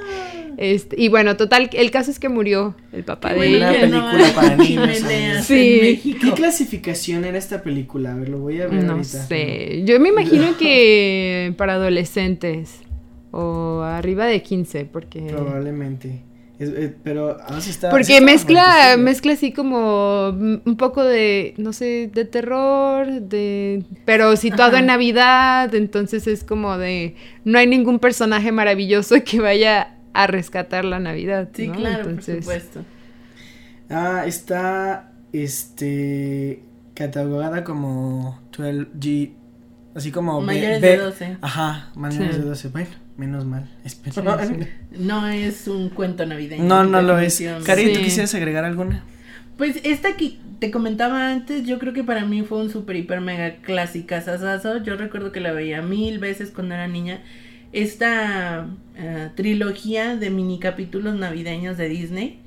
C: Este, y bueno, total, el caso es que murió el papá
A: Qué
C: de
B: Una
C: ella.
A: no
B: película para [LAUGHS] niños,
C: Sí.
A: en
B: ¿Qué clasificación era esta película? A ver, lo voy a ver
C: No
B: ahorita.
C: sé. Yo me imagino [LAUGHS] que para adolescentes o arriba de 15, porque
B: Probablemente. Es- eh, pero ah, sí está. sí
C: porque
B: está
C: mezcla mezcla así como un poco de no sé, de terror, de pero situado
A: Ajá.
C: en Navidad, entonces es como de no hay ningún personaje maravilloso que vaya a rescatar la Navidad,
A: Sí,
C: ¿no?
A: claro,
C: Entonces,
A: por supuesto.
B: Ah, está. Este. Catalogada como 12G. Así como.
A: Mayores
B: B-
A: de 12.
B: Ajá, mayores
C: Sí.
B: de 12. Bueno, menos mal. Espero.
C: Sí, [LAUGHS] sí.
A: No es un cuento navideño.
B: No, no lo es. Cari, ¿tú quisieras agregar alguna?
A: Pues esta que te comentaba antes, yo creo que para mí fue un super, hiper, mega clásica sasazo. Yo recuerdo que la veía mil veces cuando era niña. Esta eh, trilogía de mini capítulos navideños de Disney.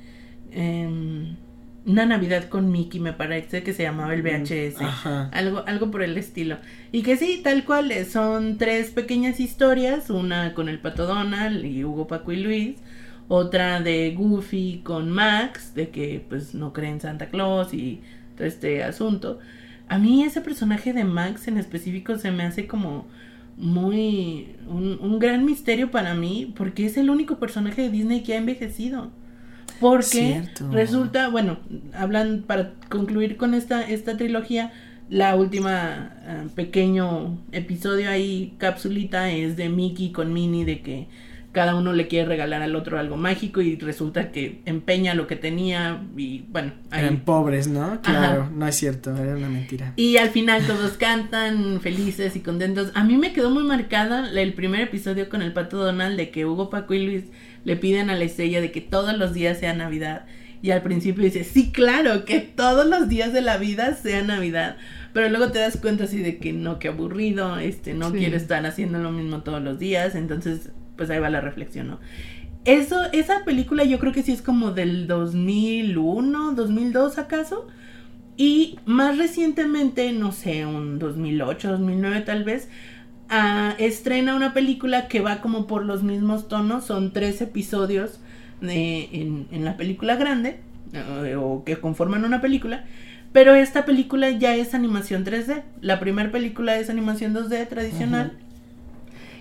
A: em, una Navidad con Mickey, me parece que se llamaba el VHS.
B: Ajá.
A: Algo, algo por el estilo. Y que sí, tal cual, eh, son tres pequeñas historias, una con el Pato Donald y Hugo, Paco y Luis, otra de Goofy con Max, de que pues no cree en Santa Claus y todo este asunto. A mí ese personaje de Max en específico se me hace como muy un, un gran misterio para mí, porque es el único personaje de Disney que ha envejecido. Porque
B: Cierto.
A: resulta, bueno, hablan para concluir con esta, esta trilogía, la última eh, pequeño episodio ahí, capsulita, es de Mickey con Minnie, de que cada uno le quiere regalar al otro algo mágico y resulta que empeña lo que tenía y bueno, ahí
B: Eran pobres, ¿no? Claro, no es cierto, era una mentira.
A: y al final todos cantan felices y contentos. A mí me quedó muy marcada el primer episodio con el pato Donald de que Hugo, Paco y Luis le piden a la estrella de que todos los días sea Navidad. Y al principio dice, sí, claro, que todos los días de la vida sea Navidad. Pero luego te das cuenta así de que no, que aburrido, este, no
C: Sí.
A: quiero estar haciendo lo mismo todos los días. Entonces, pues ahí va la reflexión, ¿no? Eso, esa película yo creo que sí es como del 2001, 2002 acaso. Y más recientemente, no sé, un 2008, 2009 tal vez, ah, estrena una película que va como por los mismos tonos. Son tres episodios en, en la película grande, eh, o que conforman una película. Pero esta película ya es animación 3D. La primera película es animación 2D tradicional.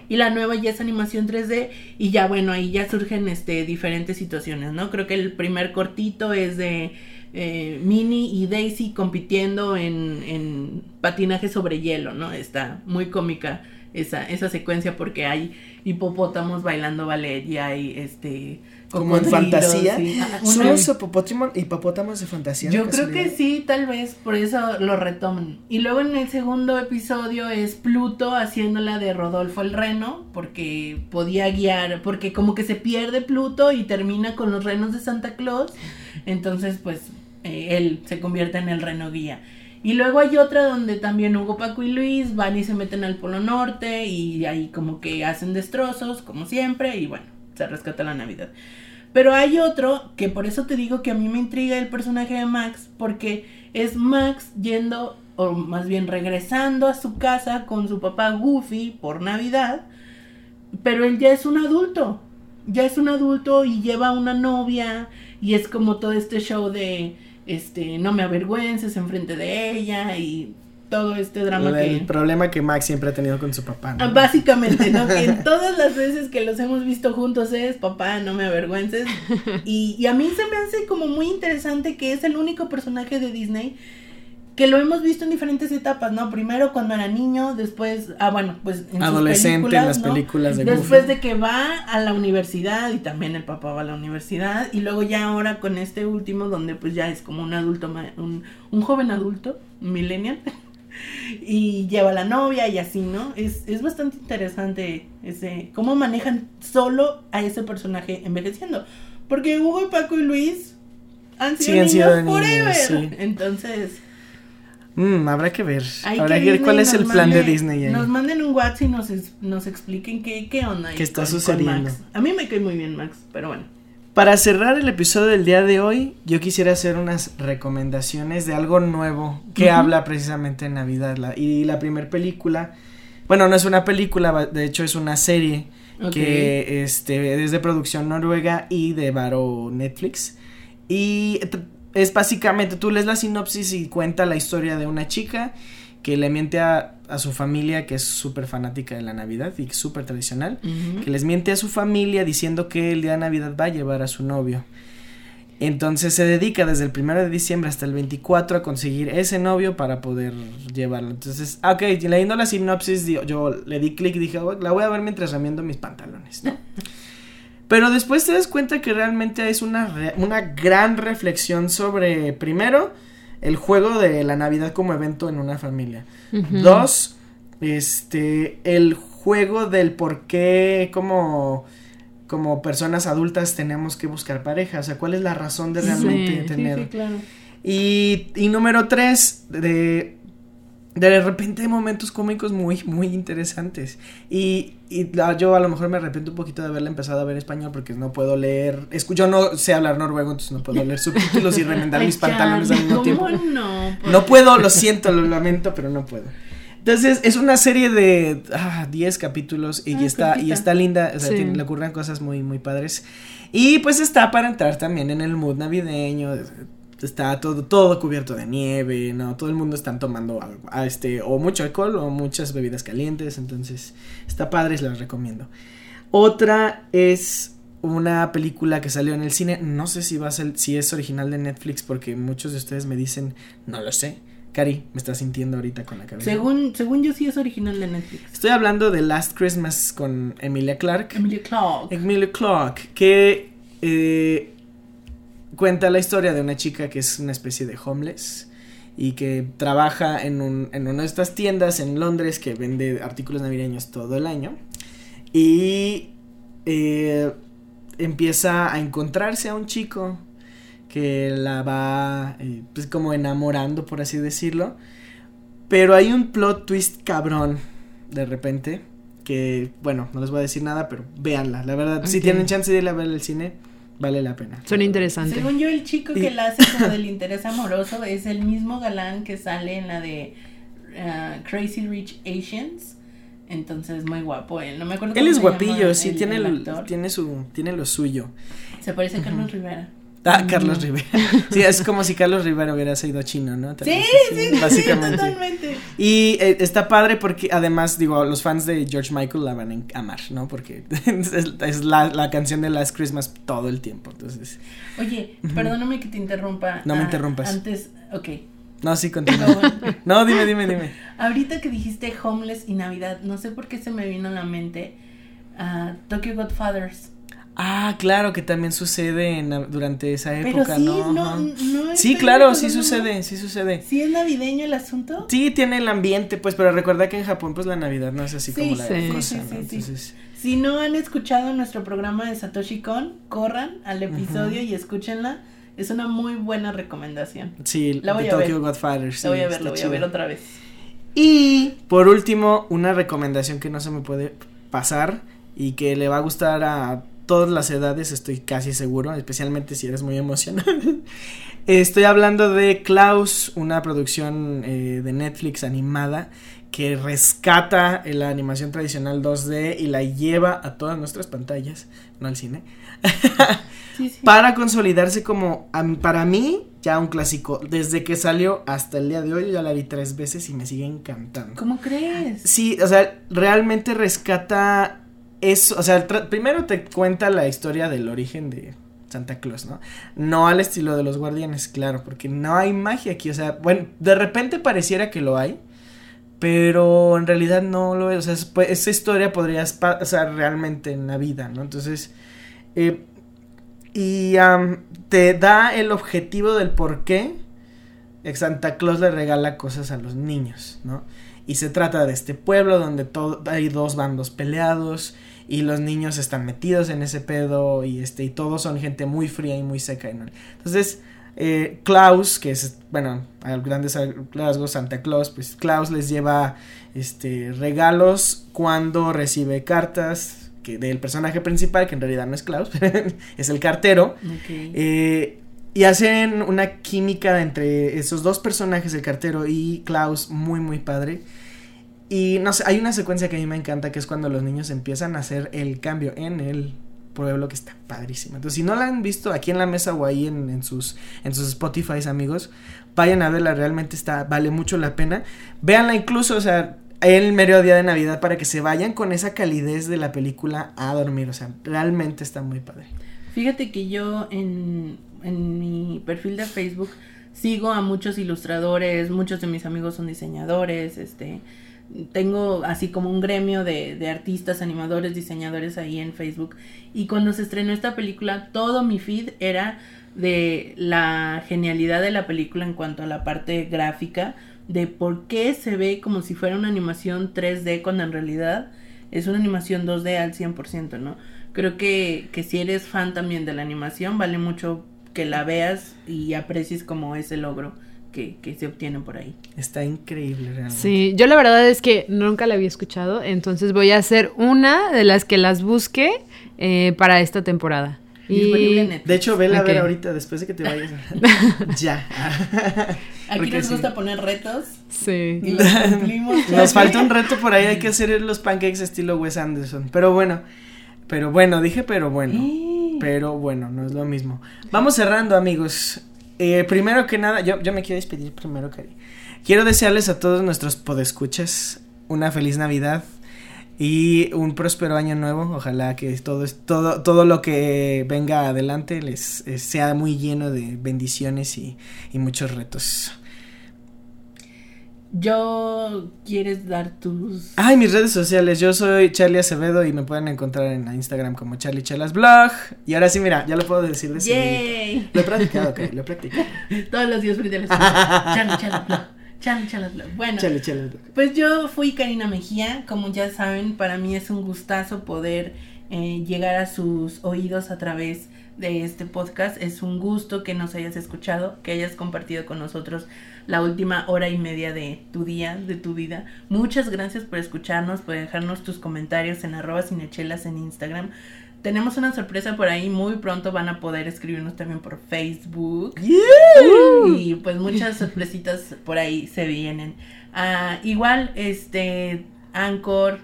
A: Y la nueva ya es animación 3D. Y ya bueno, ahí ya surgen este diferentes situaciones, ¿no? Creo que el primer cortito es de eh, Minnie y Daisy compitiendo en, en patinaje sobre hielo, ¿no? Está muy cómica esa, esa secuencia porque hay hipopótamos bailando ballet y hay este
B: Como en fantasía.
A: ah,
B: ¿Son los hipopótamo- hipopótamos de fantasía? de
A: yo creo que sí, tal vez, por eso lo retoman. Y luego en el segundo episodio es Pluto haciéndola de Rodolfo el Reno, porque podía guiar, porque como que se pierde Pluto y termina con los renos de Santa Claus, entonces pues eh, él se convierte en el reno guía. Y luego hay otra donde también Hugo, Paco y Luis van y se meten al Polo Norte y ahí como que hacen destrozos, como siempre, y bueno, se rescata la Navidad. Pero hay otro que por eso te digo que a mí me intriga el personaje de Max, porque es Max yendo, o más bien regresando a su casa con su papá Goofy por Navidad, pero él ya es un adulto, ya es un adulto y lleva una novia y es como todo este show de este, no me avergüences enfrente de ella y todo este drama
B: El
A: que...
B: problema que Max siempre ha tenido con su papá. ¿no?
A: Básicamente, ¿no? Que en [LAUGHS] todas las veces que los hemos visto juntos es, papá, no me avergüences. [LAUGHS] Y, y a mí se me hace como muy interesante que es el único personaje de Disney que lo hemos visto en diferentes etapas, ¿no? Primero cuando era niño, después, ah, bueno, pues en sus
B: Adolescente en las
A: ¿no?
B: películas de
A: Después
B: Goofy.
A: de que va a la universidad y también el papá va a la universidad y luego ya ahora con este último donde pues ya es como un adulto, un, un joven adulto, millennial [LAUGHS] y lleva a la novia y así, ¿no? Es, es bastante interesante ese cómo manejan solo a ese personaje envejeciendo, porque Hugo y Paco y Luis han sido
B: Sí, han
A: niños
B: sí.
A: Entonces,
B: Mm, habrá que ver.
A: hay
B: habrá
A: que
B: que ver cuál es el
A: nos
B: plan de
A: mande-
B: Disney ahí.
A: Nos manden un WhatsApp y nos, nos expliquen qué, qué onda. ahí
B: ¿Qué está
A: con- con
B: sucediendo?
A: Max. A mí me cae muy bien Max, pero bueno.
B: Para cerrar el episodio del día de hoy, yo quisiera hacer unas recomendaciones de algo nuevo que habla precisamente de Navidad. La- y la primera película, bueno, no es una película, de hecho es una serie que este, es de producción noruega y de Varo Netflix. Y es básicamente, tú lees la sinopsis y cuenta la historia de una chica que le miente a, a su familia, que es súper fanática de la Navidad y súper tradicional que les miente a su familia diciendo que el día de Navidad va a llevar a su novio. Entonces se dedica desde el primero de diciembre hasta el 24 a conseguir ese novio para poder llevarlo. Entonces, ah, ok, leyendo la sinopsis, yo le di clic y dije, "Oh, la voy a ver mientras ramiendo mis pantalones, ¿no? [LAUGHS] Pero después te das cuenta que realmente es una, re- una gran reflexión sobre, primero, el juego de la Navidad como evento en una familia. Dos, este, el juego del por qué como, como personas adultas tenemos que buscar pareja, o sea, cuál es la razón de realmente
C: Sí,
A: Sí,
B: tener.
A: sí, claro.
B: Y, y número tres, de, de repente hay momentos cómicos muy, muy interesantes. Y, y yo a lo mejor me arrepiento un poquito de haberla empezado a ver español porque no puedo leer, yo no sé hablar noruego, entonces no puedo leer subtítulos y remendar [LAUGHS] mis pantalones al mismo tiempo.
A: ¿Cómo no?
B: No puedo, lo siento, lo lamento, pero no puedo. Entonces, es una serie de ah, 10 capítulos y
A: Ah,
B: está, y está linda, o sea,
C: Sí.
B: tiene- le ocurren cosas muy, muy padres. Y pues está para entrar también en el mood navideño, está todo, todo cubierto de nieve, ¿no? Todo el mundo están tomando algo, este, o mucho alcohol o muchas bebidas calientes, entonces está padre se las recomiendo. Otra es una película que salió en el cine, no sé si va a ser, si es original de Netflix porque muchos de ustedes me dicen, no lo sé. Cari, me está sintiendo ahorita con la cabeza.
A: Según, según yo sí es original de Netflix.
B: Estoy hablando de Last Christmas con Emilia Clarke.
A: Emilia Clarke.
B: Emilia Clarke, que eh, cuenta la historia de una chica que es una especie de homeless y que trabaja en, un, en una de estas tiendas en Londres que vende artículos navideños todo el año y eh, empieza a encontrarse a un chico que la va eh, pues como enamorando por así decirlo. Pero hay un plot twist cabrón de repente que bueno no les voy a decir nada pero véanla. La verdad si tienen chance de ir a ver el cine vale la pena
C: Suena interesante.
A: Según yo, el chico que la hace como [LAUGHS] del interés amoroso es el mismo galán que sale en la de ah, Crazy Rich Asians. Entonces, muy guapo él. No me acuerdo
B: él
A: cómo
B: es
A: se llama
B: guapillo sí
A: el-
B: tiene
A: el
B: el-
A: actor.
B: tiene su tiene lo suyo
A: Se parece a Carlos Rivera.
B: Ah Carlos Rivera [LAUGHS] sí es como si Carlos Rivera hubiera sido chino no
A: Sí, sí, sí,
B: básicamente
A: totalmente.
B: Y eh, está padre porque además, digo, los fans de George Michael la van a amar, ¿no? Porque [LAUGHS] es, es la, la canción de Last Christmas todo el tiempo. Entonces,
A: Oye, perdóname que te interrumpa.
B: No me
A: Ah,
B: interrumpas.
A: Antes, ok.
B: no, sí, continúa. [LAUGHS]
A: No,
B: dime, dime, dime.
A: Ahorita que dijiste homeless y Navidad, no sé por qué se me vino a la mente ah, Tokyo Godfathers.
B: Ah, claro, que también sucede en- durante esa
A: Pero
B: época,
A: sí,
B: ¿no?
A: no,
B: Ajá.
A: no
B: Sí, claro, sí sucede, sí sucede.
A: ¿Sí es navideño el asunto?
B: Sí, tiene el ambiente, pues, pero recuerda que en Japón, pues, la Navidad no es así
A: Sí,
B: como la
C: sí,
B: cosa,
A: sí,
B: ¿no?
A: sí, sí.
B: Entonces,
A: Si no han escuchado nuestro programa de Satoshi Kon, corran al episodio y escúchenla. Es una muy buena recomendación.
B: sí,
A: La voy a ver.
B: Tokyo Godfather, sí,
A: la voy a ver, la voy a ver otra vez.
B: Y por último, una recomendación que no se me puede pasar y que le va a gustar a todas las edades, estoy casi seguro, especialmente si eres muy emocional. [LAUGHS] estoy hablando de Klaus, una producción eh, de Netflix animada que rescata la animación tradicional 2D y la lleva a todas nuestras pantallas, no al cine. [LAUGHS]
A: sí, sí.
B: para consolidarse como, para mí, ya un clásico. Desde que salió hasta el día de hoy, ya la vi tres veces y me sigue encantando.
A: ¿Cómo crees?
B: Sí, o sea, realmente rescata eso, o sea, primero te cuenta la historia del origen de Santa Claus, ¿no? No al estilo de los guardianes, claro, porque no hay magia aquí, o sea, bueno, de repente pareciera que lo hay, pero en realidad no lo es, o sea, es- pues, esa historia podría pasar realmente en la vida, ¿no? Entonces, eh, y te da el objetivo del por qué Santa Claus le regala cosas a los niños, ¿no? Y se trata de este pueblo donde todo, hay dos bandos peleados y los niños están metidos en ese pedo y este y todos son gente muy fría y muy seca. ¿no? Entonces, eh, Klaus, que es, bueno, a grandes rasgos Santa Claus, pues Klaus les lleva este regalos cuando recibe cartas que del personaje principal, que en realidad no es Klaus, [LAUGHS] es el cartero.
A: Ok.
B: Eh, y hacen una química entre esos dos personajes, el cartero y Klaus, muy, muy padre. Y no sé, hay una secuencia que a mí me encanta, que es cuando los niños empiezan a hacer el cambio en el pueblo, que está padrísima. Entonces, si no la han visto aquí en la mesa o ahí en, en sus, en sus Spotify, amigos, vayan a verla, realmente está, vale mucho la pena. Véanla incluso, o sea, el mero día de Navidad para que se vayan con esa calidez de la película a dormir. O sea, realmente está muy padre.
A: Fíjate que yo en, en mi perfil de Facebook sigo a muchos ilustradores, muchos de mis amigos son diseñadores, este tengo así como un gremio de, de artistas, animadores, diseñadores ahí en Facebook. Y cuando se estrenó esta película, todo mi feed era de la genialidad de la película en cuanto a la parte gráfica, de por qué se ve como si fuera una animación 3D cuando en realidad es una animación 2D al 100%, ¿no? Creo que, que si eres fan también de la animación, vale mucho que la veas y aprecies como ese logro que, que se obtiene por ahí.
B: Está increíble realmente.
C: Sí, yo la verdad es que nunca la había escuchado, entonces voy a hacer una de las que las busque eh, para esta temporada.
A: Disponible en
C: Y
A: Netflix.
B: De hecho, vela a ver
C: Ok.
B: ahorita después de que te vayas. [LAUGHS] ya.
A: Aquí
B: Porque
A: nos
B: sí.
A: gusta poner retos y
C: sí.
A: los cumplimos. [LAUGHS]
B: Nos falta un reto por ahí, hay que hacer los pancakes estilo Wes Anderson. Pero bueno, pero bueno, dije pero bueno.
A: Eh,
B: Pero bueno, no es lo mismo. Vamos cerrando, amigos. Eh, primero que nada, yo, yo me quiero despedir primero, Cari. Quiero desearles a todos nuestros podescuchas una feliz Navidad y un próspero año nuevo. Ojalá que todo, todo, todo lo que venga adelante les eh, sea muy lleno de bendiciones y, y muchos retos.
A: Yo quieres dar tus
B: Ay, mis redes sociales. Yo soy Charlie Acevedo y me pueden encontrar en Instagram como Charlie Chelas Blog. Y ahora sí, mira, ya lo puedo decir de.
A: Yay.
B: Lo he practicado, ok, lo he practicado. [LAUGHS]
A: Todos los días frente espejo. [LAUGHS] Charlie, Charlie, blog. Charlie, Charlie, blog. Bueno,
B: Charlie Chelas Blog.
A: Pues yo fui Karina Mejía, como ya saben, para mí es un gustazo poder eh, llegar a sus oídos a través de este podcast. Es un gusto que nos hayas escuchado, que hayas compartido con nosotros la última hora y media de tu día, de tu vida. Muchas gracias por escucharnos, por dejarnos tus comentarios en arroba cinechelas en Instagram. Tenemos una sorpresa por ahí, muy pronto van a poder escribirnos también por Facebook. Y pues muchas [LAUGHS] sorpresitas por ahí se vienen. Ah, igual, este, Anchor,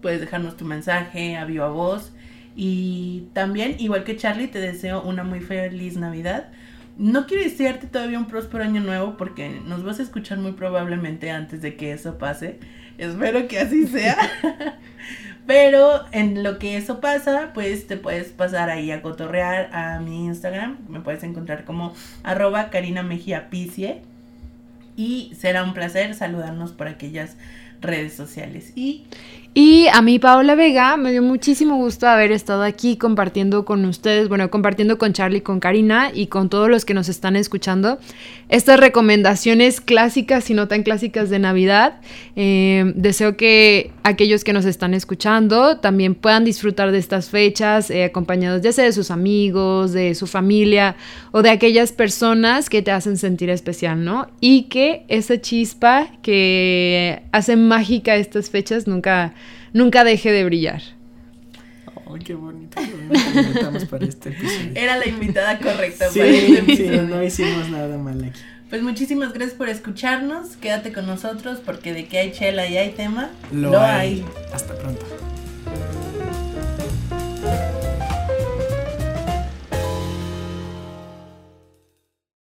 A: puedes dejarnos tu mensaje a viva voz. Y también, igual que Charlie, te deseo una muy feliz Navidad. No quiero desearte todavía un próspero año nuevo porque nos vas a escuchar muy probablemente antes de que eso pase. Espero que así sea. [LAUGHS] Pero en lo que eso pasa, pues te puedes pasar ahí a cotorrear a mi Instagram. Me puedes encontrar como arroba Karina Mejía Picie. Y será un placer saludarnos por aquellas redes sociales. Y
C: Y a mí, Paola Vega, me dio muchísimo gusto haber estado aquí compartiendo con ustedes, bueno, compartiendo con Charlie, con Karina y con todos los que nos están escuchando estas recomendaciones clásicas y no tan clásicas de Navidad. Eh, deseo que aquellos que nos están escuchando también puedan disfrutar de estas fechas eh, acompañados ya sea de sus amigos, de su familia o de aquellas personas que te hacen sentir especial, ¿no? Y que esa chispa que hace mágica estas fechas nunca nunca deje de brillar.
B: Ay, qué bonito. Qué bonito que inventamos para este episodio.
A: era la invitada correcta
B: Sí,
A: para este
B: sí,
A: episodio.
B: no hicimos nada mal aquí.
A: Pues muchísimas gracias por escucharnos. Quédate con nosotros porque de que hay chela y hay tema,
B: Lo, hay. Hasta pronto.